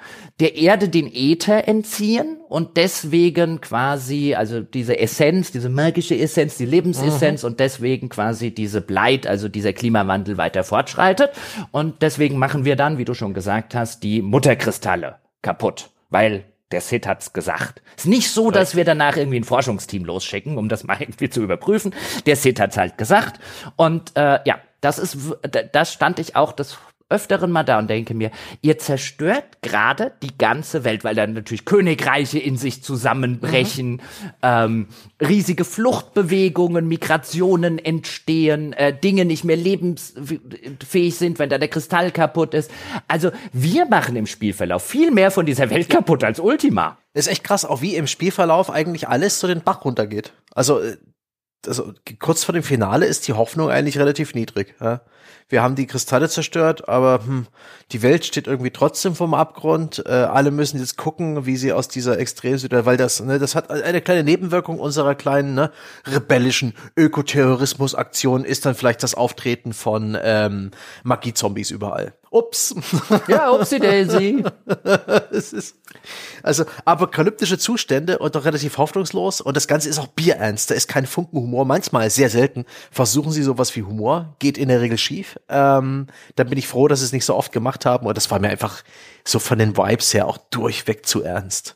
S2: der Erde den Äther entziehen und deswegen quasi, also diese Essenz, diese magische Essenz, die Lebensessenz und deswegen quasi diese Bleit, also dieser Klimawandel weiter fortschreitet. Und deswegen machen wir dann, wie du schon gesagt hast, die Mutterkristalle kaputt, weil der Sid hat's gesagt. Ist nicht so, dass wir danach irgendwie ein Forschungsteam losschicken, um das mal irgendwie zu überprüfen. Der Sid hat's halt gesagt. Und äh, ja, das ist, w- da- da stand ich auch des Öfteren mal da und denke mir, ihr zerstört gerade die ganze Welt, weil dann natürlich Königreiche in sich zusammenbrechen, ähm, riesige Fluchtbewegungen, Migrationen entstehen, äh, Dinge nicht mehr lebensfähig sind, wenn da der Kristall kaputt ist. Also wir machen im Spielverlauf viel mehr von dieser Welt kaputt als Ultima.
S1: ist echt krass, auch wie im Spielverlauf eigentlich alles so den Bach runtergeht. Also, äh, also kurz vor dem Finale ist die Hoffnung eigentlich relativ niedrig. Ja? Wir haben die Kristalle zerstört, aber hm, die Welt steht irgendwie trotzdem vom Abgrund. Äh, alle müssen jetzt gucken, wie sie aus dieser Extremsituation, weil das, ne, das hat eine kleine Nebenwirkung unserer kleinen ne, rebellischen Ökoterrorismus-Aktion ist dann vielleicht das Auftreten von ähm, Magie-Zombies überall. Ups.
S2: Ja, upsie daisy.
S1: Es ist also apokalyptische Zustände und doch relativ hoffnungslos und das Ganze ist auch bierernst. Da ist kein Funken Humor. Manchmal, sehr selten, versuchen sie sowas wie Humor, geht in der Regel schief. Ähm, da bin ich froh, dass sie es nicht so oft gemacht haben und das war mir einfach so von den Vibes her auch durchweg zu ernst.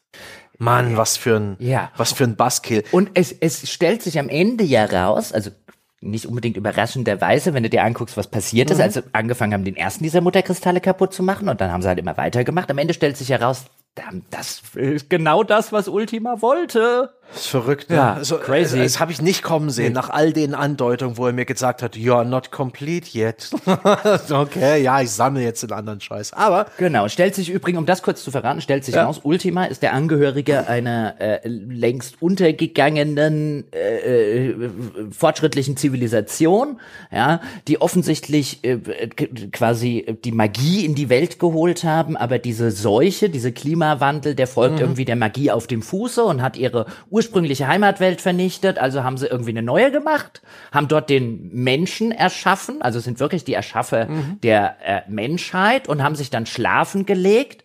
S1: Mann, was für ein,
S2: Ja.
S1: was für ein Buzzkill.
S2: Und es, es stellt sich am Ende ja raus, also nicht unbedingt überraschenderweise, wenn du dir anguckst, was passiert ist, als sie angefangen haben, den ersten dieser Mutterkristalle kaputt zu machen und dann haben sie halt immer weitergemacht. Am Ende stellt sich heraus, das ist genau das, was Ultima wollte.
S1: Das ist verrückt, ne?
S2: Ja,
S1: also,
S2: crazy.
S1: Das habe ich nicht kommen sehen, nach all den Andeutungen, wo er mir gesagt hat, you're not complete yet. okay, ja, ich sammle jetzt den anderen Scheiß. Aber
S2: Genau, stellt sich übrigens, um das kurz zu verraten, stellt sich
S1: Ja.
S2: raus, Ultima ist der Angehörige einer äh, längst untergegangenen äh, äh, fortschrittlichen Zivilisation, ja, die offensichtlich äh, quasi die Magie in die Welt geholt haben, aber diese Seuche, diese Klimawandel, der folgt irgendwie der Magie auf dem Fuße und hat ihre ursprüngliche Heimatwelt vernichtet, also haben sie irgendwie eine neue gemacht, haben dort den Menschen erschaffen, also sind wirklich die Erschaffer der äh, Menschheit und haben sich dann schlafen gelegt,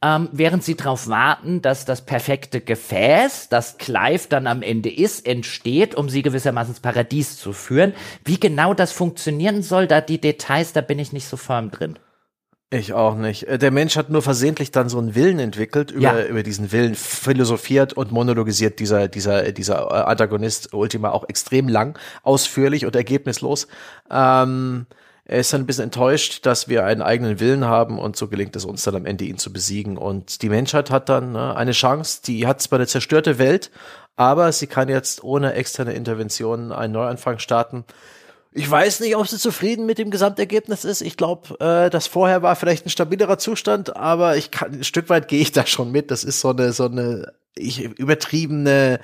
S2: ähm, während sie darauf warten, dass das perfekte Gefäß, das Clive dann am Ende ist, entsteht, um sie gewissermaßen ins Paradies zu führen. Wie genau das funktionieren soll, da die Details, da bin ich nicht so firm drin.
S1: Ich auch nicht. Äh, Der Mensch hat nur versehentlich dann so einen Willen entwickelt, über,
S2: Ja.
S1: über diesen Willen philosophiert und monologisiert dieser, dieser, dieser äh, Antagonist Ultima auch extrem lang, ausführlich und ergebnislos. Ähm, er ist dann ein bisschen enttäuscht, dass wir einen eigenen Willen haben und so gelingt es uns dann am Ende, ihn zu besiegen. Und die Menschheit hat dann ne, eine Chance, die hat zwar eine zerstörte Welt, aber sie kann jetzt ohne externe Interventionen einen Neuanfang starten. Ich weiß nicht, ob sie zufrieden mit dem Gesamtergebnis ist. Ich glaube, äh, das vorher war vielleicht ein stabilerer Zustand, aber ich kann, ein Stück weit gehe ich da schon mit. Das ist so eine, so eine ich, übertriebene,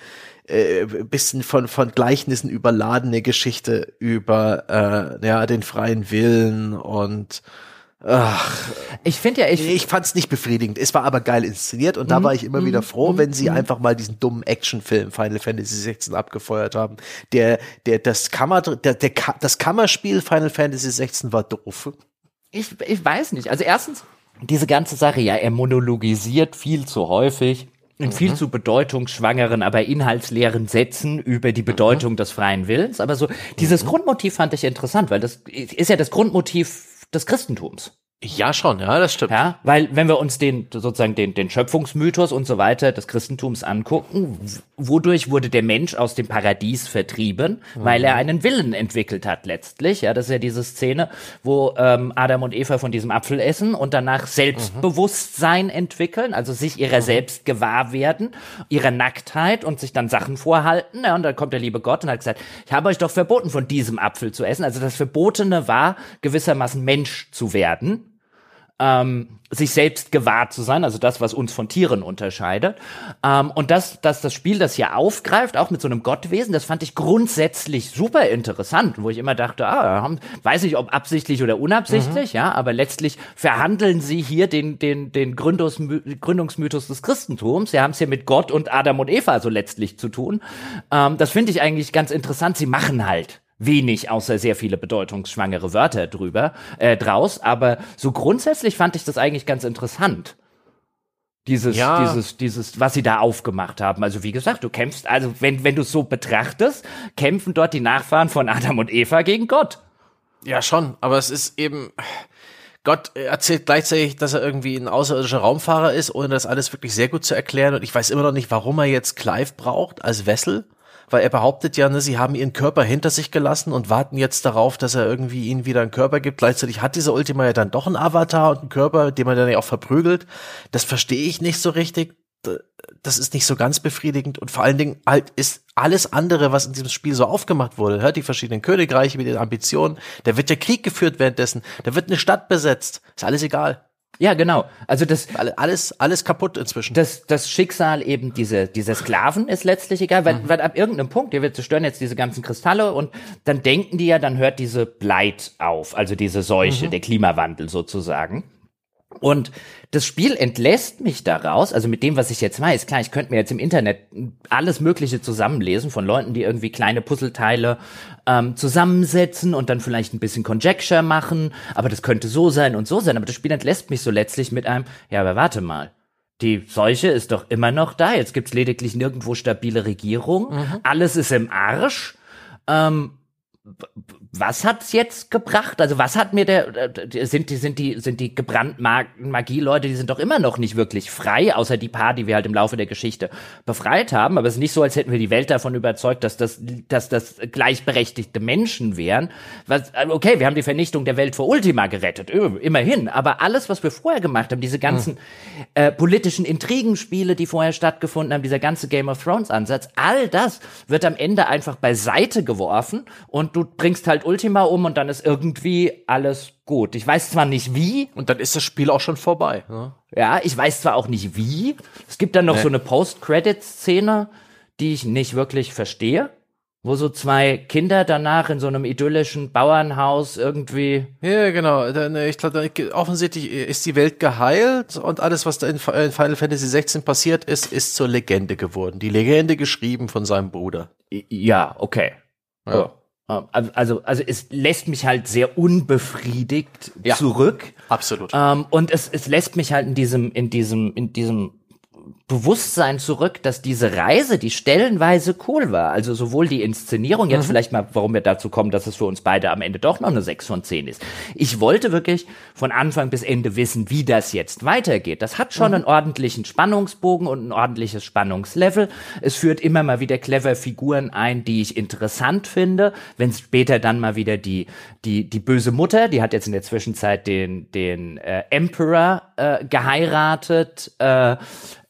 S1: äh, bisschen von, von Gleichnissen überladene Geschichte über äh, ja, den freien Willen und ach,
S2: Ich finde ja, ich,
S1: ich fand's nicht befriedigend. Es war aber geil inszeniert und da war ich immer wieder froh, wenn sie einfach mal diesen dummen Actionfilm Final Fantasy 16 abgefeuert haben. Der, der, das Kammer, der, der, das Kammerspiel Final Fantasy 16 war doof.
S2: ich, ich weiß nicht. Also erstens, diese ganze Sache, ja, er monologisiert viel zu häufig in viel zu bedeutungsschwangeren, aber inhaltsleeren Sätzen über die Bedeutung des freien Willens. Aber so, dieses Grundmotiv fand ich interessant, weil das ist ja das Grundmotiv des Christentums.
S1: Ja, schon, ja, das stimmt.
S2: Ja, weil wenn wir uns den sozusagen den, den Schöpfungsmythos und so weiter des Christentums angucken, wodurch wurde der Mensch aus dem Paradies vertrieben? Weil er einen Willen entwickelt hat letztlich. Ja, das ist ja diese Szene, wo ähm, Adam und Eva von diesem Apfel essen und danach Selbstbewusstsein entwickeln, also sich ihrer selbst gewahr werden, ihrer Nacktheit und sich dann Sachen vorhalten. Ja, und dann kommt der liebe Gott und hat gesagt, ich habe euch doch verboten, von diesem Apfel zu essen. Also das Verbotene war gewissermaßen Mensch zu werden ähm, sich selbst gewahr zu sein, also das, was uns von Tieren unterscheidet. Ähm, und das, dass das Spiel das hier aufgreift, auch mit so einem Gottwesen, das fand ich grundsätzlich super interessant, wo ich immer dachte, ah, haben, weiß nicht, ob absichtlich oder unabsichtlich, ja, aber letztlich verhandeln sie hier den, den, den Gründungsmy Gründungsmythos des Christentums. Sie haben es hier mit Gott und Adam und Eva so letztlich zu tun. Ähm, das finde ich eigentlich ganz interessant. Sie machen halt wenig, außer sehr viele bedeutungsschwangere Wörter drüber, äh, draus. Aber so grundsätzlich fand ich das eigentlich ganz interessant. Dieses,
S1: Ja.
S2: dieses, dieses, was sie da aufgemacht haben. Also wie gesagt, du kämpfst, also wenn, wenn du es so betrachtest, kämpfen dort die Nachfahren von Adam und Eva gegen Gott.
S1: Ja, schon, aber es ist eben, Gott erzählt gleichzeitig, dass er irgendwie ein außerirdischer Raumfahrer ist, ohne das alles wirklich sehr gut zu erklären. Und ich weiß immer noch nicht, warum er jetzt Clive braucht als Wessel. Weil er behauptet ja, ne, sie haben ihren Körper hinter sich gelassen und warten jetzt darauf, dass er irgendwie ihnen wieder einen Körper gibt. Gleichzeitig hat dieser Ultima ja dann doch einen Avatar und einen Körper, den man dann ja auch verprügelt. Das verstehe ich nicht so richtig. Das ist nicht so ganz befriedigend und vor allen Dingen halt ist alles andere, was in diesem Spiel so aufgemacht wurde, hört die verschiedenen Königreiche mit den Ambitionen, da wird der Krieg geführt währenddessen, da wird eine Stadt besetzt, ist alles egal.
S2: Ja, genau. Also das,
S1: Alle- Alles, alles kaputt inzwischen.
S2: das, das Schicksal eben dieser, dieser Sklaven ist letztlich egal, weil, weil ab irgendeinem Punkt, wir zerstören jetzt diese ganzen Kristalle und dann denken die ja, dann hört diese Blight auf, also diese Seuche, der Klimawandel sozusagen. Und das Spiel entlässt mich daraus, also mit dem, was ich jetzt weiß, klar, ich könnte mir jetzt im Internet alles Mögliche zusammenlesen von Leuten, die irgendwie kleine Puzzleteile ähm, zusammensetzen und dann vielleicht ein bisschen Conjecture machen, aber das könnte so sein und so sein, aber das Spiel entlässt mich so letztlich mit einem, ja, aber warte mal, die Seuche ist doch immer noch da, jetzt gibt's lediglich nirgendwo stabile Regierung, alles ist im Arsch, ähm, was hat's jetzt gebracht? Also was hat mir der äh, sind die sind die sind die gebrandmarkten Magie-Leute, die sind doch immer noch nicht wirklich frei, außer die paar, die wir halt im Laufe der Geschichte befreit haben. Aber es ist nicht so, als hätten wir die Welt davon überzeugt, dass das dass das gleichberechtigte Menschen wären. Was, äh, okay, wir haben die Vernichtung der Welt vor Ultima gerettet, immerhin. Aber alles, was wir vorher gemacht haben, diese ganzen hm. äh, politischen Intrigenspiele, die vorher stattgefunden haben, dieser ganze Game of Thrones Ansatz, all das wird am Ende einfach beiseite geworfen und du bringst halt Ultima um und dann ist irgendwie alles gut. Ich weiß zwar nicht wie.
S1: Und dann ist das Spiel auch schon vorbei. Ne?
S2: Ja, ich weiß zwar auch nicht wie. Es gibt dann noch nee. so eine Post-Credit-Szene, die ich nicht wirklich verstehe wo so zwei Kinder danach in so einem idyllischen Bauernhaus irgendwie.
S1: Ja, genau. Ich glaube, offensichtlich ist die Welt geheilt und alles, was da in Final Fantasy 16 passiert ist, ist zur Legende geworden. Die Legende geschrieben von seinem Bruder.
S2: Ja, okay. Ja. Ähm, also, also es lässt mich halt sehr unbefriedigt ja, zurück.
S1: Absolut.
S2: Ähm, und es, es lässt mich halt in diesem, in diesem, in diesem Bewusstsein zurück, dass diese Reise, die stellenweise cool war, also sowohl die Inszenierung, jetzt mhm. vielleicht mal, warum wir dazu kommen, dass es für uns beide am Ende doch noch eine 6 von 10 ist. Ich wollte wirklich von Anfang bis Ende wissen, wie das jetzt weitergeht. Das hat schon mhm. einen ordentlichen Spannungsbogen und ein ordentliches Spannungslevel. Es führt immer mal wieder clever Figuren ein, die ich interessant finde. Wenn später dann mal wieder die, die, die böse Mutter, die hat jetzt in der Zwischenzeit den, den äh, Emperor äh, geheiratet, äh,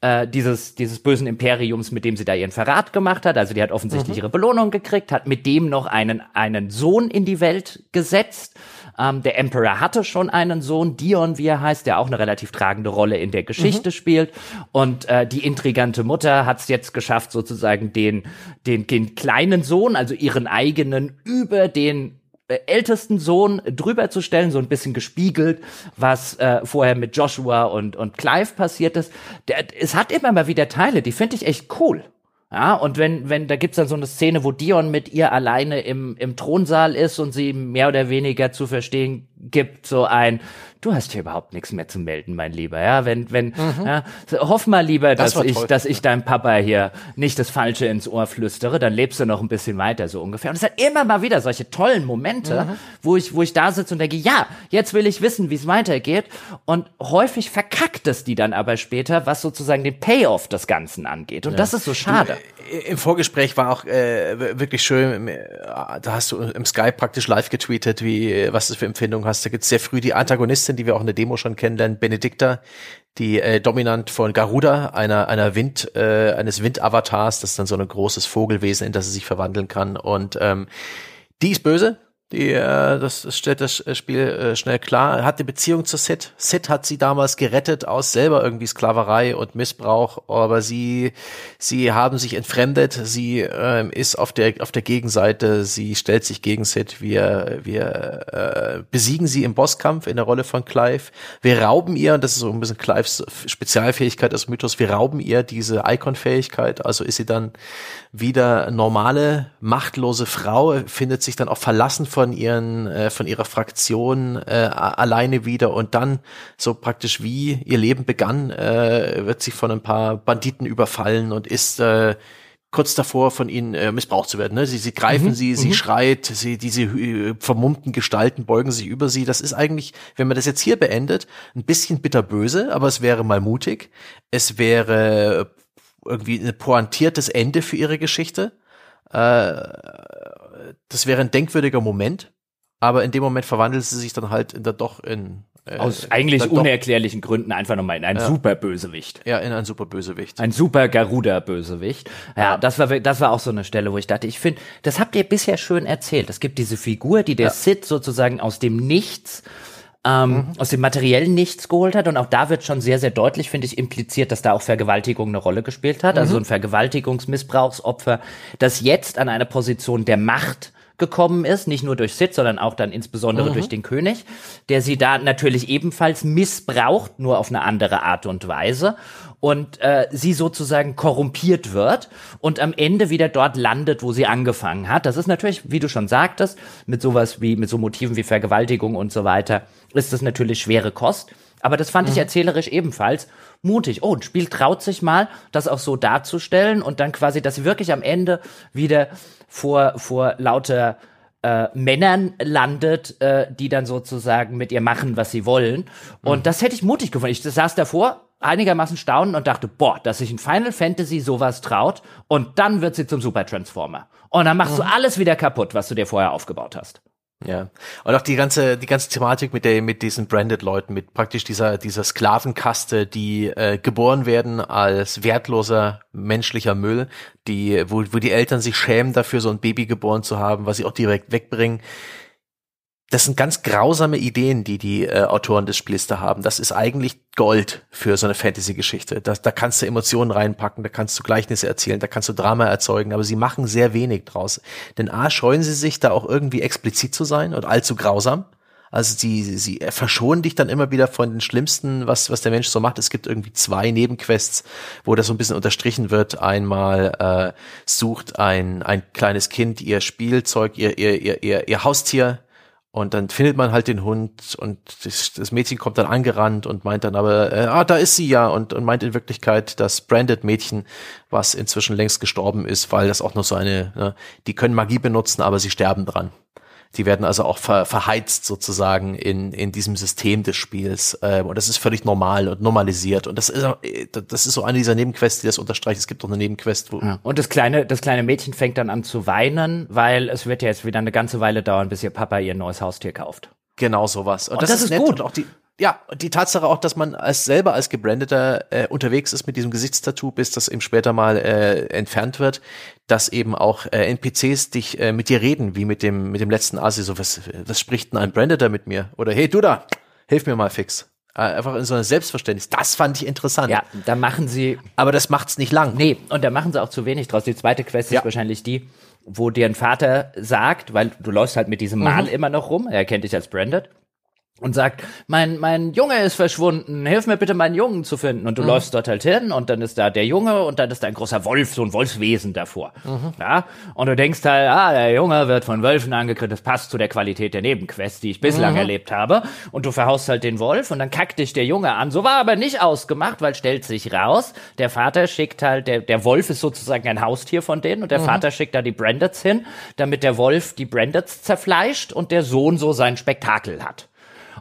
S2: äh, dieses, dieses bösen Imperiums, mit dem sie da ihren Verrat gemacht hat. Also die hat offensichtlich mhm. ihre Belohnung gekriegt, hat mit dem noch einen, einen Sohn in die Welt gesetzt. Ähm, der Emperor hatte schon einen Sohn, Dion, wie er heißt, der auch eine relativ tragende Rolle in der Geschichte mhm. spielt. Und äh, die intrigante Mutter hat es jetzt geschafft, sozusagen den, den, den kleinen Sohn, also ihren eigenen, über den ältesten Sohn drüber zu stellen, so ein bisschen gespiegelt, was äh, vorher mit Joshua und, und Clive passiert ist. Der, es hat immer mal wieder Teile, die finde ich echt cool. Ja, und wenn, wenn, da gibt's dann so eine Szene, wo Dion mit ihr alleine im, im Thronsaal ist und sie mehr oder weniger zu verstehen gibt, so ein, du hast hier überhaupt nichts mehr zu melden, mein Lieber. Ja, wenn, wenn, mhm. ja, hoff mal lieber, das dass ich, toll. dass ich deinem Papa hier nicht das Falsche ins Ohr flüstere, dann lebst du noch ein bisschen weiter, so ungefähr. Und es hat immer mal wieder solche tollen Momente, mhm. wo ich, wo ich da sitze und denke, ja, jetzt will ich wissen, wie es weitergeht. Und häufig verkackt es die dann aber später, was sozusagen den Payoff des Ganzen angeht. Und ja. das ist so schade.
S1: Im Vorgespräch war auch äh, wirklich schön, äh, da hast du im Skype praktisch live getweetet, wie, was du für Empfindungen hast. Da gibt's sehr früh die Antagonistin die wir auch in der Demo schon kennenlernen, Benedicta, die äh, dominant von Garuda, einer einer Wind äh, eines Windavatars, das ist dann so ein großes Vogelwesen, in das sie sich verwandeln kann und ähm, die ist böse, die, äh, das stellt das Spiel äh, schnell klar. Hat eine Beziehung zu Sid. Sid hat sie damals gerettet aus selber irgendwie Sklaverei und Missbrauch, aber sie, sie haben sich entfremdet. Sie äh, ist auf der auf der Gegenseite. Sie stellt sich gegen Sid. Wir wir äh, besiegen sie im Bosskampf in der Rolle von Clive. Wir rauben ihr, und das ist so ein bisschen Clives Spezialfähigkeit des Mythos. Wir rauben ihr diese Icon-Fähigkeit. Also ist sie dann wieder normale machtlose Frau, findet sich dann auch verlassen von ihren, äh, von ihrer Fraktion äh, alleine wieder und dann so praktisch wie ihr Leben begann, äh, wird sie von ein paar Banditen überfallen und ist äh, kurz davor von ihnen äh, missbraucht zu werden. Ne? Sie, sie greifen mhm, sie, sie mhm. schreit, sie, diese äh, vermummten Gestalten beugen sich über sie. Das ist eigentlich, wenn man das jetzt hier beendet, ein bisschen bitterböse, aber es wäre mal mutig. Es wäre irgendwie ein pointiertes Ende für ihre Geschichte. Äh, das wäre ein denkwürdiger Moment, aber in dem Moment verwandelt sie sich dann halt in der doch in
S2: äh, aus eigentlich unerklärlichen doch, Gründen einfach nochmal in einen ja. super Bösewicht.
S1: Ja, in einen super Bösewicht.
S2: Ein super Garuda Bösewicht. Ja, ja, das war das war auch so eine Stelle, wo ich dachte, ich finde, das habt ihr bisher schön erzählt. Es gibt diese Figur, die der ja. Sid sozusagen aus dem Nichts ähm, mhm. aus dem materiellen Nichts geholt hat. Und auch da wird schon sehr, sehr deutlich, finde ich, impliziert, dass da auch Vergewaltigung eine Rolle gespielt hat. Also mhm. Also ein Vergewaltigungsmissbrauchsopfer, das jetzt an eine Position der Macht gekommen ist, nicht nur durch Sid, sondern auch dann insbesondere mhm. durch den König, der sie da natürlich ebenfalls missbraucht, nur auf eine andere Art und Weise und äh, sie sozusagen korrumpiert wird und am Ende wieder dort landet, wo sie angefangen hat. Das ist natürlich, wie du schon sagtest, mit sowas wie mit so Motiven wie Vergewaltigung und so weiter, ist das natürlich schwere Kost. Aber das fand mhm. ich erzählerisch ebenfalls mutig. Oh, ein Spiel traut sich mal, das auch so darzustellen und dann quasi, dass sie wirklich am Ende wieder vor, vor lauter äh, Männern landet, äh, die dann sozusagen mit ihr machen, was sie wollen. Und mhm. das hätte ich mutig gefunden. Ich saß davor einigermaßen staunen und dachte, boah, dass sich in Final Fantasy sowas traut und dann wird sie zum Super Transformer. Und dann machst mhm. du alles wieder kaputt, was du dir vorher aufgebaut hast.
S1: Ja. Und auch die ganze, die ganze Thematik mit der, mit diesen Branded-Leuten, mit praktisch dieser, dieser Sklavenkaste, die äh, geboren werden als wertloser menschlicher Müll, die, wo, wo die Eltern sich schämen dafür, so ein Baby geboren zu haben, was sie auch direkt wegbringen das sind ganz grausame Ideen, die die äh, Autoren des Spiels da haben. Das ist eigentlich Gold für so eine Fantasy-Geschichte. Da, da kannst du Emotionen reinpacken, da kannst du Gleichnisse erzählen, da kannst du Drama erzeugen, aber sie machen sehr wenig draus. Denn A, scheuen sie sich da auch irgendwie explizit zu sein und allzu grausam. Also sie, sie verschonen dich dann immer wieder von den Schlimmsten, was, was der Mensch so macht. Es gibt irgendwie zwei Nebenquests, wo das so ein bisschen unterstrichen wird. Einmal äh, sucht ein, ein kleines Kind ihr Spielzeug, ihr, ihr, ihr, ihr, ihr Haustier und dann findet man halt den Hund und das, Mädchen kommt dann angerannt und meint dann aber, äh, ah, da ist sie ja und, und meint in Wirklichkeit das Branded Mädchen, was inzwischen längst gestorben ist, weil das auch noch so eine, ne, die können Magie benutzen, aber sie sterben dran. Die werden also auch ver, verheizt sozusagen in, in diesem System des Spiels. Ähm, und das ist völlig normal und normalisiert. Und das ist, äh, das ist so eine dieser Nebenquests, die das unterstreicht. Es gibt auch eine Nebenquest, wo.
S2: Ja. Und das kleine, das kleine Mädchen fängt dann an zu weinen, weil es wird ja jetzt wieder eine ganze Weile dauern, bis ihr Papa ihr neues Haustier kauft.
S1: Genau sowas. Und, und das, das, ist, ist gut. Und auch die, ja, die Tatsache auch, dass man als selber als gebrandeter äh, unterwegs ist mit diesem Gesichtstattoo, bis das eben später mal äh, entfernt wird, dass eben auch äh, NPCs dich äh, mit dir reden, wie mit dem mit dem letzten Asi, so was was spricht denn ein Brandeter mit mir? Oder hey du da, hilf mir mal fix. Äh, einfach in so einem Selbstverständnis. Das fand ich interessant.
S2: Ja, da machen sie.
S1: Aber das macht's nicht lang.
S2: Nee, und da machen sie auch zu wenig draus. Die zweite Quest ja. ist wahrscheinlich die, wo dir ein Vater sagt, weil du läufst halt mit diesem Mal mhm. immer noch rum, er kennt dich als Branded und sagt, mein, mein Junge ist verschwunden, hilf mir bitte, meinen Jungen zu finden. Und du mhm. läufst dort halt hin und dann ist da der Junge und dann ist da ein großer Wolf, so ein Wolfswesen davor. Mhm. Ja? Und du denkst halt, ah, der Junge wird von Wölfen angekündigt, das passt zu der Qualität der Nebenquest, die ich bislang mhm. erlebt habe. Und du verhaust halt den Wolf und dann kackt dich der Junge an. So war aber nicht ausgemacht, weil stellt sich raus, der Vater schickt halt, der, der Wolf ist sozusagen ein Haustier von denen und der mhm. Vater schickt da die Brandeds hin, damit der Wolf die Brandeds zerfleischt und der Sohn so sein Spektakel hat.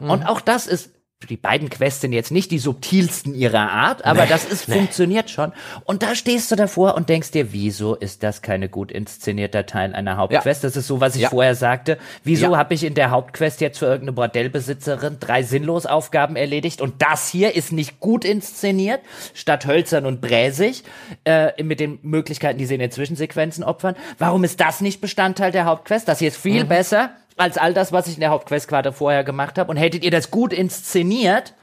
S2: Mhm. Und auch das ist die beiden Quests sind jetzt nicht die subtilsten ihrer Art, aber nee, das ist nee. funktioniert schon. Und da stehst du davor und denkst dir, wieso ist das keine gut inszenierter Teil einer Hauptquest? Ja. Das ist so, was ich ja. vorher sagte. Wieso ja. habe ich in der Hauptquest jetzt für irgendeine Bordellbesitzerin drei sinnlos Aufgaben erledigt und das hier ist nicht gut inszeniert, statt hölzern und bräsig, äh, mit den Möglichkeiten, die sie in den Zwischensequenzen opfern. Warum ist das nicht Bestandteil der Hauptquest? Das hier ist viel mhm. besser als all das, was ich in der Hauptquest gerade vorher gemacht habe. Und hättet ihr das gut inszeniert,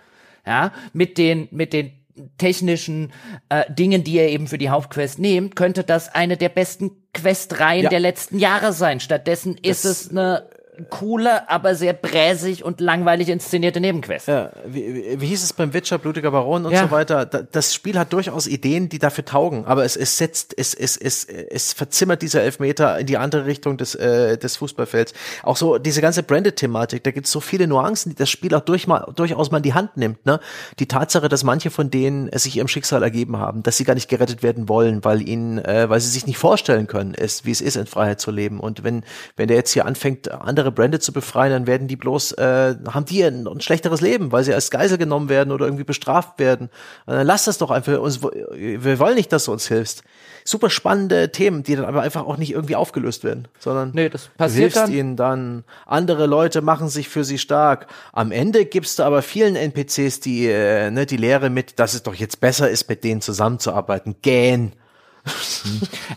S2: ja, mit den, mit den technischen äh, Dingen, die ihr eben für die Hauptquest nehmt, könnte das eine der besten Questreihen ja. der letzten Jahre sein. Stattdessen das ist es eine coole, aber sehr bräsig und langweilig inszenierte Nebenquest.
S1: Ja, wie, wie hieß es beim Witcher, Blutiger Baron und ja. so weiter? das Spiel hat durchaus Ideen, die dafür taugen, aber es, es setzt, es, es, es, es verzimmert diese Elfmeter in die andere Richtung des, äh, des Fußballfelds. Auch so diese ganze Branded-Thematik, da gibt es so viele Nuancen, die das Spiel auch durch mal, durchaus mal in die Hand nimmt. Ne? Die Tatsache, dass manche von denen es sich ihrem Schicksal ergeben haben, dass sie gar nicht gerettet werden wollen, weil ihnen, äh, weil sie sich nicht vorstellen können, es, wie es ist, in Freiheit zu leben. Und wenn, wenn der jetzt hier anfängt, andere andere Branded zu befreien, dann werden die bloß, äh, haben die ein, ein, schlechteres Leben, weil sie als Geisel genommen werden oder irgendwie bestraft werden. Und dann lass das doch einfach uns, wir wollen nicht, dass du uns hilfst. Super spannende Themen, die dann aber einfach auch nicht irgendwie aufgelöst werden, sondern
S2: nee, das passiert du hilfst
S1: dann. ihnen dann. Andere Leute machen sich für sie stark. Am Ende gibst du aber vielen NPCs die, äh, ne, die Lehre mit, dass es doch jetzt besser ist, mit denen zusammenzuarbeiten. Gähn.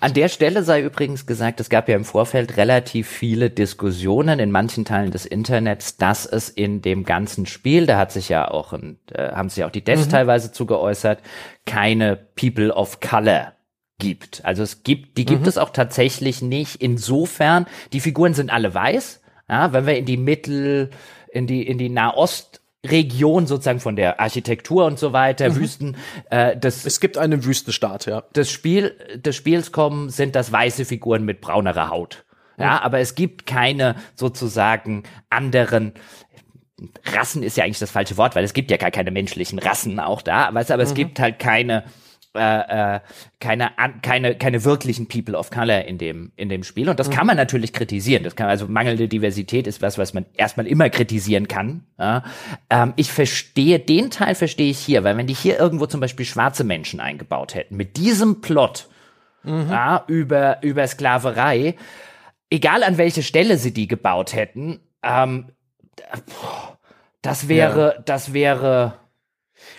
S2: An der Stelle sei übrigens gesagt, es gab ja im Vorfeld relativ viele Diskussionen in manchen Teilen des Internets, dass es in dem ganzen Spiel, da hat sich ja auch, ein, äh, haben sich auch die Devs mhm. teilweise zu geäußert, keine People of Color gibt. Also es gibt, die gibt mhm. es auch tatsächlich nicht. Insofern, die Figuren sind alle weiß. Ja, wenn wir in die Mittel, in die, in die Nahost Region sozusagen von der Architektur und so weiter, mhm. Wüsten. Äh, das,
S1: es gibt einen Wüstenstaat, ja.
S2: Das Spiel des Spiels kommen sind das weiße Figuren mit braunerer Haut. Ja, mhm. aber es gibt keine sozusagen anderen Rassen ist ja eigentlich das falsche Wort, weil es gibt ja gar keine menschlichen Rassen auch da, weißt du, aber mhm. es gibt halt keine äh, äh, keine, keine, keine wirklichen People of Color in dem, in dem Spiel. Und das kann man natürlich kritisieren. Das kann, also mangelnde Diversität ist was, was man erstmal immer kritisieren kann. Ja. Ähm, ich verstehe, den Teil verstehe ich hier, weil wenn die hier irgendwo zum Beispiel schwarze Menschen eingebaut hätten, mit diesem Plot mhm. ja, über, über Sklaverei, egal an welche Stelle sie die gebaut hätten, ähm, das wäre, ja. das wäre,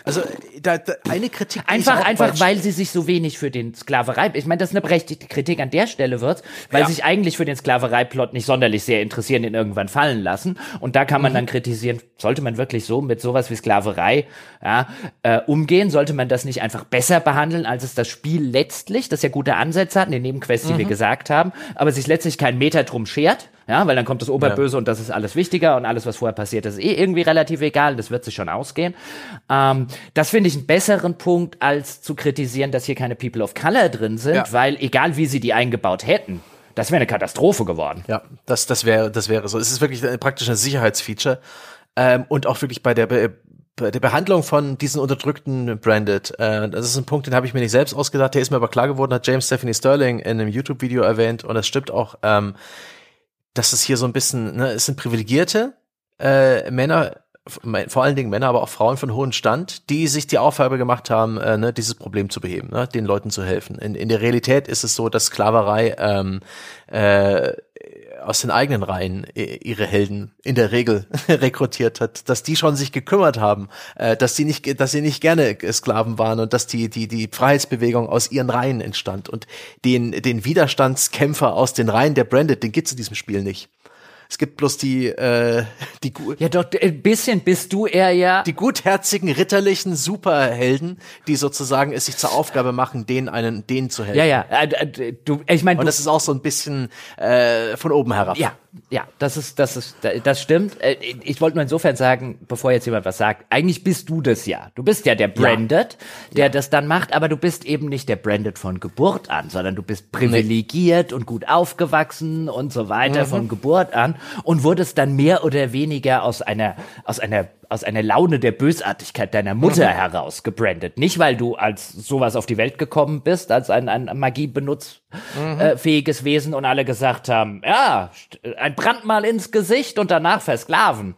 S1: also da, da eine Kritik
S2: einfach einfach weil sie sich so wenig für den Sklaverei ich meine das ist eine berechtigte Kritik an der Stelle wird weil ja. sich eigentlich für den Sklavereiplot nicht sonderlich sehr interessieren den irgendwann fallen lassen und da kann man mhm. dann kritisieren sollte man wirklich so mit sowas wie Sklaverei ja, äh, umgehen sollte man das nicht einfach besser behandeln als es das Spiel letztlich das ja gute Ansätze hat in den Nebenquests die mhm. wir gesagt haben aber sich letztlich keinen Meter drum schert ja, weil dann kommt das Oberböse ja. und das ist alles wichtiger und alles, was vorher passiert ist, eh irgendwie relativ egal. Das wird sich schon ausgehen. Ähm, das finde ich einen besseren Punkt, als zu kritisieren, dass hier keine People of Color drin sind, ja. weil egal wie sie die eingebaut hätten, das wäre eine Katastrophe geworden.
S1: Ja, das, das wäre, das wäre so. Es ist wirklich praktisch ein Sicherheitsfeature. Ähm, und auch wirklich bei der, bei der Behandlung von diesen unterdrückten Branded, äh, das ist ein Punkt, den habe ich mir nicht selbst ausgedacht, der ist mir aber klar geworden, hat James Stephanie Sterling in einem YouTube-Video erwähnt und das stimmt auch. Ähm, dass es hier so ein bisschen, ne, es sind privilegierte äh, Männer, vor allen Dingen Männer, aber auch Frauen von hohem Stand, die sich die Aufgabe gemacht haben, äh, ne, dieses Problem zu beheben, ne, den Leuten zu helfen. In, in der Realität ist es so, dass Sklaverei ähm, äh, aus den eigenen Reihen ihre Helden in der Regel rekrutiert hat, dass die schon sich gekümmert haben, äh, dass sie nicht, dass sie nicht gerne Sklaven waren und dass die die die Freiheitsbewegung aus ihren Reihen entstand und den den Widerstandskämpfer aus den Reihen der Branded, den gibt's in diesem Spiel nicht. Es gibt bloß die, äh, die
S2: Ja, doch, ein bisschen bist du eher ja.
S1: Die gutherzigen, ritterlichen Superhelden, die sozusagen es sich zur Aufgabe machen, denen einen, denen zu helfen.
S2: Ja, ja. Äh, äh du, ich meine.
S1: Und das ist auch so ein bisschen äh, von oben herab.
S2: Ja, ja, das ist, das ist, das stimmt. Äh, ich wollte nur insofern sagen, bevor jetzt jemand was sagt, eigentlich bist du das ja. Du bist ja der Branded, ja. der ja. das dann macht, aber du bist eben nicht der Branded von Geburt an, sondern du bist privilegiert nee. und gut aufgewachsen und so weiter mhm. von Geburt an und wurdest dann mehr oder weniger aus einer, aus einer aus einer Laune der Bösartigkeit deiner Mutter mhm. heraus gebrandet. Nicht, weil du als sowas auf die Welt gekommen bist, als ein, ein magiebenutzfähiges mhm. äh, Wesen und alle gesagt haben, ja, ein Brandmal ins Gesicht und danach versklaven.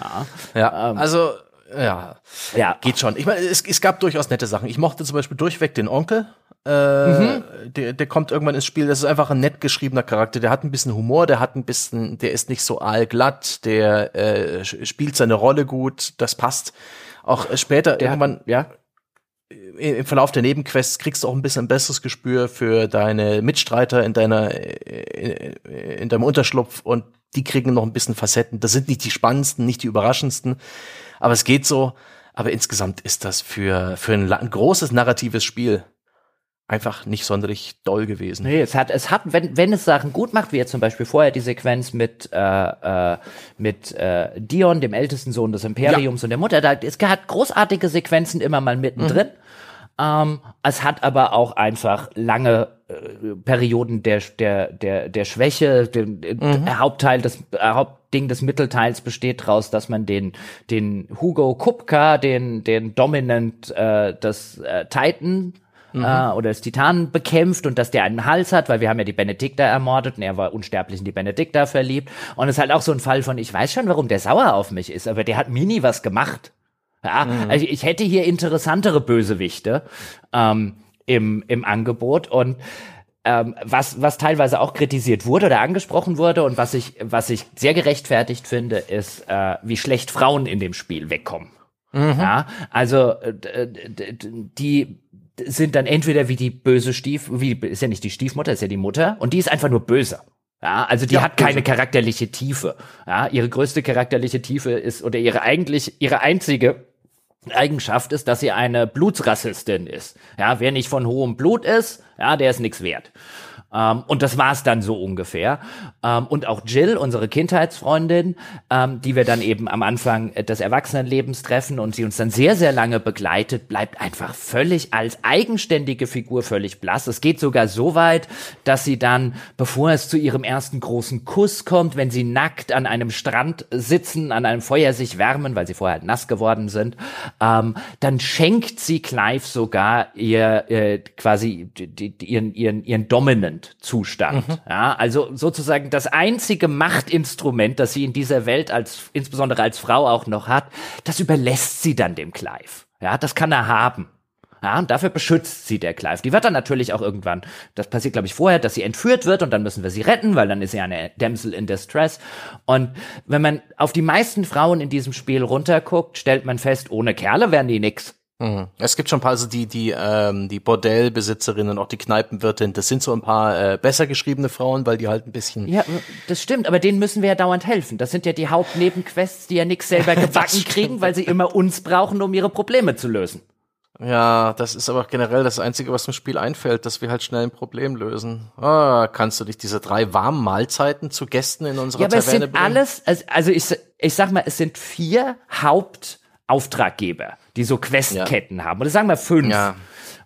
S1: Ja, ja ähm, also ja, ja, geht schon. Ich meine, es, es gab durchaus nette Sachen. Ich mochte zum Beispiel durchweg den Onkel. Äh, mhm. der, der kommt irgendwann ins Spiel. Das ist einfach ein nett geschriebener Charakter. Der hat ein bisschen Humor, der hat ein bisschen, der ist nicht so aalglatt, der äh, spielt seine Rolle gut, das passt. Auch äh, später der irgendwann, hat, ja im Verlauf der Nebenquests kriegst du auch ein bisschen ein besseres Gespür für deine Mitstreiter in deiner in, in deinem Unterschlupf und die kriegen noch ein bisschen Facetten. Das sind nicht die spannendsten, nicht die überraschendsten, aber es geht so. Aber insgesamt ist das für für ein, ein großes narratives Spiel einfach nicht sonderlich doll gewesen.
S2: Nee, es hat, es hat, wenn, wenn es Sachen gut macht, wie jetzt zum Beispiel vorher die Sequenz mit, äh, äh, mit äh, Dion, dem ältesten Sohn des Imperiums ja. und der Mutter, da, es hat großartige Sequenzen immer mal mittendrin. Mhm. Ähm, es hat aber auch einfach lange äh, Perioden der, der, der, der Schwäche. Den, mhm. Der Hauptteil des äh, Hauptding des Mittelteils besteht daraus, dass man den, den Hugo Kupka, den, den Dominant äh, des äh, Titan mhm. äh, oder des Titanen bekämpft und dass der einen Hals hat, weil wir haben ja die Benedikta ermordet und er war unsterblich in die Benedikta verliebt. Und es ist halt auch so ein Fall von, ich weiß schon, warum der sauer auf mich ist, aber der hat mir nie was gemacht. Ja, mhm. also ich hätte hier interessantere Bösewichte ähm, im, im Angebot und ähm, was, was teilweise auch kritisiert wurde oder angesprochen wurde und was ich, was ich sehr gerechtfertigt finde, ist, äh, wie schlecht Frauen in dem Spiel wegkommen. Mhm. Ja, also äh, die sind dann entweder wie die böse Stief, wie ist ja nicht die Stiefmutter, ist ja die Mutter und die ist einfach nur böse. Ja, also die ja, hat keine böse. charakterliche Tiefe. Ja, ihre größte charakterliche Tiefe ist oder ihre eigentlich ihre einzige Eigenschaft ist, dass sie eine Blutsrassistin ist. Ja, wer nicht von hohem Blut ist, ja, der ist nichts wert. Ähm, und das war's dann so ungefähr. Ähm, und auch Jill, unsere Kindheitsfreundin, ähm, die wir dann eben am Anfang des Erwachsenenlebens treffen und sie uns dann sehr, sehr lange begleitet, bleibt einfach völlig als eigenständige Figur völlig blass. Es geht sogar so weit, dass sie dann, bevor es zu ihrem ersten großen Kuss kommt, wenn sie nackt an einem Strand sitzen, an einem Feuer sich wärmen, weil sie vorher halt nass geworden sind, ähm, dann schenkt sie Clive sogar ihr äh, quasi die, die, ihren, ihren, ihren Dominant Zustand. Mhm. Ja, also sozusagen das einzige Machtinstrument, das sie in dieser Welt als, insbesondere als Frau auch noch hat, das überlässt sie dann dem Clive. Ja, das kann er haben. Ja, und dafür beschützt sie der Clive. Die wird dann natürlich auch irgendwann, das passiert glaube ich vorher, dass sie entführt wird und dann müssen wir sie retten, weil dann ist sie eine Damsel in Distress. Und wenn man auf die meisten Frauen in diesem Spiel runterguckt, stellt man fest, ohne Kerle wären die nix.
S1: Mhm. Es gibt schon ein paar, also die, die, ähm, die Bordellbesitzerinnen, auch die Kneipenwirtin, das sind so ein paar äh, besser geschriebene Frauen, weil die halt ein bisschen.
S2: Ja, das stimmt, aber denen müssen wir ja dauernd helfen. Das sind ja die Hauptnebenquests, die ja nix selber gebacken kriegen, weil sie immer uns brauchen, um ihre Probleme zu lösen.
S1: Ja, das ist aber generell das Einzige, was im Spiel einfällt, dass wir halt schnell ein Problem lösen. Ah, kannst du dich diese drei warmen Mahlzeiten zu Gästen in unserer ja, aber Taverne
S2: es sind bringen? alles, also ich, ich sag mal, es sind vier Haupt Auftraggeber, die so Questketten ja. haben. Oder sagen wir fünf. Ja.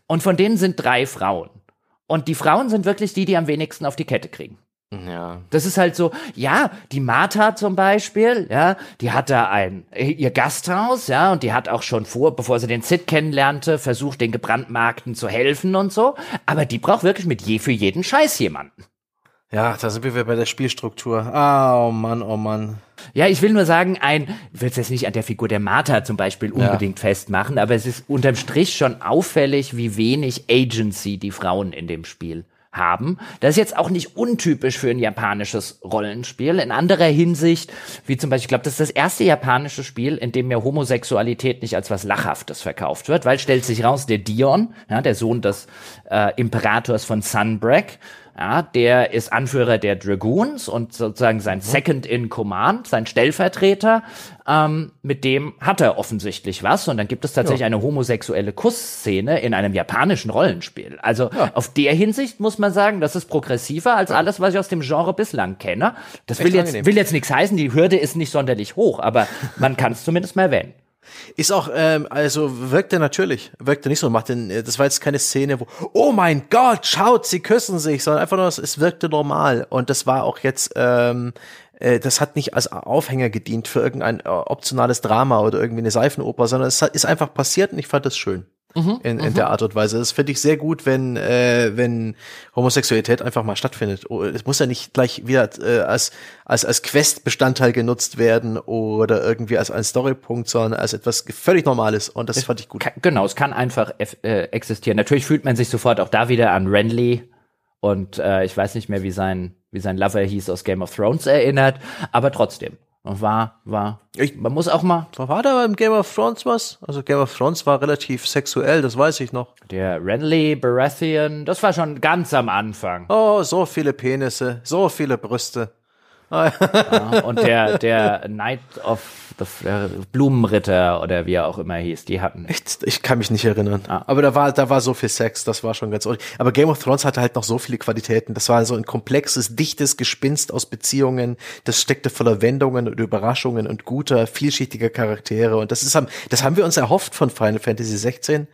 S2: Und von denen sind drei Frauen. Und die Frauen sind wirklich die, die am wenigsten auf die Kette kriegen. Ja. Das ist halt so, ja, die Martha zum Beispiel, ja, die hat da ein, ihr Gasthaus, ja, und die hat auch schon vor, bevor sie den Sid kennenlernte, versucht, den gebrandmarkten zu helfen und so. Aber die braucht wirklich mit je für jeden Scheiß jemanden.
S1: Ja, da sind wir bei der Spielstruktur. Ah, oh Mann, oh Mann.
S2: Ja, ich will nur sagen, ein, ich will es jetzt nicht an der Figur der Martha zum Beispiel unbedingt ja. festmachen, aber es ist unterm Strich schon auffällig, wie wenig Agency die Frauen in dem Spiel haben. Das ist jetzt auch nicht untypisch für ein japanisches Rollenspiel. In anderer Hinsicht, wie zum Beispiel, ich glaube, das ist das erste japanische Spiel, in dem mir Homosexualität nicht als was Lachhaftes verkauft wird, weil stellt sich raus, der Dion, ja, der Sohn des äh, Imperators von Sunbreak, ja, der ist Anführer der Dragoons und sozusagen sein mhm. Second in Command, sein Stellvertreter. Ähm, mit dem hat er offensichtlich was. Und dann gibt es tatsächlich ja. eine homosexuelle Kussszene in einem japanischen Rollenspiel. Also ja. auf der Hinsicht muss man sagen, das ist progressiver als alles, was ich aus dem Genre bislang kenne. Das will jetzt, will jetzt nichts heißen, die Hürde ist nicht sonderlich hoch, aber man kann es zumindest mal erwähnen.
S1: Ist auch, ähm, also wirkte natürlich, wirkte nicht so, macht den, äh, das war jetzt keine Szene, wo, oh mein Gott, schaut, sie küssen sich, sondern einfach nur, es wirkte normal. Und das war auch jetzt, ähm, äh, das hat nicht als Aufhänger gedient für irgendein äh, optionales Drama oder irgendwie eine Seifenoper, sondern es ist einfach passiert und ich fand das schön. Mhm, in, in mhm. der Art und Weise. Das finde ich sehr gut, wenn, äh, wenn Homosexualität einfach mal stattfindet. Oh, es muss ja nicht gleich wieder äh, als, als, als Quest-Bestandteil genutzt werden oder irgendwie als ein Storypunkt, sondern als etwas völlig Normales. Und das es fand ich gut.
S2: Kann, genau, es kann einfach äh, existieren. Natürlich fühlt man sich sofort auch da wieder an Renly und äh, ich weiß nicht mehr, wie sein, wie sein Lover hieß aus Game of Thrones erinnert, aber trotzdem. War, war. Ich, man muss auch mal.
S1: War da im Game of Thrones was? Also Game of Thrones war relativ sexuell, das weiß ich noch.
S2: Der Renly Baratheon, das war schon ganz am Anfang.
S1: Oh, so viele Penisse, so viele Brüste.
S2: Ja, und der, der Knight of Blumenritter oder wie er auch immer hieß, die hatten.
S1: Echt? Ich kann mich nicht erinnern. Ah. Aber da war, da war so viel Sex, das war schon ganz ordentlich. Aber Game of Thrones hatte halt noch so viele Qualitäten. Das war so ein komplexes, dichtes Gespinst aus Beziehungen. Das steckte voller Wendungen und Überraschungen und guter, vielschichtiger Charaktere. Und das ist, das haben wir uns erhofft von Final Fantasy 16.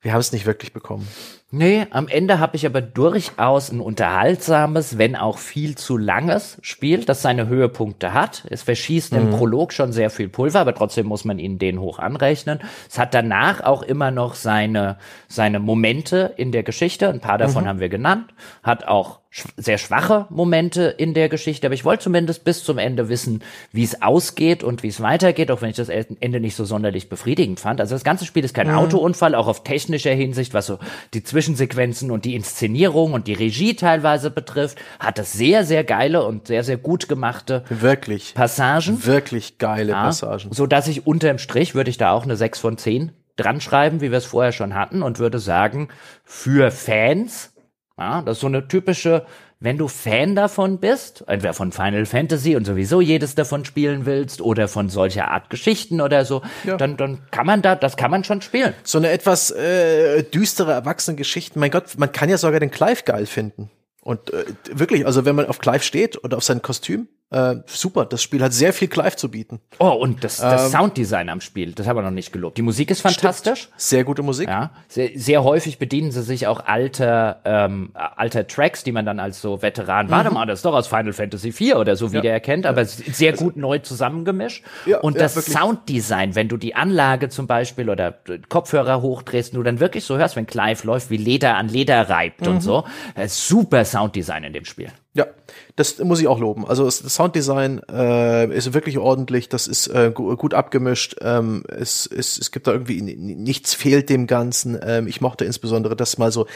S1: Wir haben es nicht wirklich bekommen.
S2: Nee, am Ende habe ich aber durchaus ein unterhaltsames, wenn auch viel zu langes Spiel, das seine Höhepunkte hat. Es verschießt mhm. im Prolog schon sehr viel Pulver, aber trotzdem muss man ihnen den hoch anrechnen. Es hat danach auch immer noch seine, seine Momente in der Geschichte. Ein paar davon mhm. haben wir genannt. Hat auch sehr schwache Momente in der Geschichte, aber ich wollte zumindest bis zum Ende wissen, wie es ausgeht und wie es weitergeht, auch wenn ich das Ende nicht so sonderlich befriedigend fand. Also das ganze Spiel ist kein mhm. Autounfall, auch auf technischer Hinsicht, was so die Zwischensequenzen und die Inszenierung und die Regie teilweise betrifft, hat es sehr, sehr geile und sehr, sehr gut gemachte
S1: wirklich
S2: Passagen.
S1: Wirklich geile ja, Passagen.
S2: So dass ich unterm Strich würde ich da auch eine 6 von 10 dran schreiben, wie wir es vorher schon hatten und würde sagen, für Fans ja, das ist so eine typische, wenn du Fan davon bist, entweder von Final Fantasy und sowieso jedes davon spielen willst oder von solcher Art Geschichten oder so, ja. dann, dann kann man da, das kann man schon spielen.
S1: So eine etwas äh, düstere Erwachsenengeschichte. Mein Gott, man kann ja sogar den Clive geil finden. Und äh, wirklich, also wenn man auf Clive steht und auf sein Kostüm, äh, super, das Spiel hat sehr viel Clive zu bieten.
S2: Oh, und das, das ähm, Sounddesign am Spiel, das haben wir noch nicht gelobt. Die Musik ist fantastisch. Stimmt.
S1: Sehr gute Musik.
S2: Ja, sehr, sehr häufig bedienen sie sich auch alter, ähm, alter Tracks, die man dann als so Veteran, mhm. warte mal, das ist doch aus Final Fantasy IV oder so wiedererkennt, ja. aber sehr also, gut neu zusammengemischt. Ja, und das wirklich. Sounddesign, wenn du die Anlage zum Beispiel oder Kopfhörer hochdrehst, du dann wirklich so hörst, wenn Clive läuft, wie Leder an Leder reibt mhm. und so. Super Sounddesign in dem Spiel.
S1: Ja, das muss ich auch loben. Also das Sounddesign äh, ist wirklich ordentlich, das ist äh, gut abgemischt. Ähm, es, es, es gibt da irgendwie nichts fehlt dem Ganzen. Ähm, ich mochte insbesondere, dass mal so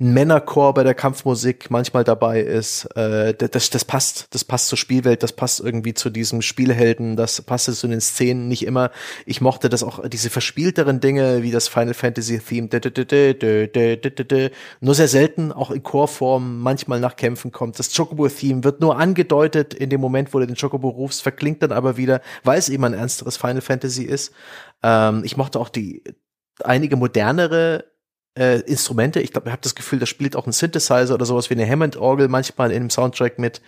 S1: ein Männerchor bei der Kampfmusik manchmal dabei ist. Äh, das, das passt, das passt zur Spielwelt, das passt irgendwie zu diesem Spielhelden, das passt zu den Szenen nicht immer. Ich mochte das auch diese verspielteren Dinge wie das Final Fantasy Theme, nur sehr selten auch in Chorform manchmal nach Kämpfen kommt. Das Chocobo-Theme wird nur angedeutet in dem Moment, wo du den Chocobo rufst, verklingt dann aber wieder, weil es eben ein ernsteres Final Fantasy ist. Ähm, ich mochte auch die einige modernere äh, Instrumente. Ich glaube, ich habe das Gefühl, da spielt auch ein Synthesizer oder sowas wie eine Hammond-Orgel manchmal in dem Soundtrack mit.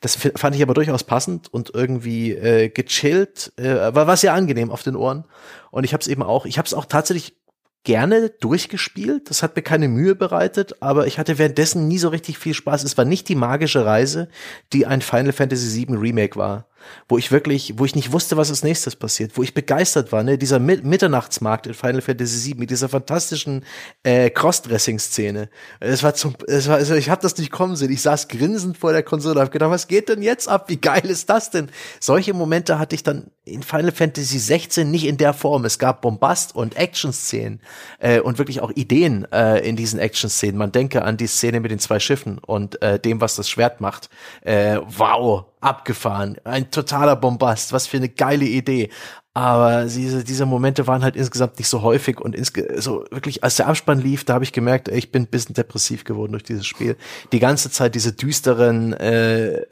S1: Das fand ich aber durchaus passend und irgendwie äh, gechillt. Äh, war, war sehr angenehm auf den Ohren. Und ich habe es eben auch, ich habe es auch tatsächlich gerne durchgespielt. Das hat mir keine Mühe bereitet, aber ich hatte währenddessen nie so richtig viel Spaß. Es war nicht die magische Reise, die ein Final Fantasy VII Remake war wo ich wirklich, wo ich nicht wusste, was als nächstes passiert, wo ich begeistert war, ne, dieser Mi Mitternachtsmarkt in Final Fantasy VII mit dieser fantastischen äh, Crossdressing-Szene. Es war zum, es war, also ich habe das nicht kommen sehen. Ich saß grinsend vor der Konsole, hab gedacht, was geht denn jetzt ab? Wie geil ist das denn? Solche Momente hatte ich dann in Final Fantasy 16 nicht in der Form. Es gab Bombast und Action-Szenen äh, und wirklich auch Ideen äh, in diesen Action-Szenen. Man denke an die Szene mit den zwei Schiffen und äh, dem, was das Schwert macht. Äh, wow, abgefahren. Ein totaler Bombast. Was für eine geile Idee. Aber diese, diese Momente waren halt insgesamt nicht so häufig und insge so wirklich, als der Abspann lief, da habe ich gemerkt, ich bin ein bisschen depressiv geworden durch dieses Spiel. Die ganze Zeit diese düsteren äh,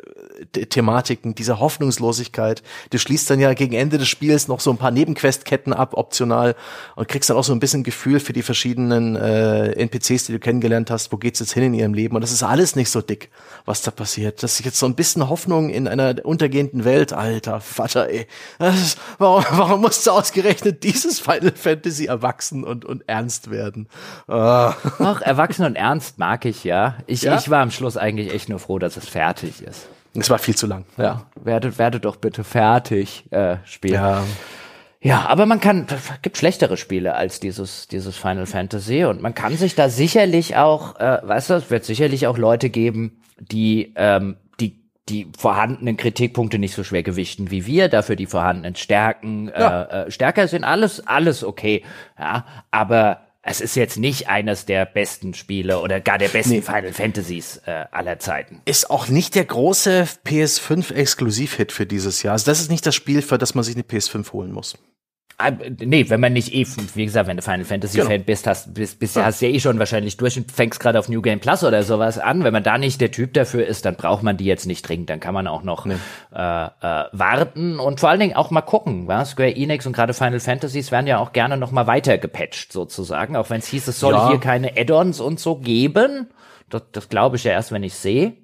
S1: Thematiken, diese Hoffnungslosigkeit. Du schließt dann ja gegen Ende des Spiels noch so ein paar Nebenquestketten ab, optional, und kriegst dann auch so ein bisschen Gefühl für die verschiedenen äh, NPCs, die du kennengelernt hast, wo geht's jetzt hin in ihrem Leben. Und das ist alles nicht so dick, was da passiert. Das ist jetzt so ein bisschen Hoffnung in einer untergehenden Welt. Alter Vater, ey. Ist, warum, warum musste ausgerechnet dieses Final Fantasy erwachsen und, und ernst werden?
S2: Ah. Ach, erwachsen und ernst mag ich, ja. Ich, ja? ich war am Schluss eigentlich echt nur froh, dass es fertig ist.
S1: Es war viel zu lang.
S2: Ja, werdet, werdet doch bitte fertig äh, spielen. Ja. Ja, aber man kann, gibt schlechtere Spiele als dieses, dieses Final Fantasy und man kann sich da sicherlich auch, äh, weißt du, es wird sicherlich auch Leute geben, die ähm, die vorhandenen Kritikpunkte nicht so schwer gewichten wie wir, dafür die vorhandenen Stärken ja. äh, äh, stärker sind, alles, alles okay. Ja, aber es ist jetzt nicht eines der besten Spiele oder gar der besten nee. Final Fantasies äh, aller Zeiten.
S1: Ist auch nicht der große PS5-Exklusiv-Hit für dieses Jahr. Also das ist nicht das Spiel, für das man sich eine PS5 holen muss.
S2: Ah, nee, wenn man nicht eh, wie gesagt, wenn du Final Fantasy genau. Fan bist, hast, bist, bist ja. hast ja eh schon wahrscheinlich durch und fängst gerade auf New Game Plus oder sowas an. Wenn man da nicht der Typ dafür ist, dann braucht man die jetzt nicht dringend. Dann kann man auch noch nee. äh, äh, warten und vor allen Dingen auch mal gucken. Was? Square Enix und gerade Final Fantasies werden ja auch gerne noch mal weiter gepatcht sozusagen, auch wenn es hieß, es soll ja. hier keine Add-ons und so geben. Das, das glaube ich ja erst, wenn ich sehe.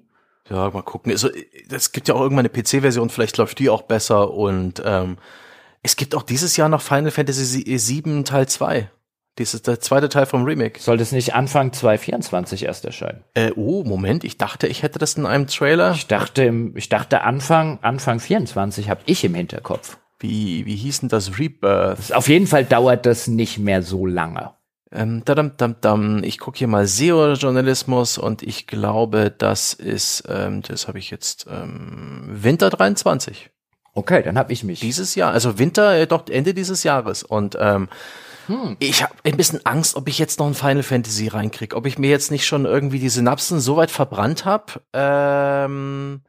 S1: Ja, mal gucken. Also, es gibt ja auch irgendwann eine PC-Version, vielleicht läuft die auch besser und ähm, es gibt auch dieses Jahr noch Final Fantasy VII Teil 2. Das ist der zweite Teil vom Remake.
S2: Soll das nicht Anfang 2024 erst erscheinen?
S1: Äh, oh, Moment, ich dachte, ich hätte das in einem Trailer.
S2: Ich dachte, ich dachte Anfang, Anfang 24 habe ich im Hinterkopf.
S1: Wie, wie hieß denn das Rebirth?
S2: Auf jeden Fall dauert das nicht mehr so lange.
S1: Ähm, dadam, dam, dam. Ich gucke hier mal SEO-Journalismus und ich glaube, das ist, ähm, das habe ich jetzt, ähm, Winter 23.
S2: Okay, dann habe ich mich.
S1: Dieses Jahr, also Winter, äh, doch Ende dieses Jahres. Und ähm, hm. ich habe ein bisschen Angst, ob ich jetzt noch ein Final Fantasy reinkrieg, ob ich mir jetzt nicht schon irgendwie die Synapsen so weit verbrannt habe, ähm,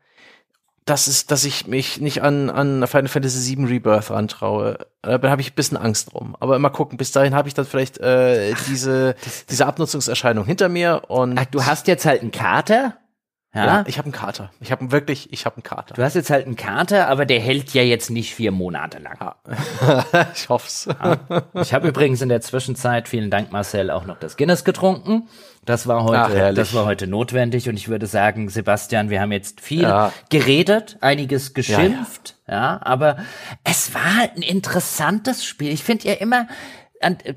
S1: dass, es, dass ich mich nicht an, an Final Fantasy VII Rebirth rantraue. Da habe ich ein bisschen Angst drum. Aber mal gucken, bis dahin habe ich dann vielleicht äh, diese, diese Abnutzungserscheinung hinter mir. Und
S2: Ach, du hast jetzt halt einen Kater?
S1: Ja, ja ich habe einen Kater. Ich habe wirklich, ich habe einen Kater.
S2: Du hast jetzt halt einen Kater, aber der hält ja jetzt nicht vier Monate lang. Ja.
S1: ich hoff's.
S2: Ja. Ich habe übrigens in der Zwischenzeit, vielen Dank Marcel, auch noch das Guinness getrunken. Das war heute, Ach, das war heute notwendig und ich würde sagen, Sebastian, wir haben jetzt viel ja. geredet, einiges geschimpft, ja, ja. ja, aber es war halt ein interessantes Spiel. Ich finde ja immer,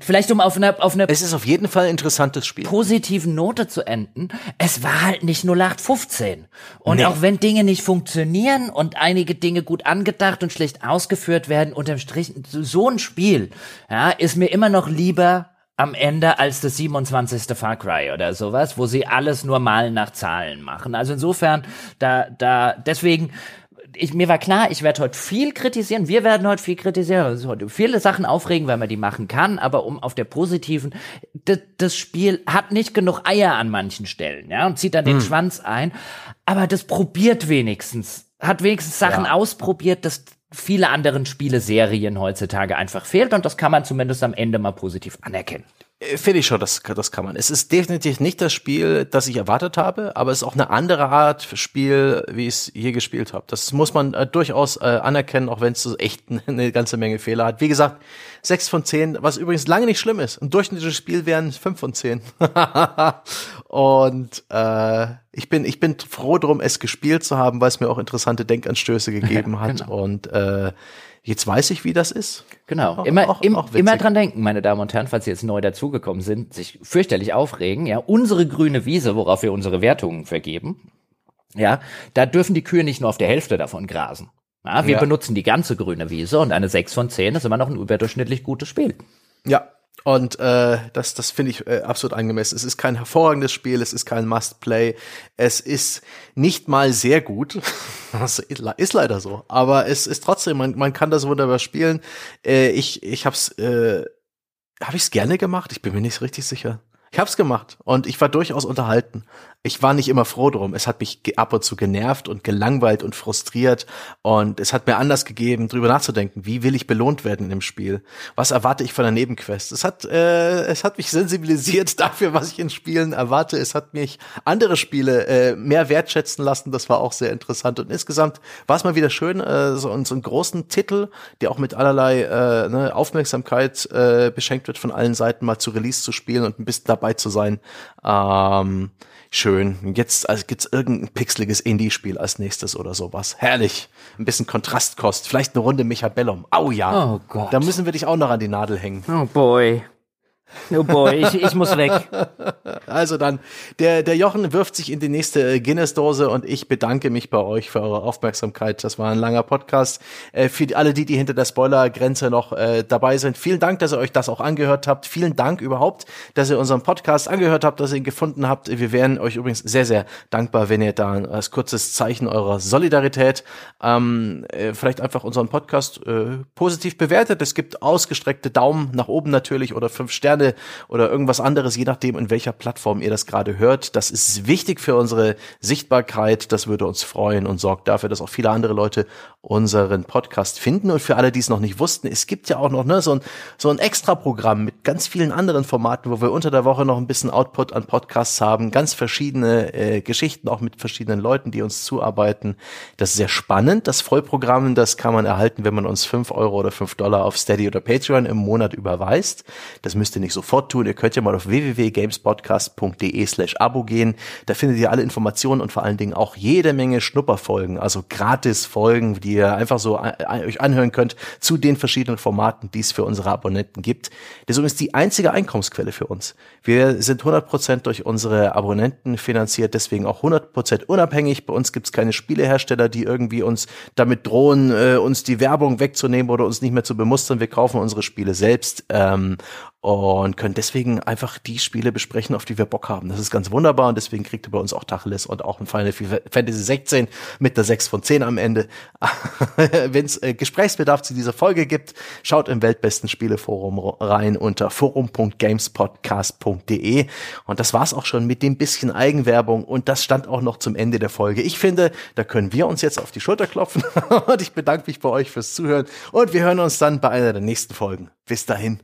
S2: vielleicht um auf einer auf einer
S1: es ist auf jeden Fall ein interessantes Spiel
S2: positiven Note zu enden es war halt nicht 0815 und nee. auch wenn Dinge nicht funktionieren und einige Dinge gut angedacht und schlecht ausgeführt werden unterm Strich so ein Spiel ja ist mir immer noch lieber am Ende als das 27. Far Cry oder sowas, wo sie alles nur mal nach Zahlen machen. Also insofern, da, da, deswegen, ich, mir war klar, ich werde heute viel kritisieren, wir werden heute viel kritisieren, also heute viele Sachen aufregen, weil man die machen kann, aber um auf der positiven, das Spiel hat nicht genug Eier an manchen Stellen, ja, und zieht dann den hm. Schwanz ein, aber das probiert wenigstens, hat wenigstens Sachen ja. ausprobiert, das viele anderen Spiele-Serien heutzutage einfach fehlt und das kann man zumindest am Ende mal positiv anerkennen.
S1: Äh, finde ich schon, das, das kann man. Es ist definitiv nicht das Spiel, das ich erwartet habe, aber es ist auch eine andere Art Spiel, wie ich es hier gespielt habe. Das muss man äh, durchaus äh, anerkennen, auch wenn es so echt eine ganze Menge Fehler hat. Wie gesagt, sechs von zehn, was übrigens lange nicht schlimm ist. Ein durchschnittliches Spiel wären fünf von zehn. Und äh, ich bin ich bin froh drum, es gespielt zu haben, weil es mir auch interessante Denkanstöße gegeben hat. genau. Und äh, Jetzt weiß ich, wie das ist.
S2: Genau. Auch, immer, auch, im, auch immer dran denken, meine Damen und Herren, falls Sie jetzt neu dazugekommen sind, sich fürchterlich aufregen. Ja, unsere grüne Wiese, worauf wir unsere Wertungen vergeben. Ja, da dürfen die Kühe nicht nur auf der Hälfte davon grasen. Ja, wir ja. benutzen die ganze grüne Wiese und eine 6 von 10 ist immer noch ein überdurchschnittlich gutes Spiel.
S1: Ja, und äh, das, das finde ich äh, absolut angemessen. Es ist kein hervorragendes Spiel, es ist kein Must-Play, es ist nicht mal sehr gut. das ist leider so. Aber es ist trotzdem, man, man kann das wunderbar spielen. Äh, ich ich habe es äh, hab ich's gerne gemacht. Ich bin mir nicht richtig sicher. Ich hab's gemacht und ich war durchaus unterhalten ich war nicht immer froh drum. Es hat mich ab und zu genervt und gelangweilt und frustriert und es hat mir Anlass gegeben, drüber nachzudenken, wie will ich belohnt werden im Spiel? Was erwarte ich von der Nebenquest? Es hat, äh, es hat mich sensibilisiert dafür, was ich in Spielen erwarte. Es hat mich andere Spiele äh, mehr wertschätzen lassen. Das war auch sehr interessant und insgesamt war es mal wieder schön, äh, so, so einen großen Titel, der auch mit allerlei äh, ne, Aufmerksamkeit äh, beschenkt wird von allen Seiten, mal zu Release zu spielen und ein bisschen dabei zu sein. Ähm, schön. Jetzt also gibt's irgendein pixeliges Indie-Spiel als nächstes oder sowas. Herrlich. Ein bisschen Kontrastkost. Vielleicht eine Runde Mechabellum. Au ja. Oh Gott. Da müssen wir dich auch noch an die Nadel hängen.
S2: Oh boy. Oh boy, ich, ich muss weg.
S1: Also dann, der, der Jochen wirft sich in die nächste Guinness-Dose und ich bedanke mich bei euch für eure Aufmerksamkeit. Das war ein langer Podcast. Äh, für alle die, die hinter der Spoilergrenze noch äh, dabei sind, vielen Dank, dass ihr euch das auch angehört habt. Vielen Dank überhaupt, dass ihr unseren Podcast angehört habt, dass ihr ihn gefunden habt. Wir wären euch übrigens sehr, sehr dankbar, wenn ihr da als kurzes Zeichen eurer Solidarität ähm, äh, vielleicht einfach unseren Podcast äh, positiv bewertet. Es gibt ausgestreckte Daumen nach oben natürlich oder fünf Sterne Sterne oder irgendwas anderes, je nachdem, in welcher Plattform ihr das gerade hört. Das ist wichtig für unsere Sichtbarkeit. Das würde uns freuen und sorgt dafür, dass auch viele andere Leute unseren Podcast finden. Und für alle, die es noch nicht wussten, es gibt ja auch noch ne, so ein, so ein Extra-Programm mit ganz vielen anderen Formaten, wo wir unter der Woche noch ein bisschen Output an Podcasts haben, ganz verschiedene äh, Geschichten, auch mit verschiedenen Leuten, die uns zuarbeiten. Das ist sehr spannend. Das Vollprogramm, das kann man erhalten, wenn man uns fünf Euro oder fünf Dollar auf Steady oder Patreon im Monat überweist. Das müsst ihr nicht sofort tun. Ihr könnt ja mal auf www.gamespodcast.de slash Abo gehen. Da findet ihr alle Informationen und vor allen Dingen auch jede Menge Schnupperfolgen, also Gratis-Folgen, die ihr einfach so euch anhören könnt zu den verschiedenen Formaten, die es für unsere Abonnenten gibt. Das ist die einzige Einkommensquelle für uns. Wir sind 100% durch unsere Abonnenten finanziert, deswegen auch 100% unabhängig. Bei uns gibt es keine Spielehersteller, die irgendwie uns damit drohen, äh, uns die Werbung wegzunehmen oder uns nicht mehr zu bemustern. Wir kaufen unsere Spiele selbst. Ähm, und können deswegen einfach die Spiele besprechen, auf die wir Bock haben. Das ist ganz wunderbar und deswegen kriegt ihr bei uns auch Tacheles und auch ein Final Fantasy 16 mit der 6 von 10 am Ende. Wenn es äh, Gesprächsbedarf zu dieser Folge gibt, schaut im Weltbesten Spieleforum rein unter forum.gamespodcast.de und das war's auch schon mit dem bisschen Eigenwerbung und das stand auch noch zum Ende der Folge. Ich finde, da können wir uns jetzt auf die Schulter klopfen und ich bedanke mich bei euch fürs Zuhören und wir hören uns dann bei einer der nächsten Folgen. Bis dahin.